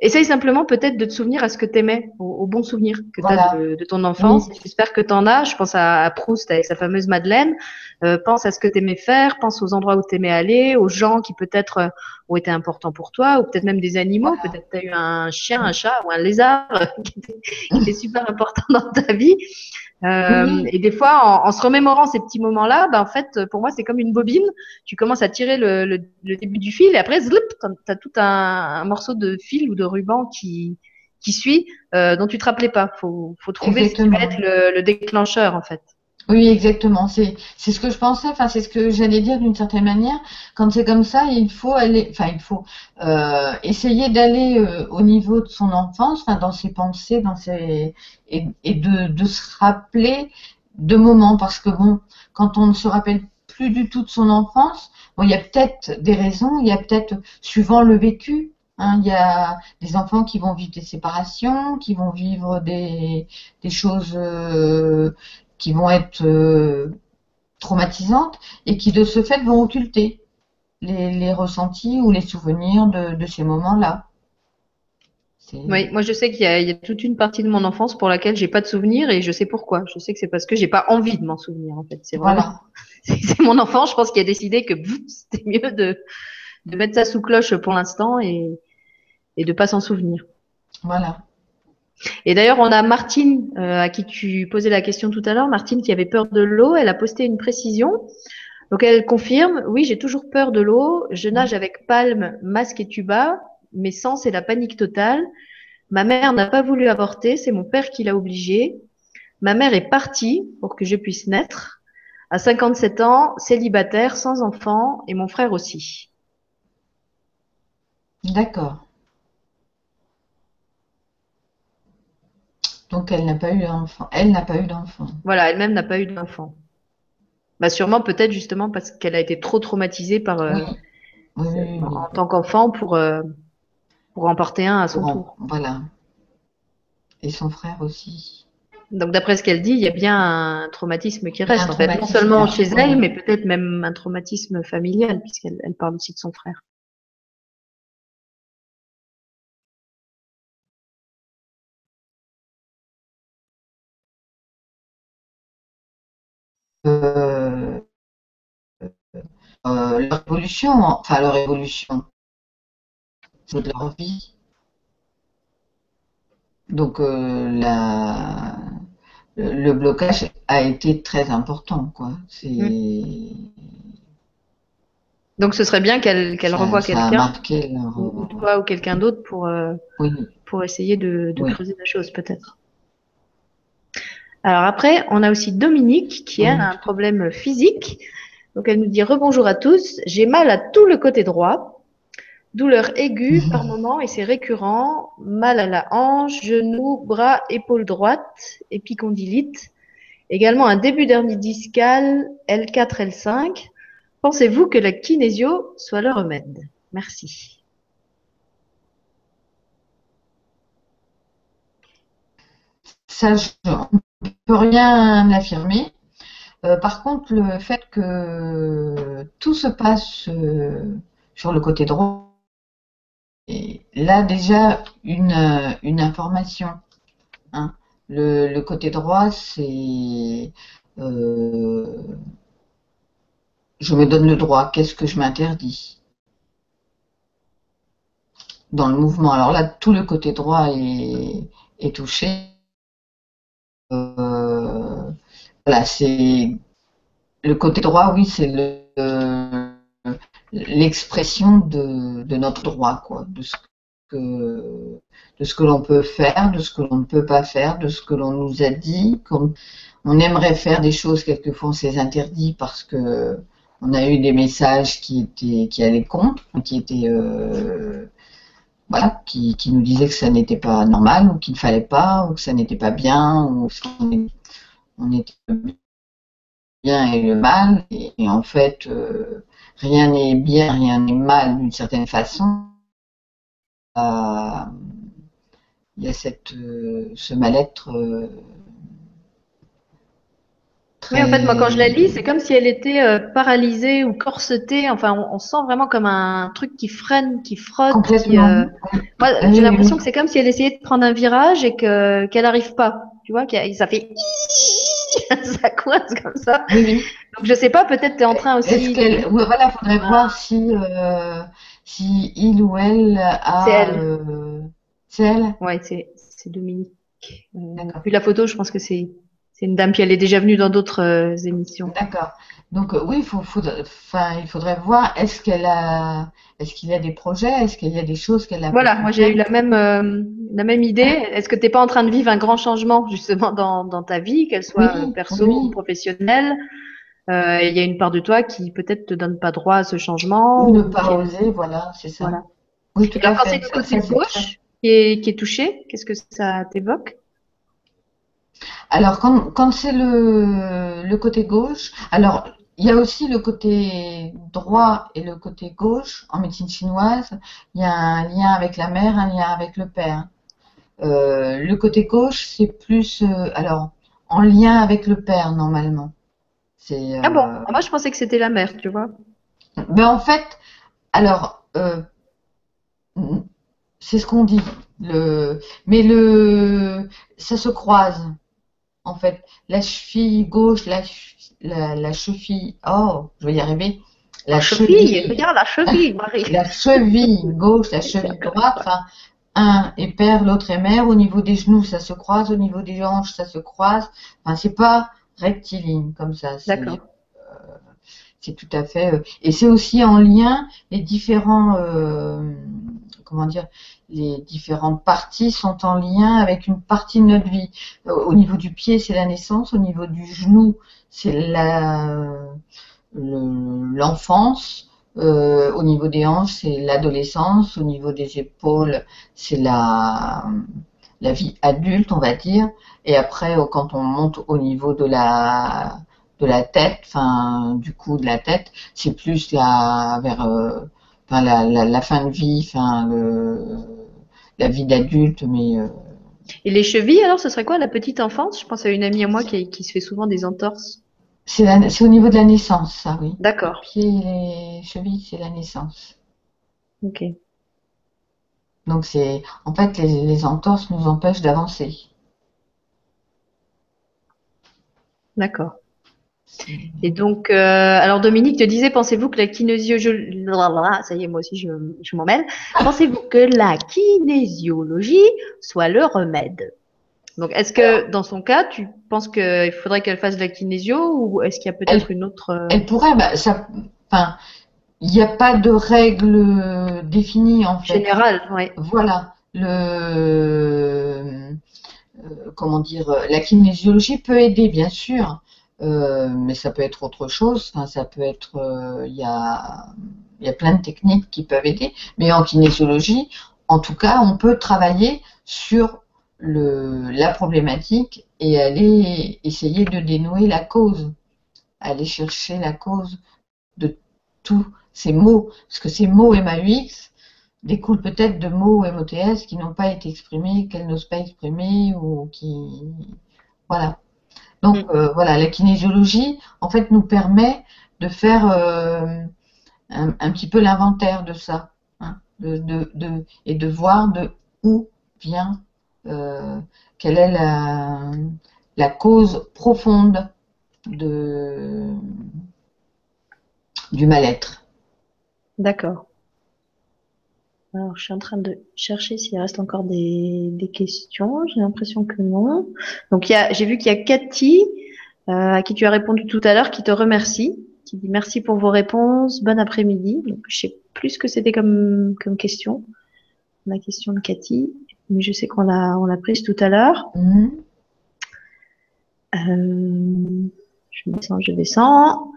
[SPEAKER 1] Essaye simplement peut-être de te souvenir à ce que tu aimais, au, au bon souvenir que tu as de, de ton enfance. J'espère que tu en as. Je pense à, à Proust avec sa fameuse Madeleine. Euh, pense à ce que tu aimais faire, pense aux endroits où tu aimais aller, aux gens qui peut-être euh, ont été importants pour toi, ou peut-être même des animaux.
[SPEAKER 2] Voilà.
[SPEAKER 1] Peut-être tu as eu un chien, un chat ou un lézard qui était, qui était super important dans ta vie. Euh,
[SPEAKER 2] Oui.
[SPEAKER 1] Et des fois, en, en se remémorant ces petits moments-là, ben, en fait, pour moi, c'est comme une bobine. Tu commences à tirer le, le, le début du fil et après, zloup, t'as as tout un, un morceau de fil ou de ruban qui, qui suit, euh, dont tu te rappelais pas. Faut, faut trouver ce qui va être le, le déclencheur, en fait.
[SPEAKER 2] Oui, exactement. C'est c'est ce que je pensais. Enfin, c'est ce que j'allais dire d'une certaine manière. Quand c'est comme ça, il faut aller. Enfin, il faut euh, essayer d'aller euh, au niveau de son enfance, enfin, dans ses pensées, dans ses et, et de, de se rappeler de moments, parce que bon, quand on ne se rappelle plus du tout de son enfance. Bon, il y a peut-être des raisons, il y a peut-être, suivant le vécu, hein, il y a des enfants qui vont vivre des séparations, qui vont vivre des, des choses euh, qui vont être euh, traumatisantes et qui de ce fait vont occulter les, les ressentis ou les souvenirs de, de ces moments-là.
[SPEAKER 1] Oui, moi je sais qu'il y y a toute une partie de mon enfance pour laquelle j'ai pas de souvenirs et je sais pourquoi. Je sais que c'est parce que j'ai pas envie de m'en souvenir en fait. C'est vraiment,
[SPEAKER 2] Voilà.
[SPEAKER 1] c'est mon enfant, je pense, qui a décidé que c'était mieux de, de mettre ça sous cloche pour l'instant et, et de pas s'en souvenir.
[SPEAKER 2] Voilà.
[SPEAKER 1] Et d'ailleurs, on a Martine, euh, à qui tu posais la question tout à l'heure, Martine qui avait peur de l'eau, elle a posté une précision. Donc elle confirme, oui, j'ai toujours peur de l'eau, je nage avec palme, masque et tuba, mais sans c'est la panique totale. Ma mère n'a pas voulu avorter, c'est mon père qui l'a obligé. Ma mère est partie pour que je puisse naître. À 57 ans, célibataire, sans enfant, et mon frère aussi.
[SPEAKER 2] D'accord. Donc elle n'a pas eu d'enfant. Elle n'a pas eu d'enfant.
[SPEAKER 1] Voilà, elle-même n'a pas eu d'enfant. Bah sûrement peut-être justement parce qu'elle a été trop traumatisée par euh,
[SPEAKER 2] Oui. Oui, oui, oui, oui.
[SPEAKER 1] en tant qu'enfant pour euh, pour en porter un à son
[SPEAKER 2] en-
[SPEAKER 1] tour.
[SPEAKER 2] Voilà. Et son frère aussi.
[SPEAKER 1] Donc d'après ce qu'elle dit, il y a bien un traumatisme qui reste en fait, non seulement chez elle, mais peut-être même un traumatisme familial puisqu'elle elle parle aussi de son frère.
[SPEAKER 2] Euh, euh, leur évolution, enfin leur évolution, c'est de leur vie. Donc euh, la, le blocage a été très important, quoi. C'est
[SPEAKER 1] Donc ce serait bien qu'elle qu'elle
[SPEAKER 2] ça,
[SPEAKER 1] revoie
[SPEAKER 2] ça a
[SPEAKER 1] quelqu'un
[SPEAKER 2] leur.
[SPEAKER 1] ou, toi ou quelqu'un d'autre pour euh,
[SPEAKER 2] Oui,
[SPEAKER 1] pour essayer de, de
[SPEAKER 2] Oui.
[SPEAKER 1] creuser la chose peut-être. Alors après, on a aussi Dominique qui elle, a un problème physique. Donc elle nous dit rebonjour à tous, j'ai mal à tout le côté droit, douleur aiguë par moment et c'est récurrent, mal à la hanche, genou, bras, épaule droite, épicondylite, également un début d'hernie discale L4, L5. Pensez-vous que la kinésio soit le remède? Merci.
[SPEAKER 2] ça, je, on ne peut rien affirmer. Euh, par contre, le fait que tout se passe euh, sur le côté droit, là déjà une, euh, information. hein. Le, côté droit, c'est je me donne le droit, qu'est-ce que je m'interdis dans le mouvement? Alors là, tout le côté droit est touché. Euh, voilà, c'est le côté droit, oui, c'est le l'expression de, notre droit, quoi, de ce que de ce que l'on peut faire, de ce que l'on ne peut pas faire, de ce que l'on nous a dit, qu'on on aimerait faire des choses, quelquefois on s'est interdit parce que on a eu des messages qui étaient qui allaient contre, qui étaient euh, voilà, qui, qui nous disaient que ça n'était pas normal ou qu'il ne fallait pas ou que ça n'était pas bien ou qu'on on était bien et le mal et, et en fait euh, rien n'est bien, rien n'est mal d'une certaine façon. Euh, il y a cette euh, ce mal-être
[SPEAKER 1] Oui, en fait, moi, quand je la lis, c'est comme si elle était euh, paralysée ou corsetée. Enfin, on, on sent vraiment comme un truc qui freine, qui frotte. Qui, euh, Moi,
[SPEAKER 2] Oui,
[SPEAKER 1] j'ai l'impression
[SPEAKER 2] oui.
[SPEAKER 1] que c'est comme si elle essayait de prendre un virage et que qu'elle n'arrive pas. Tu vois, a- ça fait ça coince comme ça.
[SPEAKER 2] Oui.
[SPEAKER 1] Donc, je sais pas, peut-être tu es en train
[SPEAKER 2] Est-ce
[SPEAKER 1] aussi.
[SPEAKER 2] qu'elle, ouais, voilà, faudrait
[SPEAKER 1] Ah.
[SPEAKER 2] voir si euh, si il ou elle a.
[SPEAKER 1] C'est elle.
[SPEAKER 2] euh, c'est elle.
[SPEAKER 1] Ouais, c'est c'est Dominique. Euh,
[SPEAKER 2] D'accord.
[SPEAKER 1] vu la photo, je pense que c'est c'est une dame, puis elle est déjà venue dans d'autres euh, émissions.
[SPEAKER 2] D'accord. Donc euh, oui, il faut, faudrait, enfin, il faudrait voir. Est-ce qu'elle a, est-ce qu'il y a des projets, est-ce qu'il y a des choses qu'elle a.
[SPEAKER 1] Voilà, moi j'ai eu la même euh, la même idée. Est-ce que t'es pas en train de vivre un grand changement justement dans, dans ta vie, qu'elle soit
[SPEAKER 2] Oui,
[SPEAKER 1] perso
[SPEAKER 2] oui.
[SPEAKER 1] ou professionnelle Euh, Il y a une part de toi qui peut-être te donne pas droit à ce changement.
[SPEAKER 2] Ou ne pas
[SPEAKER 1] qui-
[SPEAKER 2] oser, voilà, c'est ça.
[SPEAKER 1] Voilà.
[SPEAKER 2] Oui, tout
[SPEAKER 1] Et alors
[SPEAKER 2] à
[SPEAKER 1] quand c'est
[SPEAKER 2] fait.
[SPEAKER 1] le côté gauche qui est qui est touché, qu'est-ce que ça t'évoque?
[SPEAKER 2] Alors, quand, quand c'est le, le côté gauche, alors il y a aussi le côté droit et le côté gauche en médecine chinoise. Il y a un lien avec la mère, un lien avec le père. Euh, le côté gauche, c'est plus, euh, alors, en lien avec le père normalement.
[SPEAKER 1] C'est. Ah bon, moi je pensais que c'était la mère, tu vois.
[SPEAKER 2] Mais en fait, alors, c'est ce qu'on dit. Le, mais le, ça se croise. En fait, la cheville gauche, la, la, cheville, oh, je vais y arriver.
[SPEAKER 1] La, cheville, regarde la cheville, Marie.
[SPEAKER 2] La cheville gauche, la cheville droite, enfin, un est père, l'autre est mère. Au niveau des genoux, ça se croise. Au niveau des hanches, ça se croise. Enfin, c'est pas rectiligne comme ça.
[SPEAKER 1] D'accord.
[SPEAKER 2] Euh, c'est tout à fait. Euh, et c'est aussi en lien les différents, euh, comment dire, les différentes parties sont en lien avec une partie de notre vie. Au niveau du pied, c'est la naissance. Au niveau du genou, c'est l'enfance. Euh, au niveau des hanches, c'est l'adolescence. Au niveau des épaules, c'est la, vie adulte, on va dire. Et après, quand on monte au niveau de la de la tête, enfin du coup de la tête, c'est plus la vers euh, la, la, fin de vie, enfin la vie d'adulte, mais. Euh,
[SPEAKER 1] Et les chevilles, alors, ce serait quoi la petite enfance? Je pense à une amie à moi qui, qui se fait souvent des entorses.
[SPEAKER 2] C'est au niveau de la naissance, ça, oui.
[SPEAKER 1] D'accord.
[SPEAKER 2] Pieds et chevilles, c'est la naissance.
[SPEAKER 1] Ok.
[SPEAKER 2] Donc c'est, en fait, les, les entorses nous empêchent d'avancer.
[SPEAKER 1] D'accord. Et donc, euh, alors Dominique te disait, pensez-vous que la kinésiologie, ça y est, moi aussi je, je m'en mêle, pensez-vous que la kinésiologie soit le remède? Donc, est-ce que dans son cas, tu penses qu'il faudrait qu'elle fasse de la kinésio ou est-ce qu'il y a peut-être une autre euh,
[SPEAKER 2] Elle pourrait, bah, ça, enfin, il n'y a pas de règle définie en fait.
[SPEAKER 1] Générale, oui.
[SPEAKER 2] Voilà. Le, euh, comment dire, la kinésiologie peut aider, bien sûr. Euh, mais ça peut être autre chose. Ça peut être, euh, il y, a, y a plein de techniques qui peuvent aider. Mais en kinésiologie, en tout cas, on peut travailler sur le, la problématique et aller essayer de dénouer la cause, aller chercher la cause de tous ces mots, parce que ces mots MAUX découlent peut-être de mots MOTS qui n'ont pas été exprimés, qu'elles n'osent pas exprimer ou qui, voilà. Donc mm. euh, voilà, la kinésiologie, en fait, nous permet de faire euh, un, petit peu l'inventaire de ça, hein, de, et de voir de où vient, euh, quelle est la, la cause profonde de, du mal-être.
[SPEAKER 1] D'accord. Alors, je suis en train de chercher s'il reste encore des, questions. J'ai l'impression que non. Donc, j'ai vu qu'il y a Cathy, euh, à qui tu as répondu tout à l'heure, qui te remercie, qui dit merci pour vos réponses, bon après-midi. Donc, je sais plus ce que c'était comme, comme question. La question de Cathy, mais je sais qu'on l'a, on l'a prise tout à l'heure.
[SPEAKER 2] Mm-hmm.
[SPEAKER 1] Euh, je descends, je descends.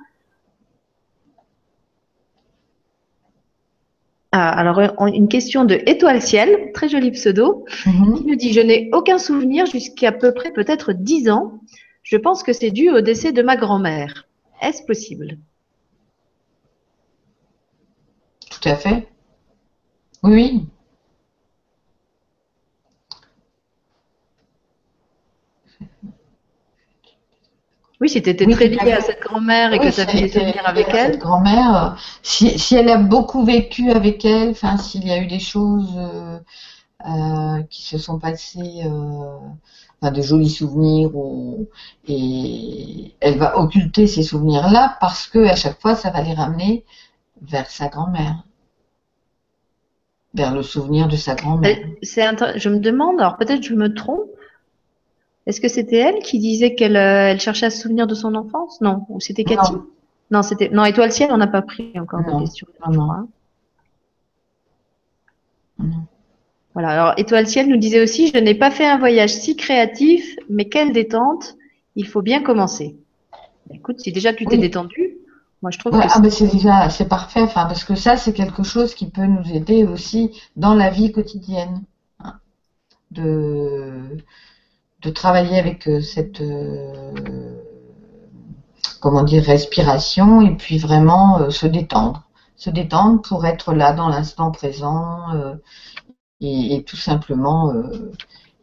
[SPEAKER 1] Alors, une question de Étoile Ciel, très joli pseudo, mhm. qui nous dit Je n'ai aucun souvenir jusqu'à peu près peut-être 10 ans. Je pense que c'est dû au décès de ma grand-mère. Est-ce possible?
[SPEAKER 2] Tout à fait. Oui,
[SPEAKER 1] Oui, si tu étais très liée à cette grand-mère et que tu avais des souvenirs avec elle.
[SPEAKER 2] Cette grand-mère, si, si, elle a beaucoup vécu avec elle, enfin, s'il y a eu des choses euh, euh, qui se sont passées, euh, enfin, de jolis souvenirs, ou, et elle va occulter ces souvenirs-là parce que à chaque fois, ça va les ramener vers sa grand-mère vers le souvenir de sa grand-mère.
[SPEAKER 1] C'est je me demande, alors peut-être je me trompe, est-ce que c'était elle qui disait qu'elle euh, elle cherchait à se souvenir de son enfance? Non, ou c'était Cathy? Non, c'était non Étoile Ciel, on n'a pas pris encore
[SPEAKER 2] de
[SPEAKER 1] question. Non, Voilà. Alors Étoile Ciel nous disait aussi, je n'ai pas fait un voyage si créatif, mais quelle détente Il faut bien commencer. Écoute, si déjà tu t'es détendu, moi je trouve que
[SPEAKER 2] ah, c'est déjà c'est parfait. Enfin, parce que ça c'est quelque chose qui peut nous aider aussi dans la vie quotidienne. Hein. de de travailler avec euh, cette, euh, comment dire, respiration et puis vraiment se détendre. Se détendre pour être là dans l'instant présent et, tout simplement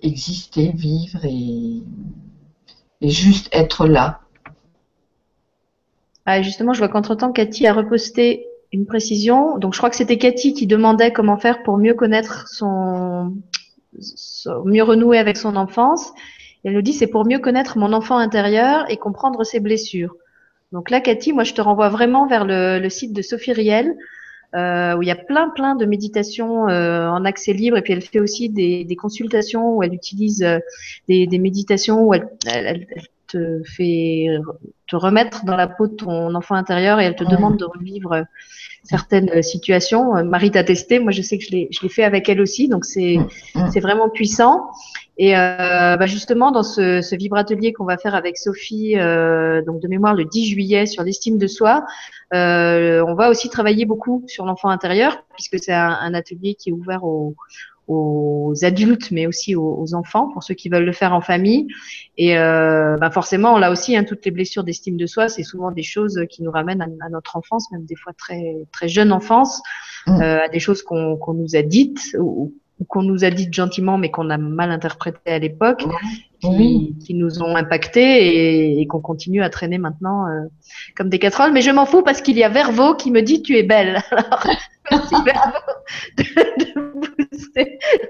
[SPEAKER 2] exister, vivre et, et juste être là.
[SPEAKER 1] Ah, justement, je vois qu'entre-temps, Cathy a reposté une précision. Donc, je crois que c'était Cathy qui demandait comment faire pour mieux connaître son, mieux renouer avec son enfance. elle nous dit, c'est pour mieux connaître mon enfant intérieur et comprendre ses blessures. Donc là, Cathy, moi, je te renvoie vraiment vers le, site de Sophie Riel, euh, où il y a plein, plein de méditations euh, en accès libre. Et puis, elle fait aussi des, consultations où elle utilise euh, des, méditations où elle, te fait te remettre dans la peau de ton enfant intérieur et elle te demande de revivre certaines situations. Marie t'a testé, moi je sais que je l'ai, fait avec elle aussi, donc c'est, c'est vraiment puissant. Et euh, bah justement, dans ce, ce vibratelier qu'on va faire avec Sophie, euh, donc de mémoire le 10 juillet sur l'estime de soi, euh, on va aussi travailler beaucoup sur l'enfant intérieur, puisque c'est un, un atelier qui est ouvert aux, aux adultes, mais aussi aux, enfants, pour ceux qui veulent le faire en famille. Et euh, bah forcément, là aussi, hein, toutes les blessures d'estime de soi, c'est souvent des choses qui nous ramènent à, notre enfance, même des fois très très jeune enfance, mm. euh, à des choses qu'on qu'on nous a dites ou, qu'on nous a dites gentiment, mais qu'on a mal interprété à l'époque, qui, qui, nous ont impacté et, et qu'on continue à traîner maintenant euh, comme des casseroles. Mais je m'en fous parce qu'il y a Vervo qui me dit tu es belle. Alors, merci Vervo de, de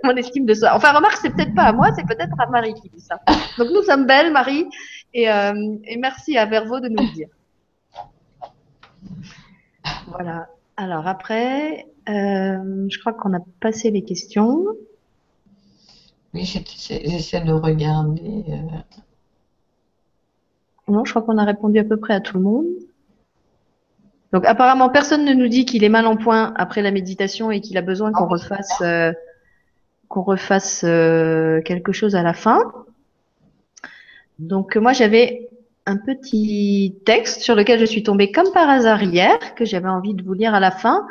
[SPEAKER 1] mon estime de soi. Enfin, remarque, c'est peut-être pas à moi, c'est peut-être à Marie qui dit ça. Donc, nous sommes belles, Marie, et, euh, merci à Vervo de nous le dire. Voilà. Alors, après, euh, je crois qu'on a passé les questions.
[SPEAKER 2] Oui, j'essaie de regarder. Euh.
[SPEAKER 1] Non, je crois qu'on a répondu à peu près à tout le monde. Donc apparemment, personne ne nous dit qu'il est mal en point après la méditation et qu'il a besoin qu'on refasse qu'on refasse euh, quelque chose à la fin. Donc moi j'avais un petit texte sur lequel je suis tombée comme par hasard hier, que j'avais envie de vous lire à la fin.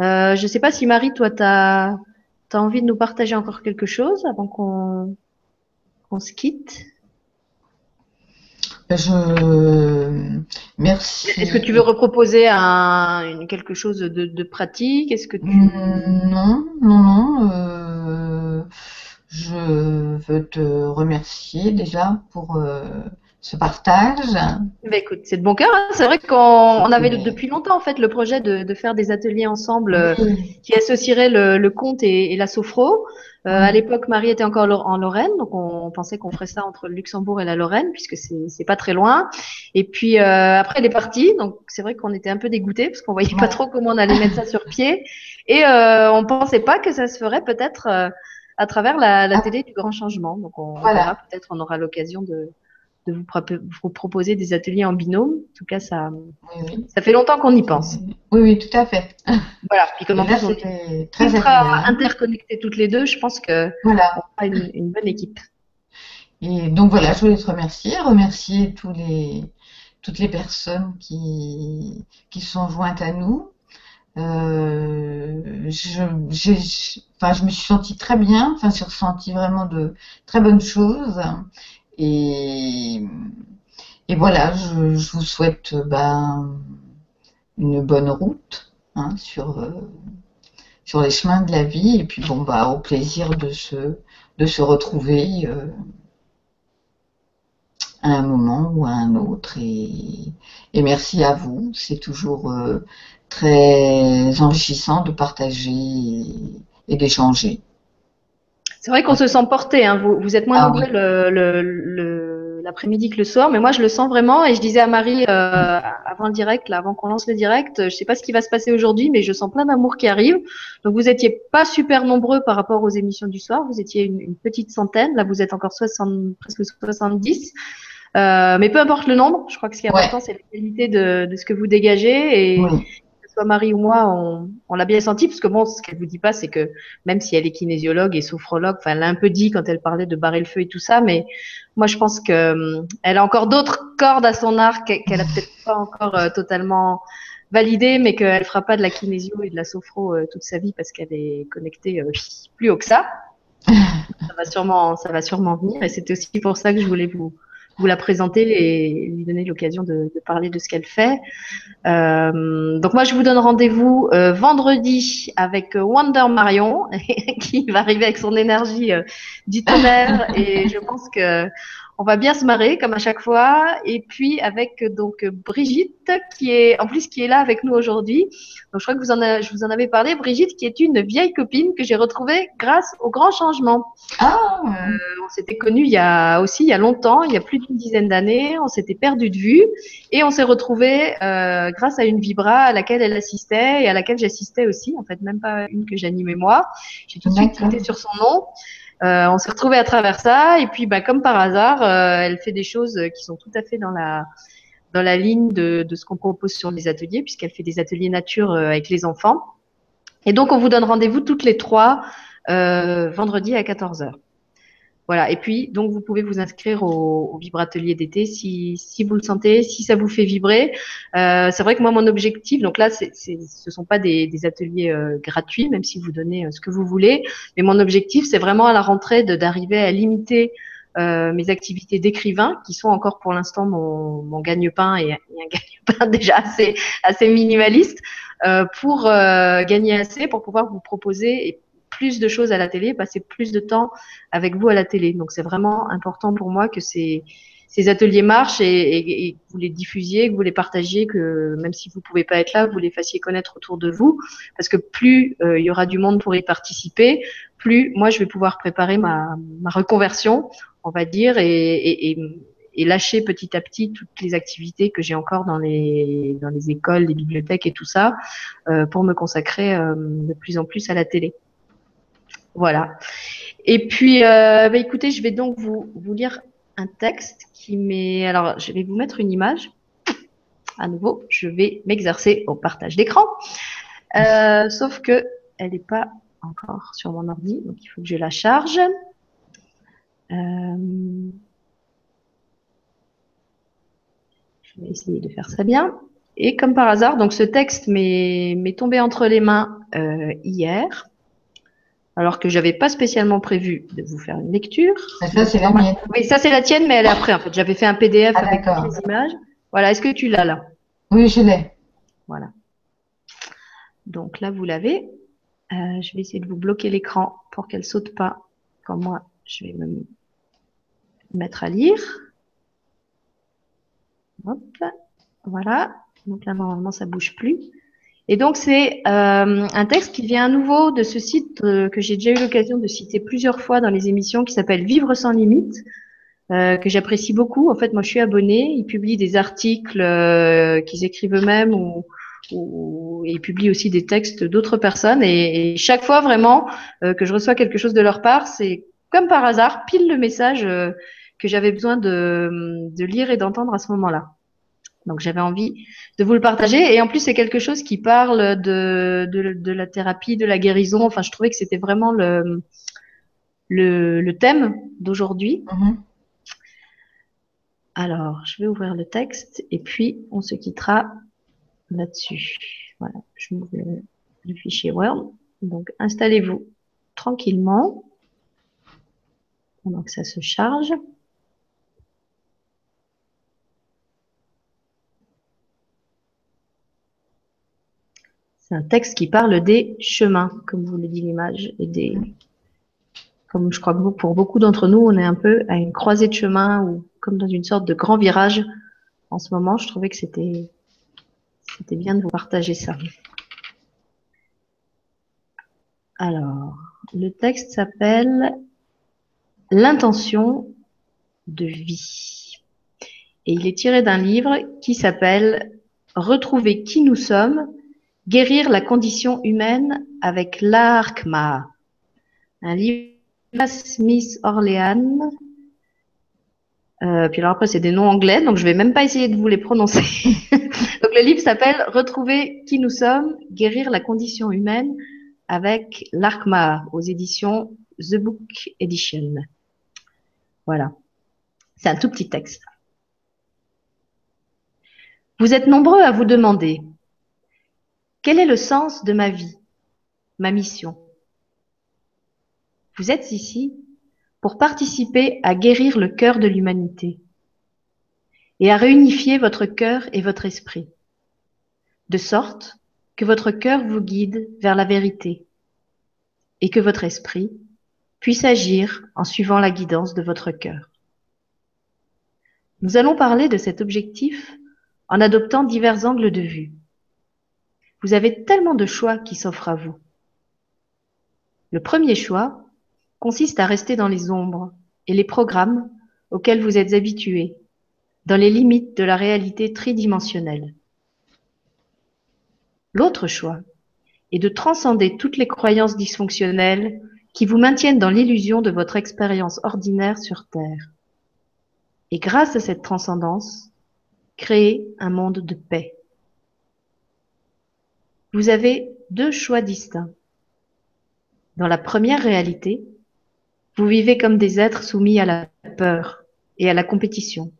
[SPEAKER 1] Euh, je ne sais pas si Marie, toi, tu as, envie de nous partager encore quelque chose avant qu'on se quitte?
[SPEAKER 2] Je merci.
[SPEAKER 1] Est-ce que tu veux reproposer un, quelque chose de, de pratique? Est-ce que tu...
[SPEAKER 2] Non, non, non. Euh je veux te remercier déjà pour euh, ce partage.
[SPEAKER 1] Bah écoute, c'est de bon cœur. Hein. C'est vrai qu'on avait depuis longtemps en fait le projet de, faire des ateliers ensemble euh, qui associeraient le, conte et, la sophro. Euh, à l'époque, Marie était encore en Lorraine, donc on, pensait qu'on ferait ça entre le Luxembourg et la Lorraine, puisque c'est pas très loin. Et puis après, elle est partie, donc c'est vrai qu'on était un peu dégoûtés parce qu'on voyait pas trop comment on allait mettre ça sur pied, et on pensait pas que ça se ferait peut-être à travers la, la ah. télé du grand changement. Donc on, verra, peut-être on aura l'occasion de, de vous, vous, proposer des ateliers en binôme. En tout cas, ça, ça fait longtemps qu'on y pense.
[SPEAKER 2] Oui, oui, tout à fait.
[SPEAKER 1] Voilà. Puis comme en plus on est très interconnectés toutes les deux, je pense que voilà. on aura une, une, bonne équipe.
[SPEAKER 2] Et donc voilà, je voulais te remercier, remercier tous les, toutes les personnes qui, qui sont jointes à nous. Euh, je, enfin, je me suis sentie très bien, enfin, j'ai ressenti vraiment de très bonnes choses. Et, voilà, je, vous souhaite ben, une bonne route hein, sur, euh, sur les chemins de la vie. Et puis, bon, bah, au plaisir de se, de se retrouver euh, à un moment ou à un autre. Et, et merci à vous. C'est toujours euh, très enrichissant de partager et, d'échanger.
[SPEAKER 1] C'est vrai qu'on se sent porté. Hein. Vous, vous, êtes moins ah nombreux l'après-midi que le soir, mais moi je le sens vraiment. Et je disais à Marie euh, avant le direct, là, avant qu'on lance le direct, je sais pas ce qui va se passer aujourd'hui, mais je sens plein d'amour qui arrive. Donc vous étiez pas super nombreux par rapport aux émissions du soir. Vous étiez une, petite centaine. Là, vous êtes encore 60, presque 70. Euh, mais peu importe le nombre, je crois que ce qui est important, c'est la qualité de, de, ce que vous dégagez. Et, Marie ou moi, on, l'a bien senti, parce que bon, ce qu'elle vous dit pas, c'est que même si elle est kinésiologue et sophrologue, enfin, elle l'a un peu dit quand elle parlait de barrer le feu et tout ça, mais moi, je pense que hum, elle a encore d'autres cordes à son arc qu'elle a peut-être pas encore euh, totalement validées, mais qu'elle fera pas de la kinésio et de la sophro euh, toute sa vie parce qu'elle est connectée euh, plus haut que ça. ça va sûrement, ça va sûrement venir, et c'était aussi pour ça que je voulais vous vous la présenter et lui donner l'occasion de, parler de ce qu'elle fait. Euh, donc moi, je vous donne rendez-vous euh, vendredi avec Wonder Marion, qui va arriver avec son énergie euh, du tonnerre. Et je pense que on va bien se marrer comme à chaque fois. Et puis avec donc Brigitte qui est en plus qui est là avec nous aujourd'hui. Donc je crois que vous en a, je vous en avais parlé. Brigitte qui est une vieille copine que j'ai retrouvée grâce au grand changement. Ah. Euh, on s'était connus il y a aussi il y a longtemps, il y a plus d'une dizaine d'années. On s'était perdu de vue et on s'est retrouvés euh, grâce à une vibra à laquelle elle assistait et à laquelle j'assistais aussi. En fait, même pas une que j'animais moi. J'ai tout de suite cliqué sur son nom. Euh, on s'est retrouvés à travers ça et puis bah, comme par hasard, euh, elle fait des choses qui sont tout à fait dans la dans la ligne de, de ce qu'on propose sur les ateliers puisqu'elle fait des ateliers nature euh, avec les enfants. Et donc on vous donne rendez-vous toutes les trois vendredi à 14h. Voilà. Et puis, donc, vous pouvez vous inscrire au, au vibratelier d'été si, si vous le sentez, si ça vous fait vibrer. Euh, c'est vrai que moi, mon objectif, donc là, c'est, c'est, ce sont pas des, des ateliers euh, gratuits, même si vous donnez euh, ce que vous voulez. Mais mon objectif, c'est vraiment à la rentrée de, d'arriver à limiter euh, mes activités d'écrivain, qui sont encore pour l'instant mon, mon gagne-pain et, un gagne-pain déjà assez, assez minimaliste, euh, pour gagner assez, pour pouvoir vous proposer et plus de choses à la télé, passer plus de temps avec vous à la télé. Donc c'est vraiment important pour moi que ces, ces ateliers marchent et, et, et, que vous les diffusiez, que vous les partagiez, que même si vous pouvez pas être là, vous les fassiez connaître autour de vous, parce que plus euh, il y aura du monde pour y participer, plus moi je vais pouvoir préparer ma, ma reconversion, on va dire, et, et lâcher petit à petit toutes les activités que j'ai encore dans les dans les écoles, les bibliothèques et tout ça, euh, pour me consacrer euh, de plus en plus à la télé. Voilà. Et puis, euh, bah, écoutez, je vais donc vous, lire un texte qui met. Alors, je vais vous mettre une image. À nouveau, je vais m'exercer au partage d'écran. Euh, sauf que elle n'est pas encore sur mon ordi, donc il faut que je la charge. Euh, je vais essayer de faire ça bien. Et comme par hasard, donc ce texte m'est tombé entre les mains hier alors que j'avais pas spécialement prévu de vous faire une lecture.
[SPEAKER 2] ça, c'est la mienne.
[SPEAKER 1] Oui, ça, c'est la tienne, mais elle est après, en fait. J'avais fait un PDF ah, avec les images. Voilà. Est-ce que tu l'as là?
[SPEAKER 2] Oui, je l'ai.
[SPEAKER 1] Voilà. Donc là, vous l'avez. Euh, je vais essayer de vous bloquer l'écran pour qu'elle saute pas. Comme moi, je vais me mettre à lire. Hop. Voilà. Donc là, normalement, ça bouge plus. Et donc, c'est euh, un texte qui vient à nouveau de ce site euh, que j'ai déjà eu l'occasion de citer plusieurs fois dans les émissions, qui s'appelle Vivre sans limite, euh, que j'apprécie beaucoup. En fait, moi, je suis abonnée. Ils publient des articles qu'ils écrivent eux-mêmes ou, ou ils publient aussi des textes d'autres personnes. Et, chaque fois, vraiment, que je reçois quelque chose de leur part, c'est comme par hasard, pile le message que j'avais besoin de, de lire et d'entendre à ce moment-là. Donc j'avais envie de vous le partager. Et en plus, c'est quelque chose qui parle de, de, de, la thérapie, de la guérison. Enfin, je trouvais que c'était vraiment le, le, le thème d'aujourd'hui. Mm-hmm. Alors, je vais ouvrir le texte et puis on se quittera là-dessus. Voilà, je m'ouvre le, le fichier Word. Donc, installez-vous tranquillement pendant que ça se charge. C'est un texte qui parle des chemins, comme vous le dit l'image, et des, comme je crois que pour beaucoup d'entre nous, on est un peu à une croisée de chemin ou comme dans une sorte de grand virage. En ce moment, je trouvais que c'était, c'était bien de vous partager ça. Alors, le texte s'appelle L'intention de vie. Et il est tiré d'un livre qui s'appelle Retrouver qui nous sommes Guérir la condition humaine avec l'Arkma, un livre de Smith Orleans. Euh, puis alors après, c'est des noms anglais, donc je vais même pas essayer de vous les prononcer. donc le livre s'appelle Retrouver qui nous sommes, guérir la condition humaine avec l'Arkma aux éditions The Book Edition. Voilà. C'est un tout petit texte. Vous êtes nombreux à vous demander quel est le sens de ma vie, ma mission? Vous êtes ici pour participer à guérir le cœur de l'humanité. et à réunifier votre cœur et votre esprit, de sorte que votre cœur vous guide vers la vérité et que votre esprit puisse agir en suivant la guidance de votre cœur. Nous allons parler de cet objectif en adoptant divers angles de vue. Vous avez tellement de choix qui s'offrent à vous. Le premier choix consiste à rester dans les ombres et les programmes auxquels vous êtes habitués, dans les limites de la réalité tridimensionnelle. L'autre choix est de transcender toutes les croyances dysfonctionnelles qui vous maintiennent dans l'illusion de votre expérience ordinaire sur Terre. Et grâce à cette transcendance, créer un monde de paix. Vous avez deux choix distincts. Dans la première réalité, vous vivez comme des êtres soumis à la peur et à la compétition,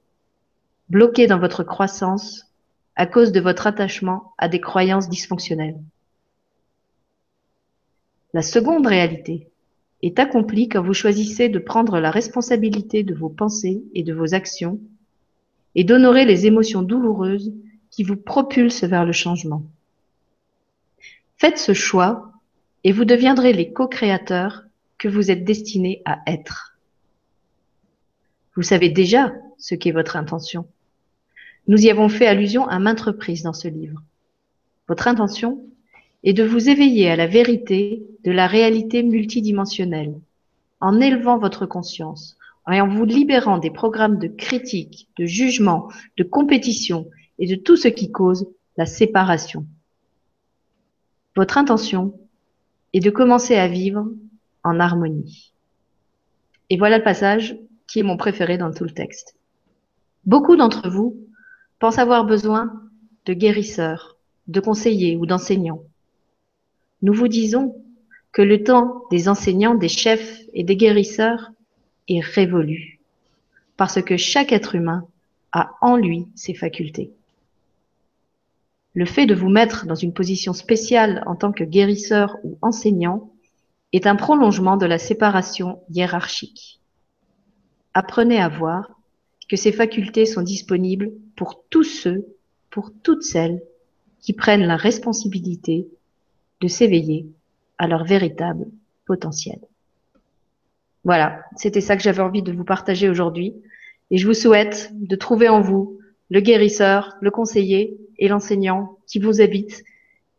[SPEAKER 1] bloqués dans votre croissance à cause de votre attachement à des croyances dysfonctionnelles. La seconde réalité est accomplie quand vous choisissez de prendre la responsabilité de vos pensées et de vos actions et d'honorer les émotions douloureuses qui vous propulsent vers le changement. Faites ce choix et vous deviendrez les co-créateurs que vous êtes destinés à être. Vous savez déjà ce qu'est votre intention. Nous y avons fait allusion à maintes reprises dans ce livre. Votre intention est de vous éveiller à la vérité de la réalité multidimensionnelle, en élevant votre conscience, et en vous libérant des programmes de critique, de jugement, de compétition et de tout ce qui cause la séparation. Votre intention est de commencer à vivre en harmonie. Et voilà le passage qui est mon préféré dans tout le texte. Beaucoup d'entre vous pensent avoir besoin de guérisseurs, de conseillers ou d'enseignants. Nous vous disons que le temps des enseignants, des chefs et des guérisseurs est révolu, parce que chaque être humain a en lui ses facultés. Le fait de vous mettre dans une position spéciale en tant que guérisseur ou enseignant est un prolongement de la séparation hiérarchique. Apprenez à voir que ces facultés sont disponibles pour tous ceux, pour toutes celles qui prennent la responsabilité de s'éveiller à leur véritable potentiel. Voilà, c'était ça que j'avais envie de vous partager aujourd'hui. Et je vous souhaite de trouver en vous le guérisseur, le conseiller et l'enseignant qui vous habitent,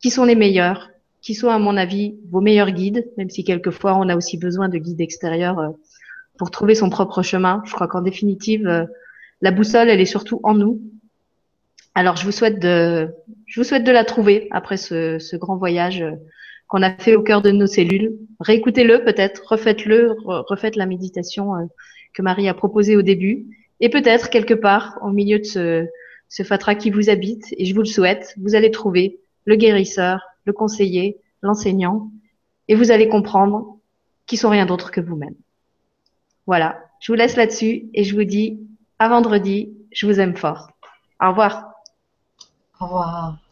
[SPEAKER 1] qui sont les meilleurs, qui sont à mon avis vos meilleurs guides, même si quelquefois on a aussi besoin de guides extérieurs euh, pour trouver son propre chemin. Je crois qu'en définitive, euh, la boussole, elle est surtout en nous. Alors je vous souhaite de, je vous souhaite de la trouver après ce, ce grand voyage euh, qu'on a fait au cœur de nos cellules. Réécoutez-le peut-être, refaites-le, refaites la méditation que Marie a proposée au début. Et peut-être quelque part au milieu de ce, ce fatra qui vous habite, et je vous le souhaite, vous allez trouver le guérisseur, le conseiller, l'enseignant, et vous allez comprendre qu'ils sont rien d'autre que vous-même. Voilà, je vous laisse là-dessus et je vous dis à vendredi, je vous aime fort. Au revoir.
[SPEAKER 2] Au revoir.